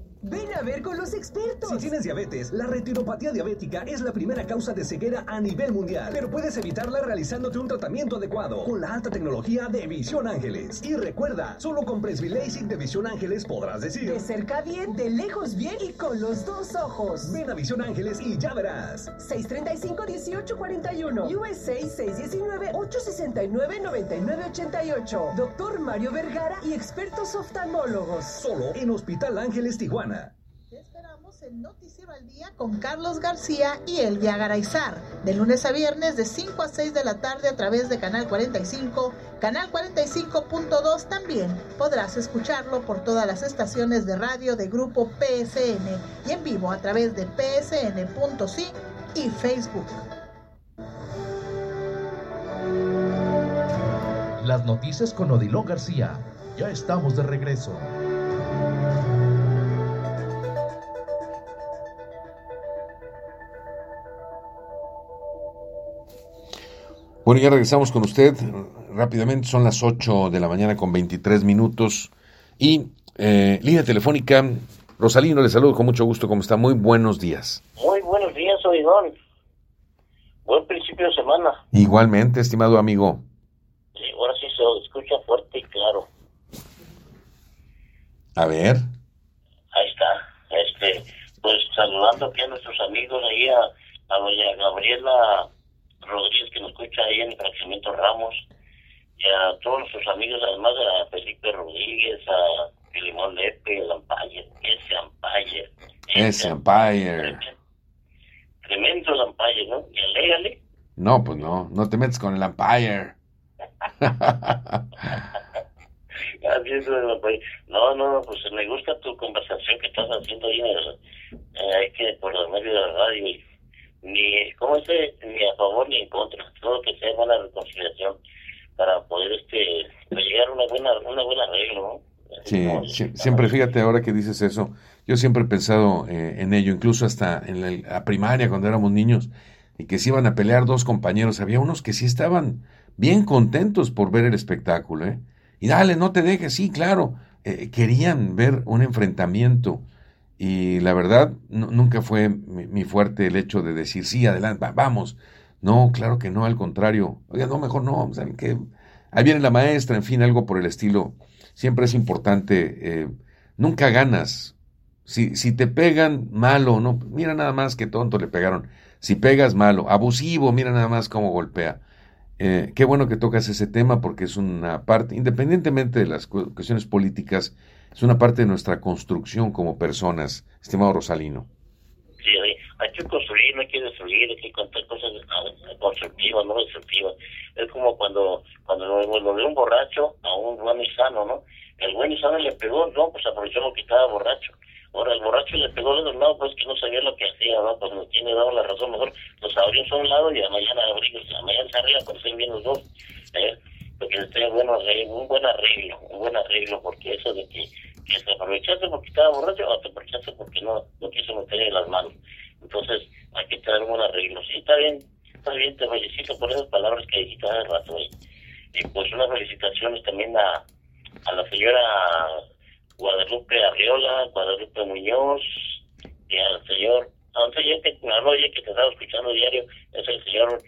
Ven a ver con los expertos. Si tienes diabetes, la retinopatía diabética es la primera causa de ceguera a nivel mundial, pero puedes evitarla realizándote un tratamiento adecuado con la alta tecnología de Visión Ángeles. Y recuerda, solo con PresbyLASIK de Visión Ángeles podrás decir de cerca bien, de lejos bien y con los dos ojos. Ven a Visión Ángeles y ya verás. 635-1841 USA 619-869-9988. Doctor Mario Vergara y expertos oftalmólogos. Solo en Hospital Ángeles Tijuana. Te esperamos en Noticiero al Día con Carlos García y Elvia Garaizar, de lunes a viernes de 5 a 6 de la tarde a través de Canal 45, Canal 45.2 también. Podrás escucharlo por todas las estaciones de radio de Grupo PSN y en vivo a través de psn.si y Facebook. Las noticias con Odilon García. Ya estamos de regreso. Bueno, ya regresamos con usted rápidamente, son las 8 de la mañana con 23 minutos y eh, línea telefónica, Rosalino, le saludo con mucho gusto, ¿cómo está? Muy buenos días. Muy buenos días, Oidón. Buen principio de semana. Igualmente, estimado amigo. Sí, ahora sí se escucha fuerte y claro. A ver. Ahí está. Este, pues saludando aquí a nuestros amigos, ahí a, a doña Gabriela Rodríguez que nos escucha ahí en el fraccionamiento Ramos y a todos nuestros amigos, además a Felipe Rodríguez, a Limón Lepe, el Ampayer, ese Ampayer. Ese Ampayer. Tremendo el Ampayer, ¿no? Y alégale. No, pues no, no te metes con el Ampayer. [laughs] no, no, pues me gusta tu conversación que estás haciendo ahí en el, eh, que por los medios de la radio y ni, ¿cómo dice? Ni a favor ni en contra. Todo que sea buena reconciliación para poder este llegar a una buena, una buena regla, ¿no? Sí, siempre fíjate ahora que dices eso, yo siempre he pensado eh, en ello, incluso hasta en la, primaria cuando éramos niños, y que se iban a pelear dos compañeros, había unos que sí estaban bien contentos por ver el espectáculo, ¿eh? y dale, no te dejes, sí, claro, eh, querían ver un enfrentamiento y la verdad nunca fue mi, fuerte el hecho de decir, sí, adelante, vamos. No, claro que no, al contrario. Oiga, no, mejor no, ¿saben qué? Ahí viene la maestra, en fin, algo por el estilo. Siempre es importante, eh, nunca ganas. Si, si te pegan, malo, no, mira nada más que tonto le pegaron. Si pegas, malo. Abusivo, mira nada más cómo golpea. Eh, qué bueno que tocas ese tema porque es una parte, independientemente de las cuestiones políticas, es una parte de nuestra construcción como personas, estimado Rosalino. Sí, hay que construir, no hay que destruir, hay que contar cosas ah, constructivas, no destructivas. Es como cuando cuando lo, de un borracho a un buen sano, ¿no? El buen y sano le pegó, no, pues aprovechó lo que estaba borracho. Ahora el borracho le pegó de un lado, pues que no sabía lo que hacía, ¿no? Pues no tiene dado la razón, mejor los abrió a un lado y a mañana abrió, a mañana se arriba, pues estén bien dos. ¿eh? Porque esté bueno, un buen arreglo, un buen arreglo, porque eso de que que se aprovechaste porque estaba borracho o te aprovechaste porque no, no quiso meter en las manos. Entonces hay que tener un arreglo. Sí, está bien, está bien, te felicito por esas palabras que dijiste hace rato. Y pues unas felicitaciones también a, a la señora Guadalupe Arriola, Guadalupe Muñoz y al señor, a un señor que me que te estaba escuchando diario, es el señor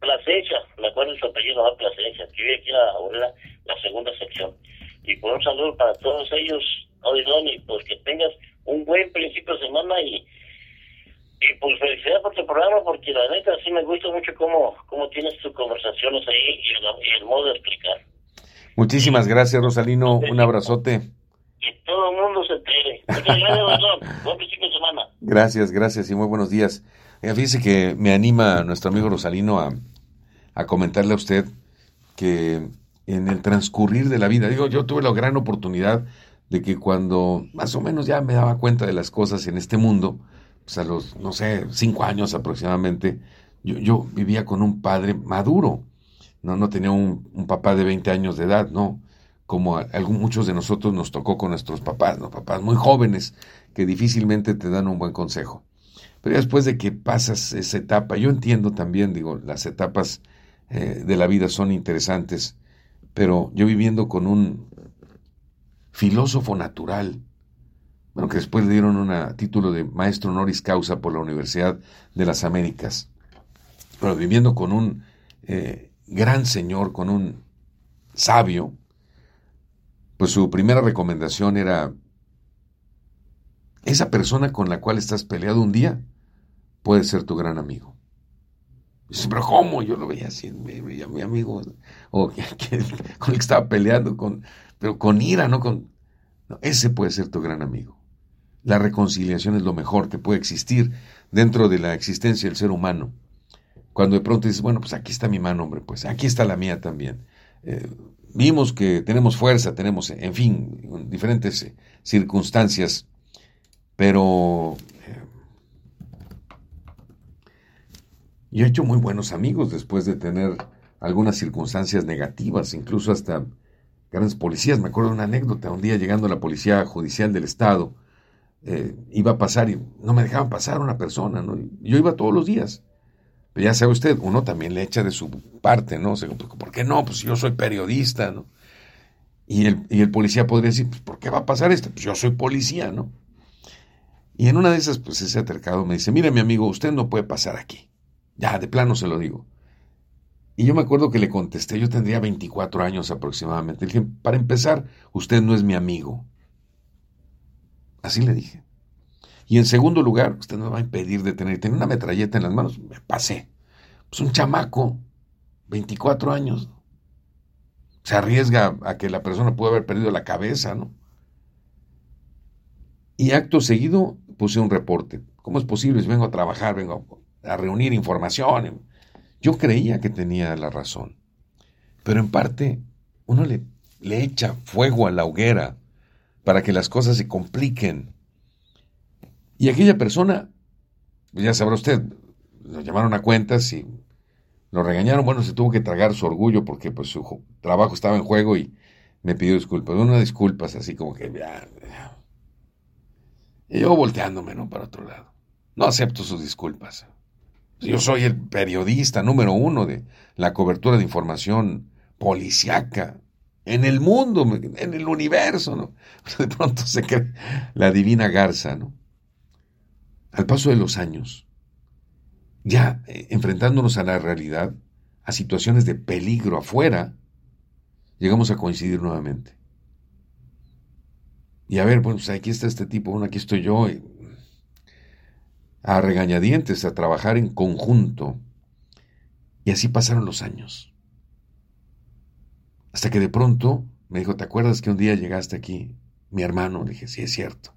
Plasencia, me acuerdo su apellido, va Plasencia, que vive aquí en la, la segunda sección. Y pues un saludo para todos ellos, Oidón, y pues que tengas un buen principio de semana y, y pues felicidades por tu programa, porque la neta sí me gusta mucho cómo, cómo tienes tus conversaciones ahí y el, modo de explicar. Muchísimas gracias, Rosalino. Un abrazote. Que todo el mundo se entere. Muchas gracias, Buen principio de semana. Gracias, gracias y muy buenos días. Fíjese que me anima nuestro amigo Rosalino a, a comentarle a usted que en el transcurrir de la vida. Digo, yo tuve la gran oportunidad de que cuando más o menos ya me daba cuenta de las cosas en este mundo, pues a los, no sé, cinco años aproximadamente, yo, yo vivía con un padre maduro. No, no tenía un, papá de 20 años de edad, no. Como a, muchos de nosotros nos tocó con nuestros papás, ¿no? Papás muy jóvenes que difícilmente te dan un buen consejo. Pero después de que pasas esa etapa, yo entiendo también, digo, las etapas eh, de la vida son interesantes pero yo viviendo con un filósofo natural, bueno, que después le dieron un título de maestro honoris causa por la Universidad de las Américas, pero viviendo con un eh, gran señor, con un sabio, pues su primera recomendación era, esa persona con la cual estás peleado un día puede ser tu gran amigo. Dice, pero ¿cómo? Yo lo veía así, veía a mi amigo, o [laughs] con el que estaba peleando, con, pero con ira, no con... ese puede ser tu gran amigo. La reconciliación es lo mejor que puede existir dentro de la existencia del ser humano. Cuando de pronto dices, bueno, pues aquí está mi mano, hombre, pues aquí está la mía también. Eh, vimos que tenemos fuerza, tenemos, en fin, diferentes circunstancias, pero Yo he hecho muy buenos amigos después de tener algunas circunstancias negativas, incluso hasta grandes policías. Me acuerdo de una anécdota, un día llegando a la policía judicial del estado, eh, iba a pasar y no me dejaban pasar una persona, ¿no? Yo iba todos los días. Pero ya sabe usted, uno también le echa de su parte, ¿no? ¿Por qué no? Pues yo soy periodista, ¿no? Y el, y el policía podría decir, pues, ¿por qué va a pasar esto? Pues yo soy policía, ¿no? Y en una de esas, pues ese atercado me dice, mire mi amigo, usted no puede pasar aquí. Ya, de plano se lo digo. Y yo me acuerdo que le contesté, yo tendría 24 años aproximadamente. Le dije, para empezar, usted no es mi amigo. Así le dije. Y en segundo lugar, usted no me va a impedir de tener, tener una metralleta en las manos. Me pasé. Pues un chamaco, 24 años. Se arriesga a que la persona pueda haber perdido la cabeza, ¿no? Y acto seguido puse un reporte. ¿Cómo es posible? Si vengo a trabajar, vengo a reunir información. Yo creía que tenía la razón, pero en parte uno le, le echa fuego a la hoguera para que las cosas se compliquen. Y aquella persona, ya sabrá usted, lo llamaron a cuentas y lo regañaron. Bueno, se tuvo que tragar su orgullo porque pues su trabajo estaba en juego y me pidió disculpas. Una disculpas así como que ya, Y yo volteándome, ¿no? Para otro lado. No acepto sus disculpas. Yo soy el periodista número uno de la cobertura de información policiaca en el mundo, en el universo, ¿no? [laughs] De pronto se cree la divina garza, ¿no? Al paso de los años, ya eh, enfrentándonos a la realidad, a situaciones de peligro afuera, llegamos a coincidir nuevamente. Y a ver, pues aquí está este tipo, bueno, aquí estoy yo, a regañadientes, a trabajar en conjunto. Y así pasaron los años. Hasta que de pronto me dijo, ¿te acuerdas que un día llegaste aquí? Mi hermano, le dije, sí, es cierto.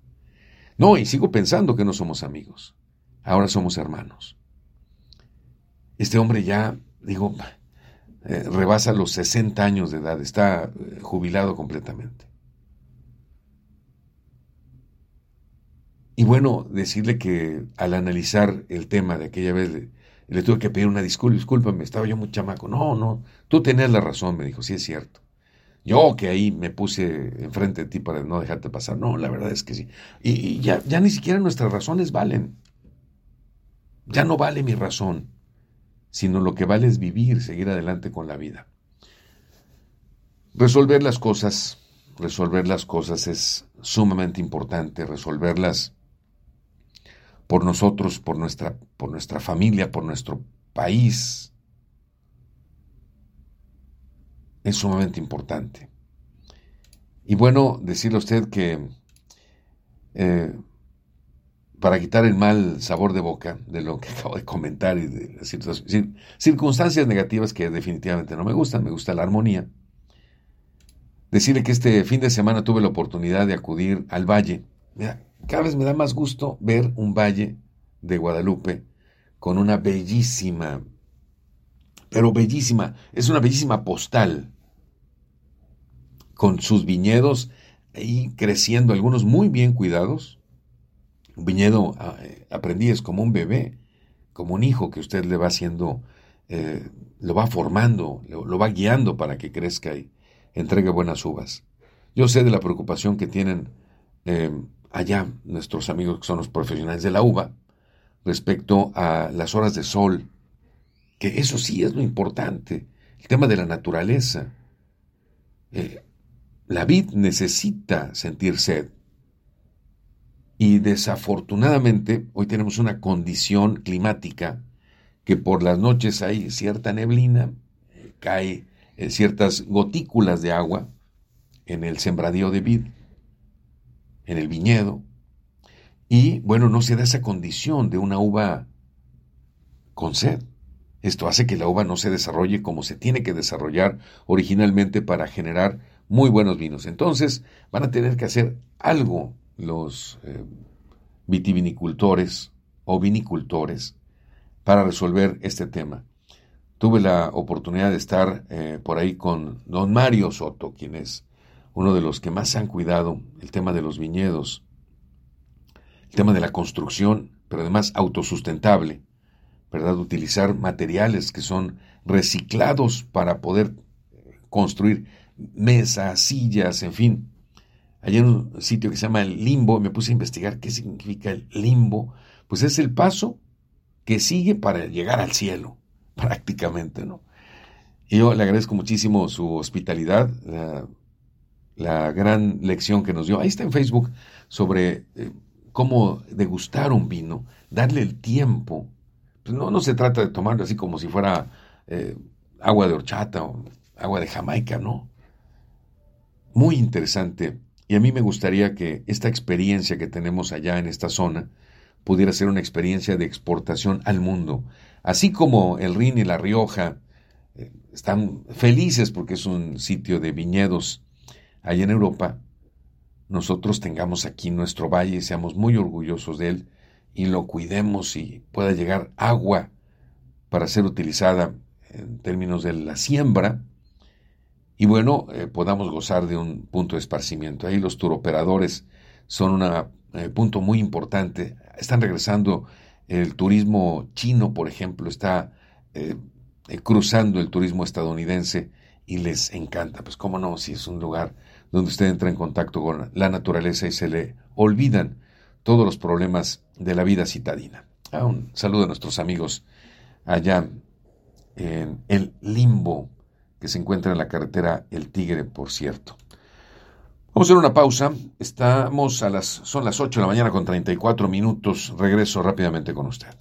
No, y sigo pensando que no somos amigos. Ahora somos hermanos. Este hombre ya, digo, eh, rebasa los 60 años de edad, está eh, jubilado completamente. Y bueno, decirle que al analizar el tema de aquella vez le, tuve que pedir una disculpa, discúlpame, estaba yo muy chamaco. No, no, tú tenías la razón, me dijo, sí es cierto. Yo que ahí me puse enfrente de ti para no dejarte pasar. No, la verdad es que sí. Y, ya, ya ni siquiera nuestras razones valen. Ya no vale mi razón, sino lo que vale es vivir, seguir adelante con la vida. Resolver las cosas, resolver las cosas es sumamente importante, resolverlas por nosotros, por nuestra, por nuestra familia, por nuestro país. Es sumamente importante. Y bueno, decirle a usted que eh, para quitar el mal sabor de boca de lo que [laughs] acabo de comentar y de las circunstancias negativas que definitivamente no me gustan, me gusta la armonía, decirle que este fin de semana tuve la oportunidad de acudir al valle. Mira, cada vez me da más gusto ver un valle de Guadalupe con una bellísima, pero bellísima, es una bellísima postal, con sus viñedos ahí creciendo, algunos muy bien cuidados. Un viñedo ah, eh, aprendí es como un bebé, como un hijo que usted le va haciendo, eh, lo va formando, lo, va guiando para que crezca y entregue buenas uvas. Yo sé de la preocupación que tienen eh, allá nuestros amigos que son los profesionales de la uva respecto a las horas de sol, que eso sí es lo importante, el tema de la naturaleza. Eh, la vid necesita sentir sed. Y desafortunadamente hoy tenemos una condición climática que por las noches hay cierta neblina, cae ciertas gotículas de agua en el sembradío de vid en el viñedo, y bueno, no se da esa condición de una uva con sed. Esto hace que la uva no se desarrolle como se tiene que desarrollar originalmente para generar muy buenos vinos. Entonces van a tener que hacer algo los eh, vitivinicultores o vinicultores para resolver este tema. Tuve la oportunidad de estar eh, por ahí con don Mario Soto, quien es uno de los que más han cuidado el tema de los viñedos, el tema de la construcción, pero además autosustentable, ¿verdad? Utilizar materiales que son reciclados para poder construir mesas, sillas, en fin. Hay un sitio que se llama el limbo, me puse a investigar qué significa el limbo. Pues es el paso que sigue para llegar al cielo, prácticamente, ¿no? Yo le agradezco muchísimo su hospitalidad, la gran lección que nos dio. Ahí está en Facebook sobre eh, cómo degustar un vino, darle el tiempo. Pues no, no se trata de tomarlo así como si fuera eh, agua de horchata o agua de Jamaica, no. Muy interesante. Y a mí me gustaría que esta experiencia que tenemos allá en esta zona pudiera ser una experiencia de exportación al mundo. Así como el Rin y la Rioja eh, están felices porque es un sitio de viñedos allá en Europa, nosotros tengamos aquí nuestro valle y seamos muy orgullosos de él y lo cuidemos y pueda llegar agua para ser utilizada en términos de la siembra y bueno, eh, podamos gozar de un punto de esparcimiento. Ahí los turoperadores son un eh, punto muy importante. Están regresando el turismo chino, por ejemplo, está eh, cruzando el turismo estadounidense y les encanta. Pues cómo no, si es un lugar donde usted entra en contacto con la naturaleza y se le olvidan todos los problemas de la vida citadina. Ah, un saludo a nuestros amigos allá en el limbo que se encuentra en la carretera El Tigre, por cierto. Vamos a hacer una pausa. Estamos a las, son las 8 de la mañana con 34 minutos. Regreso rápidamente con usted.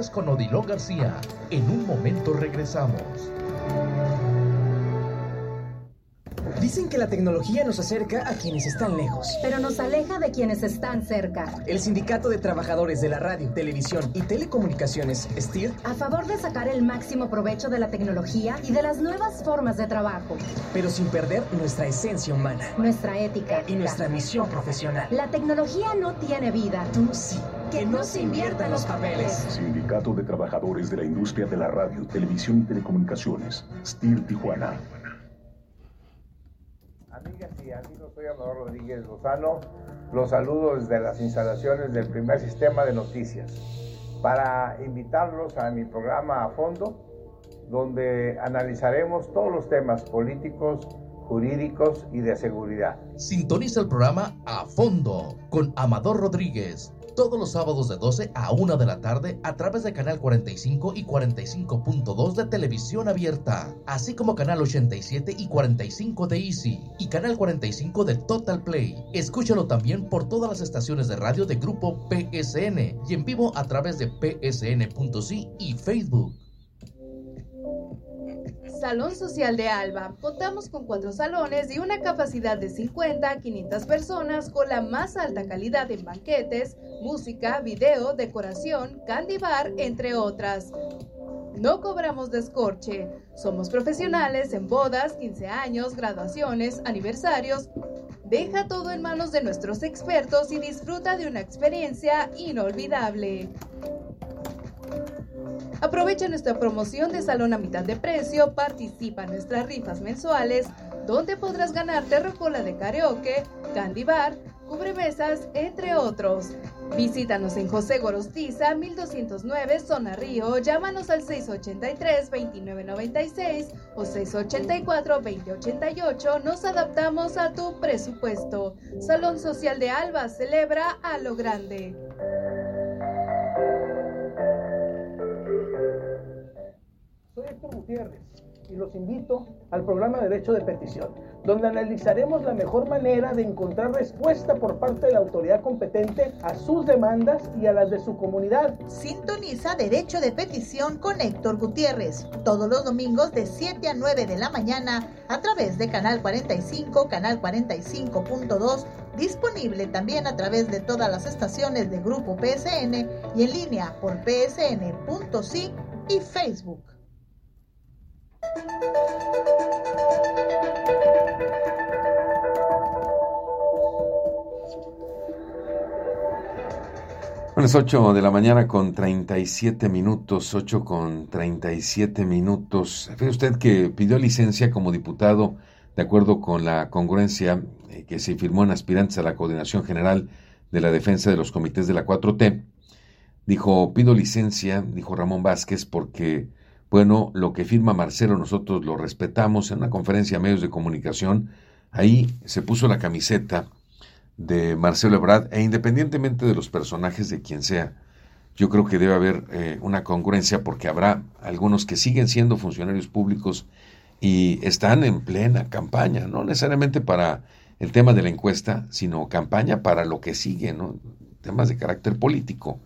Noticias con Odilon García. En un momento regresamos. Dicen que la tecnología nos acerca a quienes están lejos. Pero nos aleja de quienes están cerca. El Sindicato de Trabajadores de la Radio, Televisión y Telecomunicaciones, STIR, a favor de sacar el máximo provecho de la tecnología y de las nuevas formas de trabajo. Pero sin perder nuestra esencia humana. Nuestra ética. Y nuestra misión profesional. La tecnología no tiene vida. Tú sí. Que, no se inviertan los papeles. Sindicato de Trabajadores de la Industria de la Radio, Televisión y Telecomunicaciones, STIR Tijuana. Amigas y amigos, soy Amador Rodríguez Lozano. Los saludo desde las instalaciones del primer sistema de noticias para invitarlos a mi programa a fondo, donde analizaremos todos los temas políticos, jurídicos y de seguridad. Sintoniza el programa a fondo con Amador Rodríguez todos los sábados de 12 a 1 de la tarde a través de Canal 45 y 45.2 de televisión abierta, así como Canal 87 y 45 de Easy y Canal 45 de Total Play. Escúchalo también por todas las estaciones de radio de Grupo PSN y en vivo a través de psn.si y Facebook. Salón Social de Alba. Contamos con cuatro salones y una capacidad de 50 a 500 personas con la más alta calidad en banquetes, música, video, decoración, candy bar, entre otras. No cobramos descorche. Somos profesionales en bodas, 15 años, graduaciones, aniversarios. Deja todo en manos de nuestros expertos y disfruta de una experiencia inolvidable. Aprovecha nuestra promoción de salón a mitad de precio, participa en nuestras rifas mensuales, donde podrás ganarte rocola de karaoke, candy bar, cubremesas, entre otros. Visítanos en José Gorostiza, 1209, Zona Río. Llámanos al 683-2996 o 684-2088. Nos adaptamos a tu presupuesto. Salón Social de Alba celebra a lo grande. Soy Héctor Gutiérrez y los invito al programa Derecho de Petición, donde analizaremos la mejor manera de encontrar respuesta por parte de la autoridad competente a sus demandas y a las de su comunidad. Sintoniza Derecho de Petición con Héctor Gutiérrez, todos los domingos de 7 a 9 de la mañana a través de Canal 45, Canal 45.2, disponible también a través de todas las estaciones de Grupo PSN y en línea por psn.si y Facebook. Las 8 de la mañana con 37 minutos, 8 con 37 minutos. Fíjese usted que pidió licencia como diputado de acuerdo con la congruencia eh, que se firmó en aspirantes a la Coordinación General de la Defensa de los Comités de la 4T. Dijo, pido licencia, dijo Ramón Vázquez, porque bueno, lo que firma Marcelo nosotros lo respetamos en una conferencia a medios de comunicación. Ahí se puso la camiseta de Marcelo Ebrard e independientemente de los personajes de quien sea, yo creo que debe haber eh, una congruencia porque habrá algunos que siguen siendo funcionarios públicos y están en plena campaña, no necesariamente para el tema de la encuesta, sino campaña para lo que sigue, ¿no? temas de carácter político.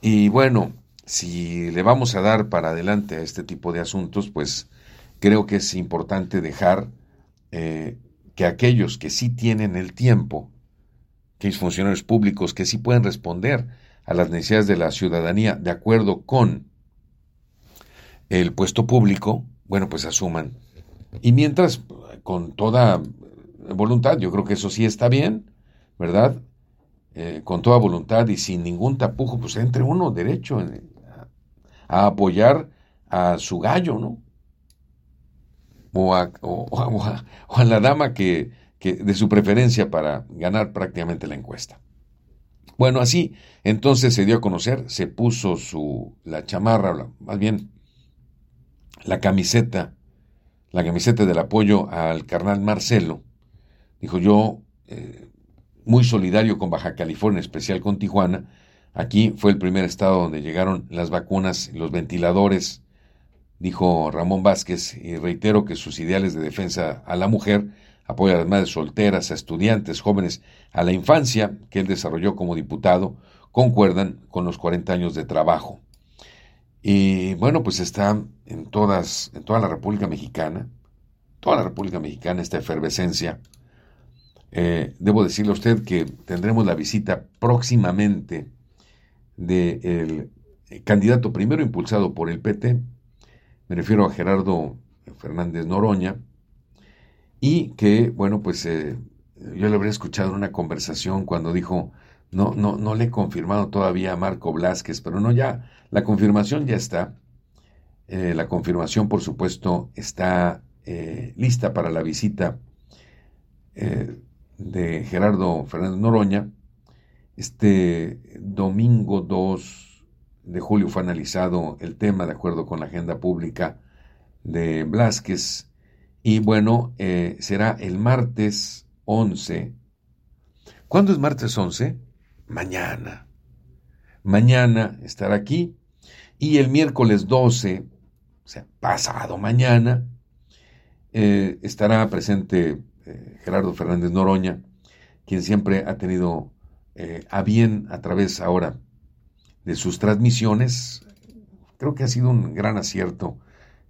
Y bueno, si le vamos a dar para adelante a este tipo de asuntos, pues creo que es importante dejar eh, que aquellos que sí tienen el tiempo, aquellos funcionarios públicos que sí pueden responder a las necesidades de la ciudadanía de acuerdo con el puesto público, bueno, pues asuman. Y mientras, con toda voluntad, yo creo que eso sí está bien, ¿verdad? Eh, con toda voluntad y sin ningún tapujo, pues entre uno derecho en, a apoyar a su gallo, ¿no? O a, a, la dama que, que, de su preferencia para ganar prácticamente la encuesta. Bueno, así entonces se dio a conocer, se puso su la chamarra, más bien la camiseta, la camiseta del apoyo al carnal Marcelo. Dijo yo, eh, muy solidario con Baja California, especial con Tijuana. Aquí fue el primer estado donde llegaron las vacunas, los ventiladores, dijo Ramón Vázquez, y reitero que sus ideales de defensa a la mujer apoya a las madres solteras, a estudiantes, jóvenes, a la infancia que él desarrolló como diputado, concuerdan con los 40 años de trabajo. Y bueno, pues está en todas, en toda la República Mexicana, toda la República Mexicana esta efervescencia. Eh, debo decirle a usted que tendremos la visita próximamente del candidato primero impulsado por el PT, me refiero a Gerardo Fernández Noroña, y que, bueno, pues eh, yo le habría escuchado en una conversación cuando dijo, no, no, no le he confirmado todavía a Marco Blasquez, pero no, ya, la confirmación ya está. Eh, la confirmación, por supuesto, está eh, lista para la visita de Gerardo Fernández Noroña. Este domingo 2 de julio fue analizado el tema de acuerdo con la agenda pública de Blasquez y bueno, eh, será el martes 11. ¿Cuándo es martes 11? Mañana. Mañana estará aquí. Y el miércoles 12, o sea, pasado mañana, eh, estará presente eh, Gerardo Fernández Noroña, quien siempre ha tenido a bien a través ahora de sus transmisiones. Creo que ha sido un gran acierto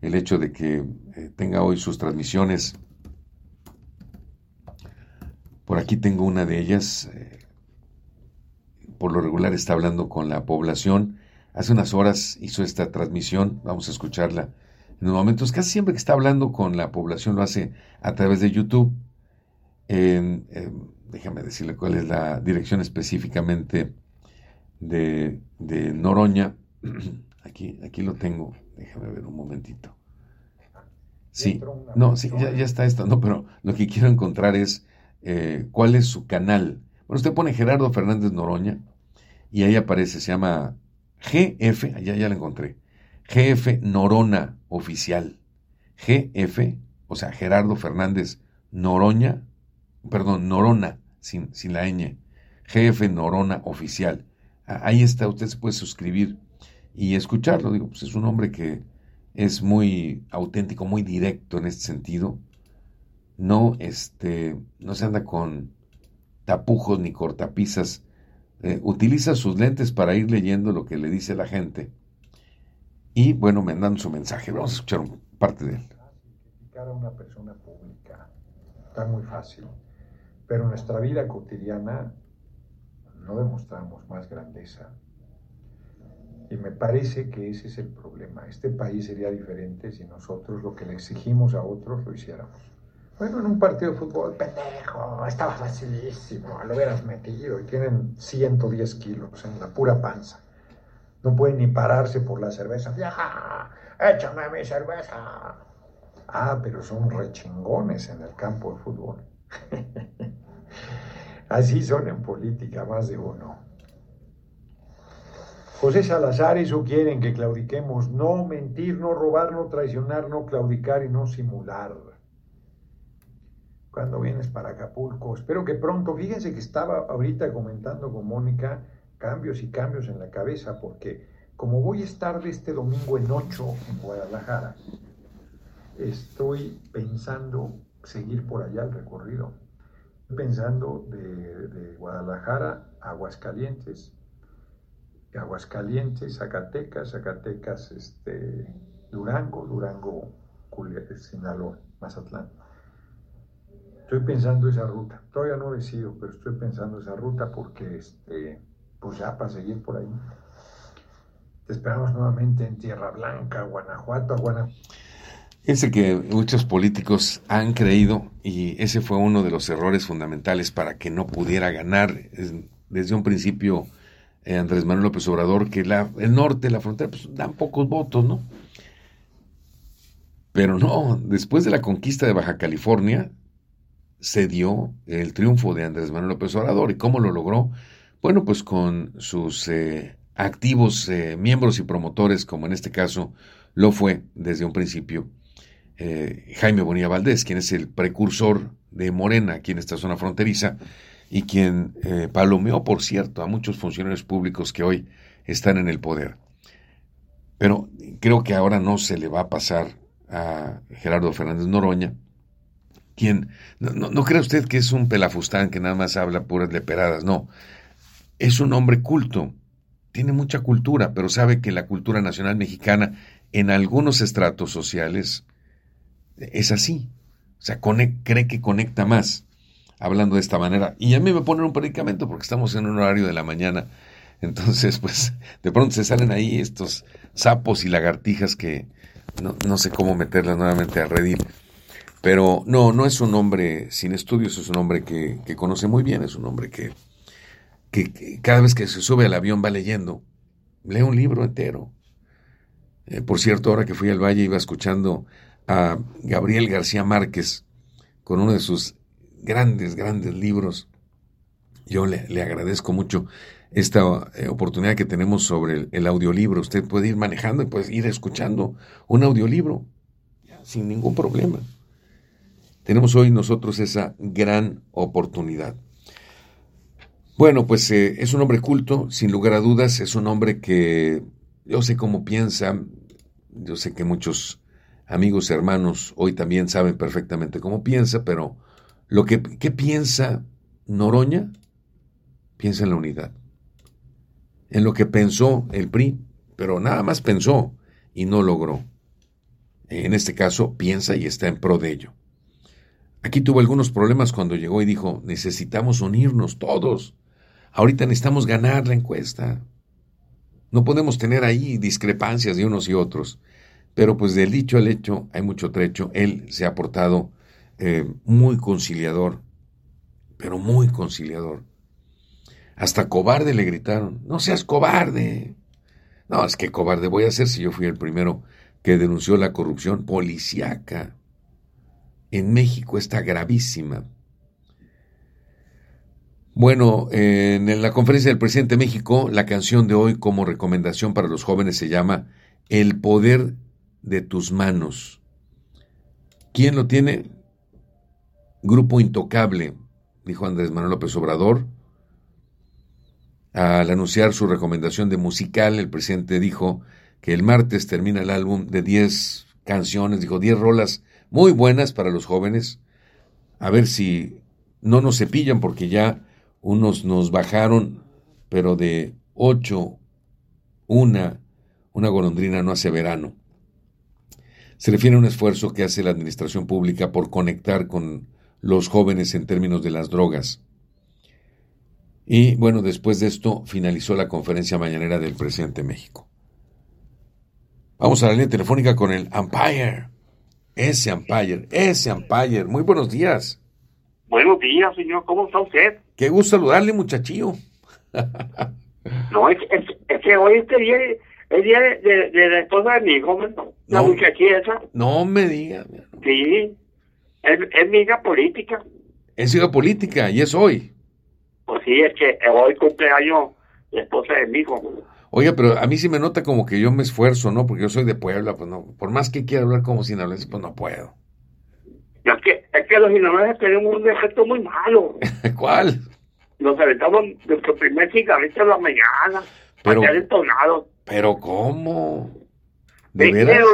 el hecho de que eh, tenga hoy sus transmisiones. Por aquí tengo una de ellas. Eh, por lo regular está hablando con la población. Hace unas horas hizo esta transmisión. Vamos a escucharla en los momentos. Casi siempre que está hablando con la población lo hace a través de YouTube. Déjame decirle cuál es la dirección específicamente de, de Noroña. [clears throat] Aquí, aquí lo tengo. Déjame ver un momentito. Sí, no, sí, ya, está esto, no, pero lo que quiero encontrar es eh, cuál es su canal. Bueno, usted pone Gerardo Fernández Noroña y ahí aparece, se llama GF, ya, ya lo encontré, GF Norona Oficial. GF, o sea, Gerardo Fernández Noroña, perdón, Norona, sin, sin la ñ, GF Norona Oficial. Ahí está, usted se puede suscribir y escucharlo. Digo, pues es un hombre que es muy auténtico, muy directo en este sentido. No, este, no se anda con tapujos ni cortapisas. Eh, utiliza sus lentes para ir leyendo lo que le dice la gente. Y bueno, me dan su mensaje. Vamos a escuchar parte de él. Criticar a una persona pública está muy fácil, pero en nuestra vida cotidiana no demostramos más grandeza, y me parece que ese es el problema. Este país sería diferente si nosotros lo que le exigimos a otros lo hiciéramos. Bueno, en un partido de fútbol, pendejo, estaba facilísimo, lo hubieras metido y tienen 110 kilos en la pura panza. No pueden ni pararse por la cerveza. ¡Vieja! ¡Échame mi cerveza! Ah, pero son rechingones en el campo de fútbol. [laughs] Así son en política, más de uno. José Salazar, eso quieren que claudiquemos, no mentir, no robar, no traicionar, no claudicar y no simular. Cuando vienes para Acapulco, espero que pronto, fíjense que estaba ahorita comentando con Mónica cambios y cambios en la cabeza, porque como voy a estar de este domingo en 8 en Guadalajara, estoy pensando seguir por allá el recorrido. Pensando de, Guadalajara a Aguascalientes, Aguascalientes, Zacatecas, Zacatecas, este, Durango, Durango, Sinaloa, Mazatlán. Estoy pensando esa ruta. Todavía no decido, pero estoy pensando esa ruta porque, este, pues ya para seguir por ahí. Te esperamos nuevamente en Tierra Blanca, Guanajuato, Guanajuato. Ese que muchos políticos han creído, y ese fue uno de los errores fundamentales para que no pudiera ganar desde un principio eh, Andrés Manuel López Obrador, que la, el norte, la frontera, pues dan pocos votos, ¿no? Pero no, después de la conquista de Baja California, se dio el triunfo de Andrés Manuel López Obrador. ¿Y cómo lo logró? Bueno, pues con sus eh, activos eh, miembros y promotores, como en este caso lo fue desde un principio Jaime Bonilla Valdés, quien es el precursor de Morena aquí en esta zona fronteriza, y quien eh, palomeó, por cierto, a muchos funcionarios públicos que hoy están en el poder. Pero creo que ahora no se le va a pasar a Gerardo Fernández Noroña, quien, no, no, cree usted que es un pelafustán que nada más habla puras leperadas, no, es un hombre culto, tiene mucha cultura, pero sabe que la cultura nacional mexicana en algunos estratos sociales es así, o sea, cree que conecta más hablando de esta manera. Y a mí me ponen un predicamento porque estamos en un horario de la mañana. Entonces, pues, de pronto se salen ahí estos sapos y lagartijas que no, no sé cómo meterlas nuevamente a redil. Pero no, no es un hombre sin estudios, es un hombre que, que conoce muy bien, es un hombre que, que, cada vez que se sube al avión va leyendo, lee un libro entero. Eh, por cierto, ahora que fui al valle iba escuchando a Gabriel García Márquez con uno de sus grandes, grandes libros. Yo le, le agradezco mucho esta eh, oportunidad que tenemos sobre el, audiolibro. Usted puede ir manejando y puede ir escuchando un audiolibro sin ningún problema. Tenemos hoy nosotros esa gran oportunidad. Bueno, pues eh, es un hombre culto, sin lugar a dudas, es un hombre que yo sé cómo piensa, yo sé que muchos amigos, hermanos, hoy también saben perfectamente cómo piensa, pero lo que ¿qué piensa Noroña, piensa en la unidad, en lo que pensó el PRI, pero nada más pensó y no logró. En este caso, piensa y está en pro de ello. Aquí tuvo algunos problemas cuando llegó y dijo, necesitamos unirnos todos. Ahorita necesitamos ganar la encuesta. No podemos tener ahí discrepancias de unos y otros. Pero pues del dicho al hecho hay mucho trecho. Él se ha portado eh, muy conciliador, pero muy conciliador. Hasta cobarde le gritaron, no seas cobarde. No, es que cobarde voy a ser si yo fui el primero que denunció la corrupción policíaca en México está gravísima. Bueno, en la conferencia del presidente de México, la canción de hoy como recomendación para los jóvenes se llama El poder de tus manos. ¿Quién lo tiene? Grupo Intocable, dijo Andrés Manuel López Obrador. Al anunciar su recomendación de musical, el presidente dijo que el martes termina el álbum de 10 canciones, dijo 10 rolas muy buenas para los jóvenes. A ver si no nos cepillan porque ya unos nos bajaron, pero de ocho, una, una golondrina no hace verano. Se refiere a un esfuerzo que hace la administración pública por conectar con los jóvenes en términos de las drogas. Y bueno, después de esto finalizó la conferencia mañanera del presidente de México. Vamos a la línea telefónica con el Empire. Ese Empire, ese Empire. Muy buenos días. Buenos días, señor. ¿Cómo está usted? Qué gusto saludarle, muchachillo. [laughs] no, es, que hoy es el día, el día de, la esposa de mi hijo, no, muchachilla esa. No me diga. Sí, es, es mi hija política. Es hija política y es hoy. Pues sí, es que hoy cumpleaños la esposa de mi hijo. Oye, pero a mí sí me nota como que yo me esfuerzo, ¿no? Porque yo soy de Puebla, pues no. Por más que quiera hablar como sinaloense, pues no puedo. Es que, es que los sinaloenses tenemos un defecto muy malo. [laughs] ¿Cuál? Nos aventamos nuestro primer cigarrito en la mañana. Pero, detonado. pero ¿cómo? ¿De veras?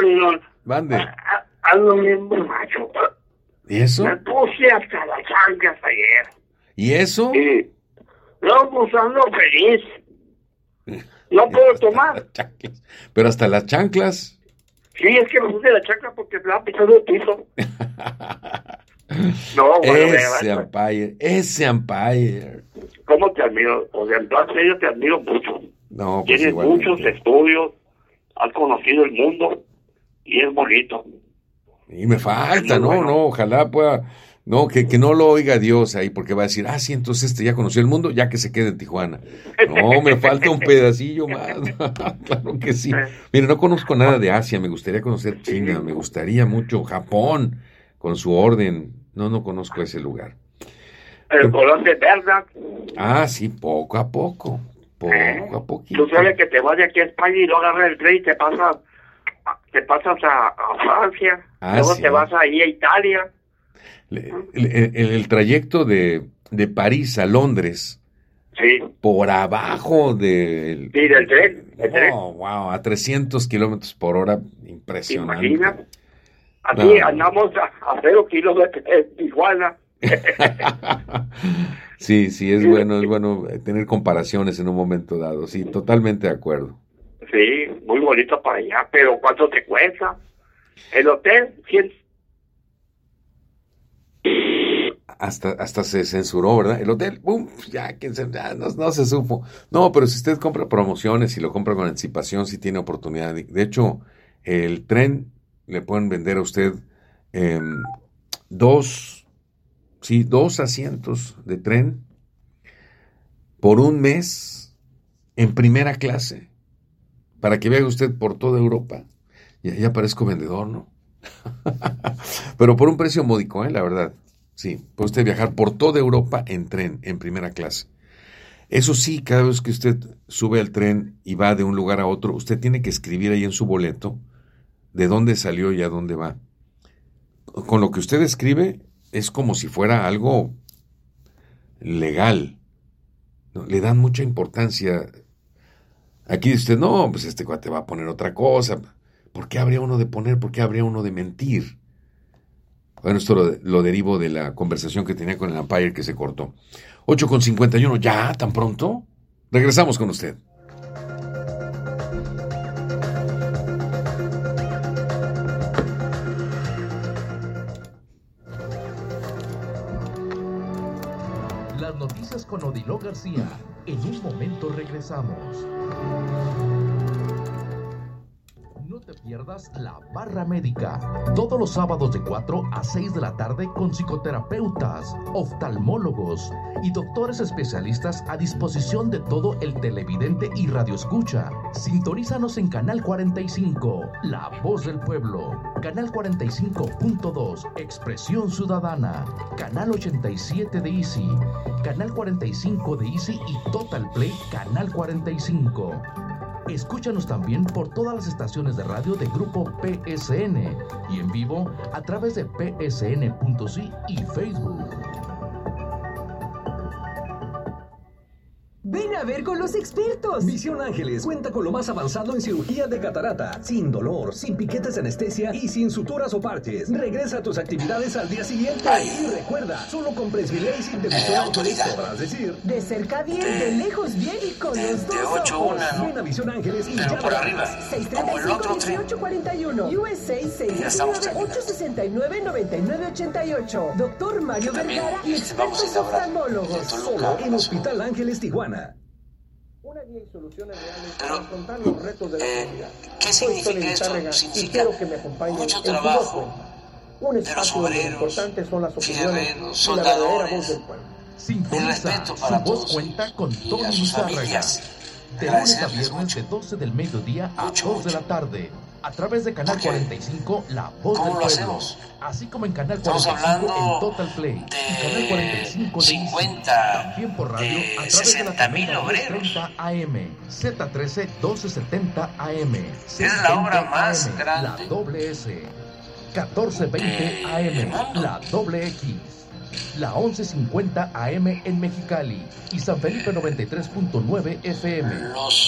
Mande. Ando bien borracho. ¿Y eso? Me puse hasta las chanclas ayer. ¿Y eso? Sí. No, pues ando feliz. No [laughs] puedo tomar. Pero hasta las chanclas. Sí, es que me puse la chancla porque me ha pisado el piso. [laughs] No, bueno, ese Empire, ese Empire. ¿Cómo te admiro? O sea, en serio te admiro mucho. No, pues Tienes muchos estudios, has conocido el mundo y es bonito. Y me falta, no, no, ojalá pueda no, que, que no lo oiga Dios ahí, porque va a decir, ah, sí, entonces este ya conoció el mundo, ya que se quede en Tijuana. No, me falta un pedacillo más. [laughs] claro que sí. Mire, no conozco nada de Asia, me gustaría conocer China, me gustaría mucho Japón, con su orden. No, no conozco ese lugar. El colón de verdad. Ah, sí, poco a poco. Poco a poquito. Tú sabes que te vas de aquí a España y luego agarras el tren y te pasas, te pasas a, Francia. Ah, luego sí. te vas ahí a Italia el, el, el, trayecto de de París a Londres. Sí. Por abajo del... Sí, del tren. El tren. Oh, wow, a 300 kilómetros por hora. Impresionante. Imagina. Aquí No. andamos a, a cero de, de Tijuana. [laughs] [laughs] Sí, sí, es bueno, es bueno eh, tener comparaciones en un momento dado. Sí, totalmente de acuerdo. Sí, muy bonito para allá, pero ¿cuánto te cuesta? El hotel, 100. Hasta, hasta se censuró, ¿verdad? El hotel, ¡pum! Ya, quién se- ya no, no se supo. No, pero si usted compra promociones y lo compra con anticipación, sí tiene oportunidad. De, de hecho, el tren le pueden vender a usted em, dos, sí, dos asientos de tren por un mes en primera clase para que viaje usted por toda Europa. Ya, ya parezco vendedor, ¿no? [laughs] Pero por un precio módico, ¿eh? La verdad. Sí, puede usted viajar por toda Europa en tren, en primera clase. Eso sí, cada vez que usted sube al tren y va de un lugar a otro, usted tiene que escribir ahí en su boleto de dónde salió y a dónde va. Con lo que usted escribe es como si fuera algo legal. Le dan mucha importancia. Aquí dice usted, no, pues este cuate va a poner otra cosa. ¿Por qué habría uno de poner? ¿Por qué habría uno de mentir? Bueno, esto lo, lo derivo de la conversación que tenía con el Empire que se cortó. 8 con 51, ¿ya? ¿Tan pronto? Regresamos con usted. García. En un momento regresamos. Pierdas la barra médica. Todos los sábados de 4 a 6 de la tarde con psicoterapeutas, oftalmólogos y doctores especialistas a disposición de todo el televidente y radioescucha. Sintonízanos en Canal 45, La Voz del Pueblo. Canal 45.2, Expresión Ciudadana. Canal 87 de Easy. Canal 45 de Easy y Total Play, Canal 45. Escúchanos también por todas las estaciones de radio de Grupo PSN y en vivo a través de psn.si y Facebook. A ver con los expertos. Visión Ángeles cuenta con lo más avanzado en cirugía de catarata, sin dolor, sin piquetes de anestesia y sin suturas o parches. Regresa a tus actividades al día siguiente. Y recuerda, solo con Presbylacy de Visión Ángeles podrás decir De cerca bien, de lejos bien y con los dos ocho ojos. una, ¿no? Ven a Visión Ángeles y Pero ya por arriba, como el otro tren. 1841. USA Ya estamos 669 869 9988. Doctor Mario Vergara y expertos oftalmólogos. Solo en Hospital Ángeles Tijuana. Una guía y soluciones reales para afrontar los retos de la eh, comunidad. ¿qué Soy significa esto? Tárrega y Significa quiero que me acompañen mucho en tu trabajo voz cuenta. Un de los obreros, importante son las opiniones fierreros, y la verdadera soldadores. voz del pueblo. Sintoniza su voz cuenta con Tony. De lunes a viernes de 12 del mediodía a 2 de la tarde. A través de Canal 45, La Voz ¿Cómo del lo Pueblo. Así como en Canal Estamos 45 hablando en Total Play. y Canal 45 de 50, También por radio de a través de la 60,000 cadena obreros. 1030 AM. Z13 1270 AM. Es la obra 620 más AM, grande La doble S. 1420 AM. La doble X. La 1150 AM en Mexicali y San Felipe 93.9 FM.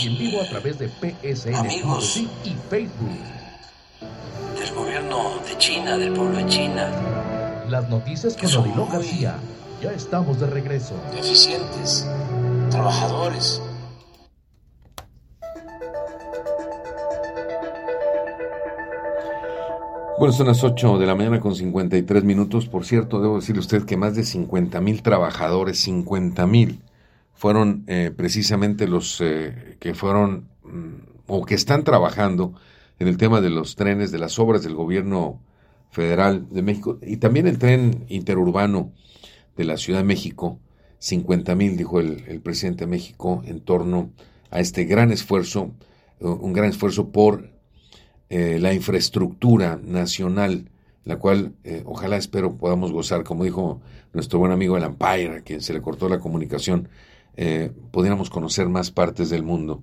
y en vivo a través de PSN.si y Facebook. del gobierno de China, del pueblo de China, Las noticias con Odilon García. Ya estamos de regreso. eficientes, trabajadores. Bueno, son las 8 de la mañana con 53 minutos. Por cierto, debo decirle a usted que más de 50 mil trabajadores, 50 mil, fueron eh, precisamente los eh, que fueron mm, o que están trabajando en el tema de los trenes, de las obras del gobierno federal de México y también el tren interurbano de la Ciudad de México. 50 mil, dijo el, el presidente de México, en torno a este gran esfuerzo, un gran esfuerzo por eh, la infraestructura nacional, la cual eh, ojalá espero podamos gozar, como dijo nuestro buen amigo el Empire, a quien se le cortó la comunicación, eh, pudiéramos conocer más partes del mundo.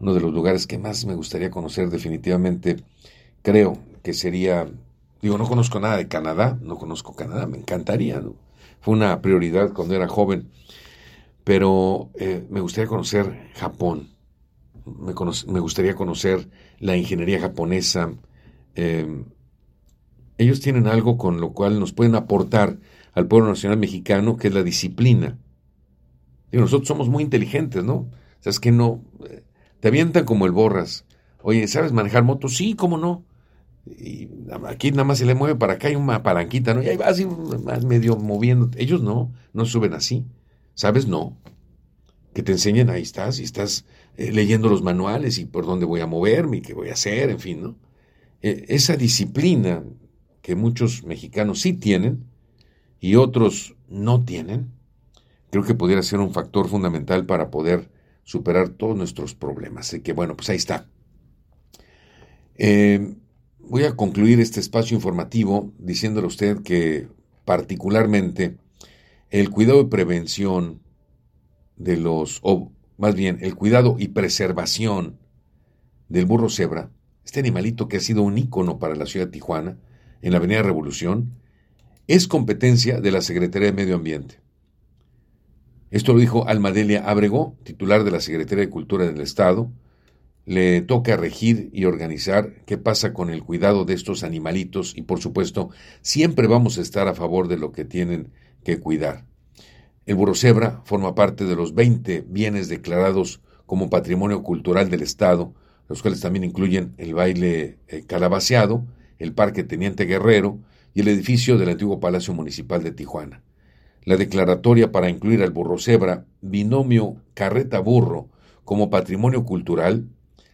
Uno de los lugares que más me gustaría conocer definitivamente, creo que sería, digo, no conozco nada de Canadá, no conozco Canadá, me encantaría, fue una prioridad cuando era joven. Pero eh, me gustaría conocer Japón, me, me, gustaría conocer la ingeniería japonesa. Eh, ellos tienen algo con lo cual nos pueden aportar al pueblo nacional mexicano, que es la disciplina. Y nosotros somos muy inteligentes, ¿no? O sea, es que no, te avientan como el borras. Oye, ¿sabes manejar moto? Sí, ¿cómo no? Y aquí nada más se le mueve para acá, hay una palanquita, ¿no? Y ahí va así medio moviendo. Ellos no, no suben así. ¿Sabes? No. Que te enseñen, ahí estás, y estás eh, leyendo los manuales y por dónde voy a moverme y qué voy a hacer, en fin, ¿no? E, esa disciplina que muchos mexicanos sí tienen y otros no tienen, creo que pudiera ser un factor fundamental para poder superar todos nuestros problemas. Así que bueno, pues ahí está. Eh, voy a concluir este espacio informativo diciéndole a usted que particularmente el cuidado y prevención de los, más bien el cuidado y preservación del burro cebra, este animalito que ha sido un ícono para la ciudad de Tijuana, en la Avenida Revolución, es competencia de la Secretaría de Medio Ambiente. Esto lo dijo Almadelia Abrego, titular de la Secretaría de Cultura del Estado. Le toca regir y organizar qué pasa con el cuidado de estos animalitos y por supuesto siempre vamos a estar a favor de lo que tienen que cuidar. El burro cebra forma parte de los 20 bienes declarados como patrimonio cultural del Estado, los cuales también incluyen el baile eh, calabaceado, el Parque Teniente Guerrero y el edificio del antiguo Palacio Municipal de Tijuana. La declaratoria para incluir al burro cebra, binomio carreta-burro, como patrimonio cultural,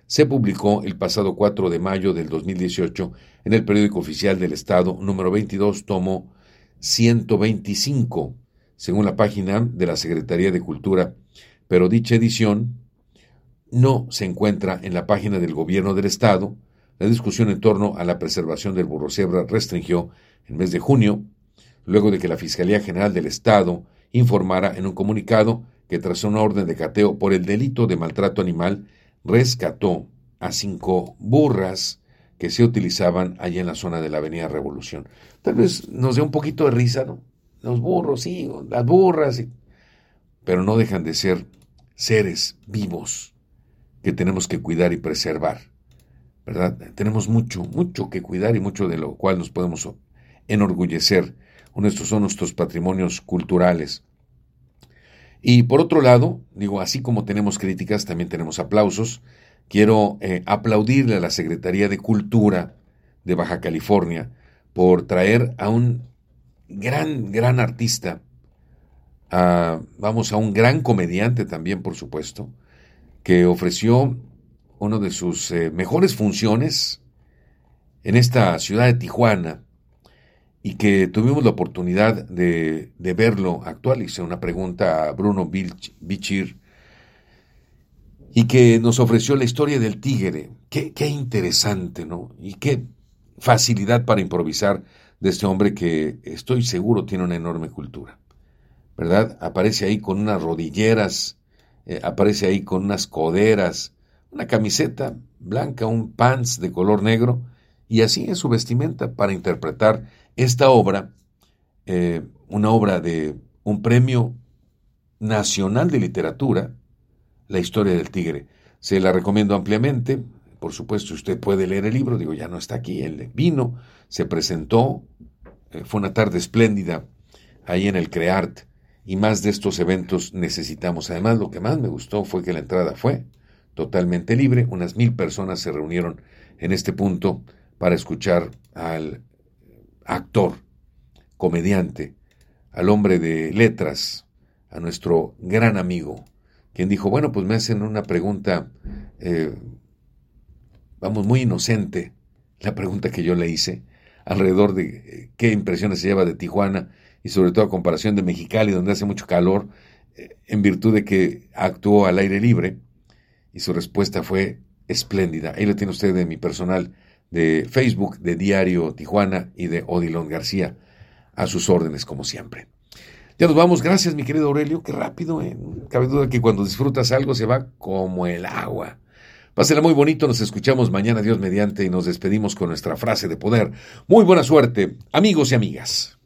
se publicó el pasado 4 de mayo del 2018 en el periódico oficial del Estado número 22, tomo 125, según la página de la Secretaría de Cultura, pero dicha edición no se encuentra en la página del Gobierno del Estado. La discusión en torno a la preservación del burro cebra restringió el mes de junio, luego de que la Fiscalía General del Estado informara en un comunicado que tras una orden de cateo por el delito de maltrato animal, rescató a cinco burras que se utilizaban allí en la zona de la Avenida Revolución. Tal vez nos dé un poquito de risa, ¿no? Los burros, sí, las burras, pero no dejan de ser seres vivos que tenemos que cuidar y preservar, ¿verdad? Tenemos mucho, mucho que cuidar y mucho de lo cual nos podemos enorgullecer. Son nuestros patrimonios culturales. Y por otro lado, digo, así como tenemos críticas, también tenemos aplausos. Quiero eh, aplaudirle a la Secretaría de Cultura de Baja California por traer a un gran, gran artista, vamos, a un gran comediante también, por supuesto, que ofreció una de sus eh, mejores funciones en esta ciudad de Tijuana y que tuvimos la oportunidad de, verlo actual. Hice una pregunta a Bruno Bichir y que nos ofreció la historia del tigre. Qué, qué interesante, ¿no? Y qué facilidad para improvisar de este hombre que estoy seguro tiene una enorme cultura, ¿verdad? Aparece ahí con unas rodilleras, eh, aparece ahí con unas coderas, una camiseta blanca, un pants de color negro, y así es su vestimenta para interpretar esta obra, eh, una obra de un premio nacional de literatura, La historia del tigre. Se la recomiendo ampliamente, por supuesto, usted puede leer el libro, digo, ya no está aquí, él vino, se presentó, eh, fue una tarde espléndida ahí en el CREART y más de estos eventos necesitamos. Además, lo que más me gustó fue que la entrada fue totalmente libre, unas mil personas se reunieron en este punto para escuchar al actor, comediante, al hombre de letras, a nuestro gran amigo, quien dijo, bueno, pues me hacen una pregunta eh, vamos, muy inocente la pregunta que yo le hice alrededor de eh, qué impresiones se lleva de Tijuana y sobre todo a comparación de Mexicali, donde hace mucho calor, eh, en virtud de que actuó al aire libre, y su respuesta fue espléndida. Ahí lo tiene usted de mi personal de Facebook, de Diario Tijuana y de Odilon García, a sus órdenes como siempre. Ya nos vamos, gracias mi querido Aurelio, qué rápido, ¿eh? cabe duda que cuando disfrutas algo se va como el agua. Pásela muy bonito, nos escuchamos mañana, Dios mediante, y nos despedimos con nuestra frase de poder. Muy buena suerte, amigos y amigas.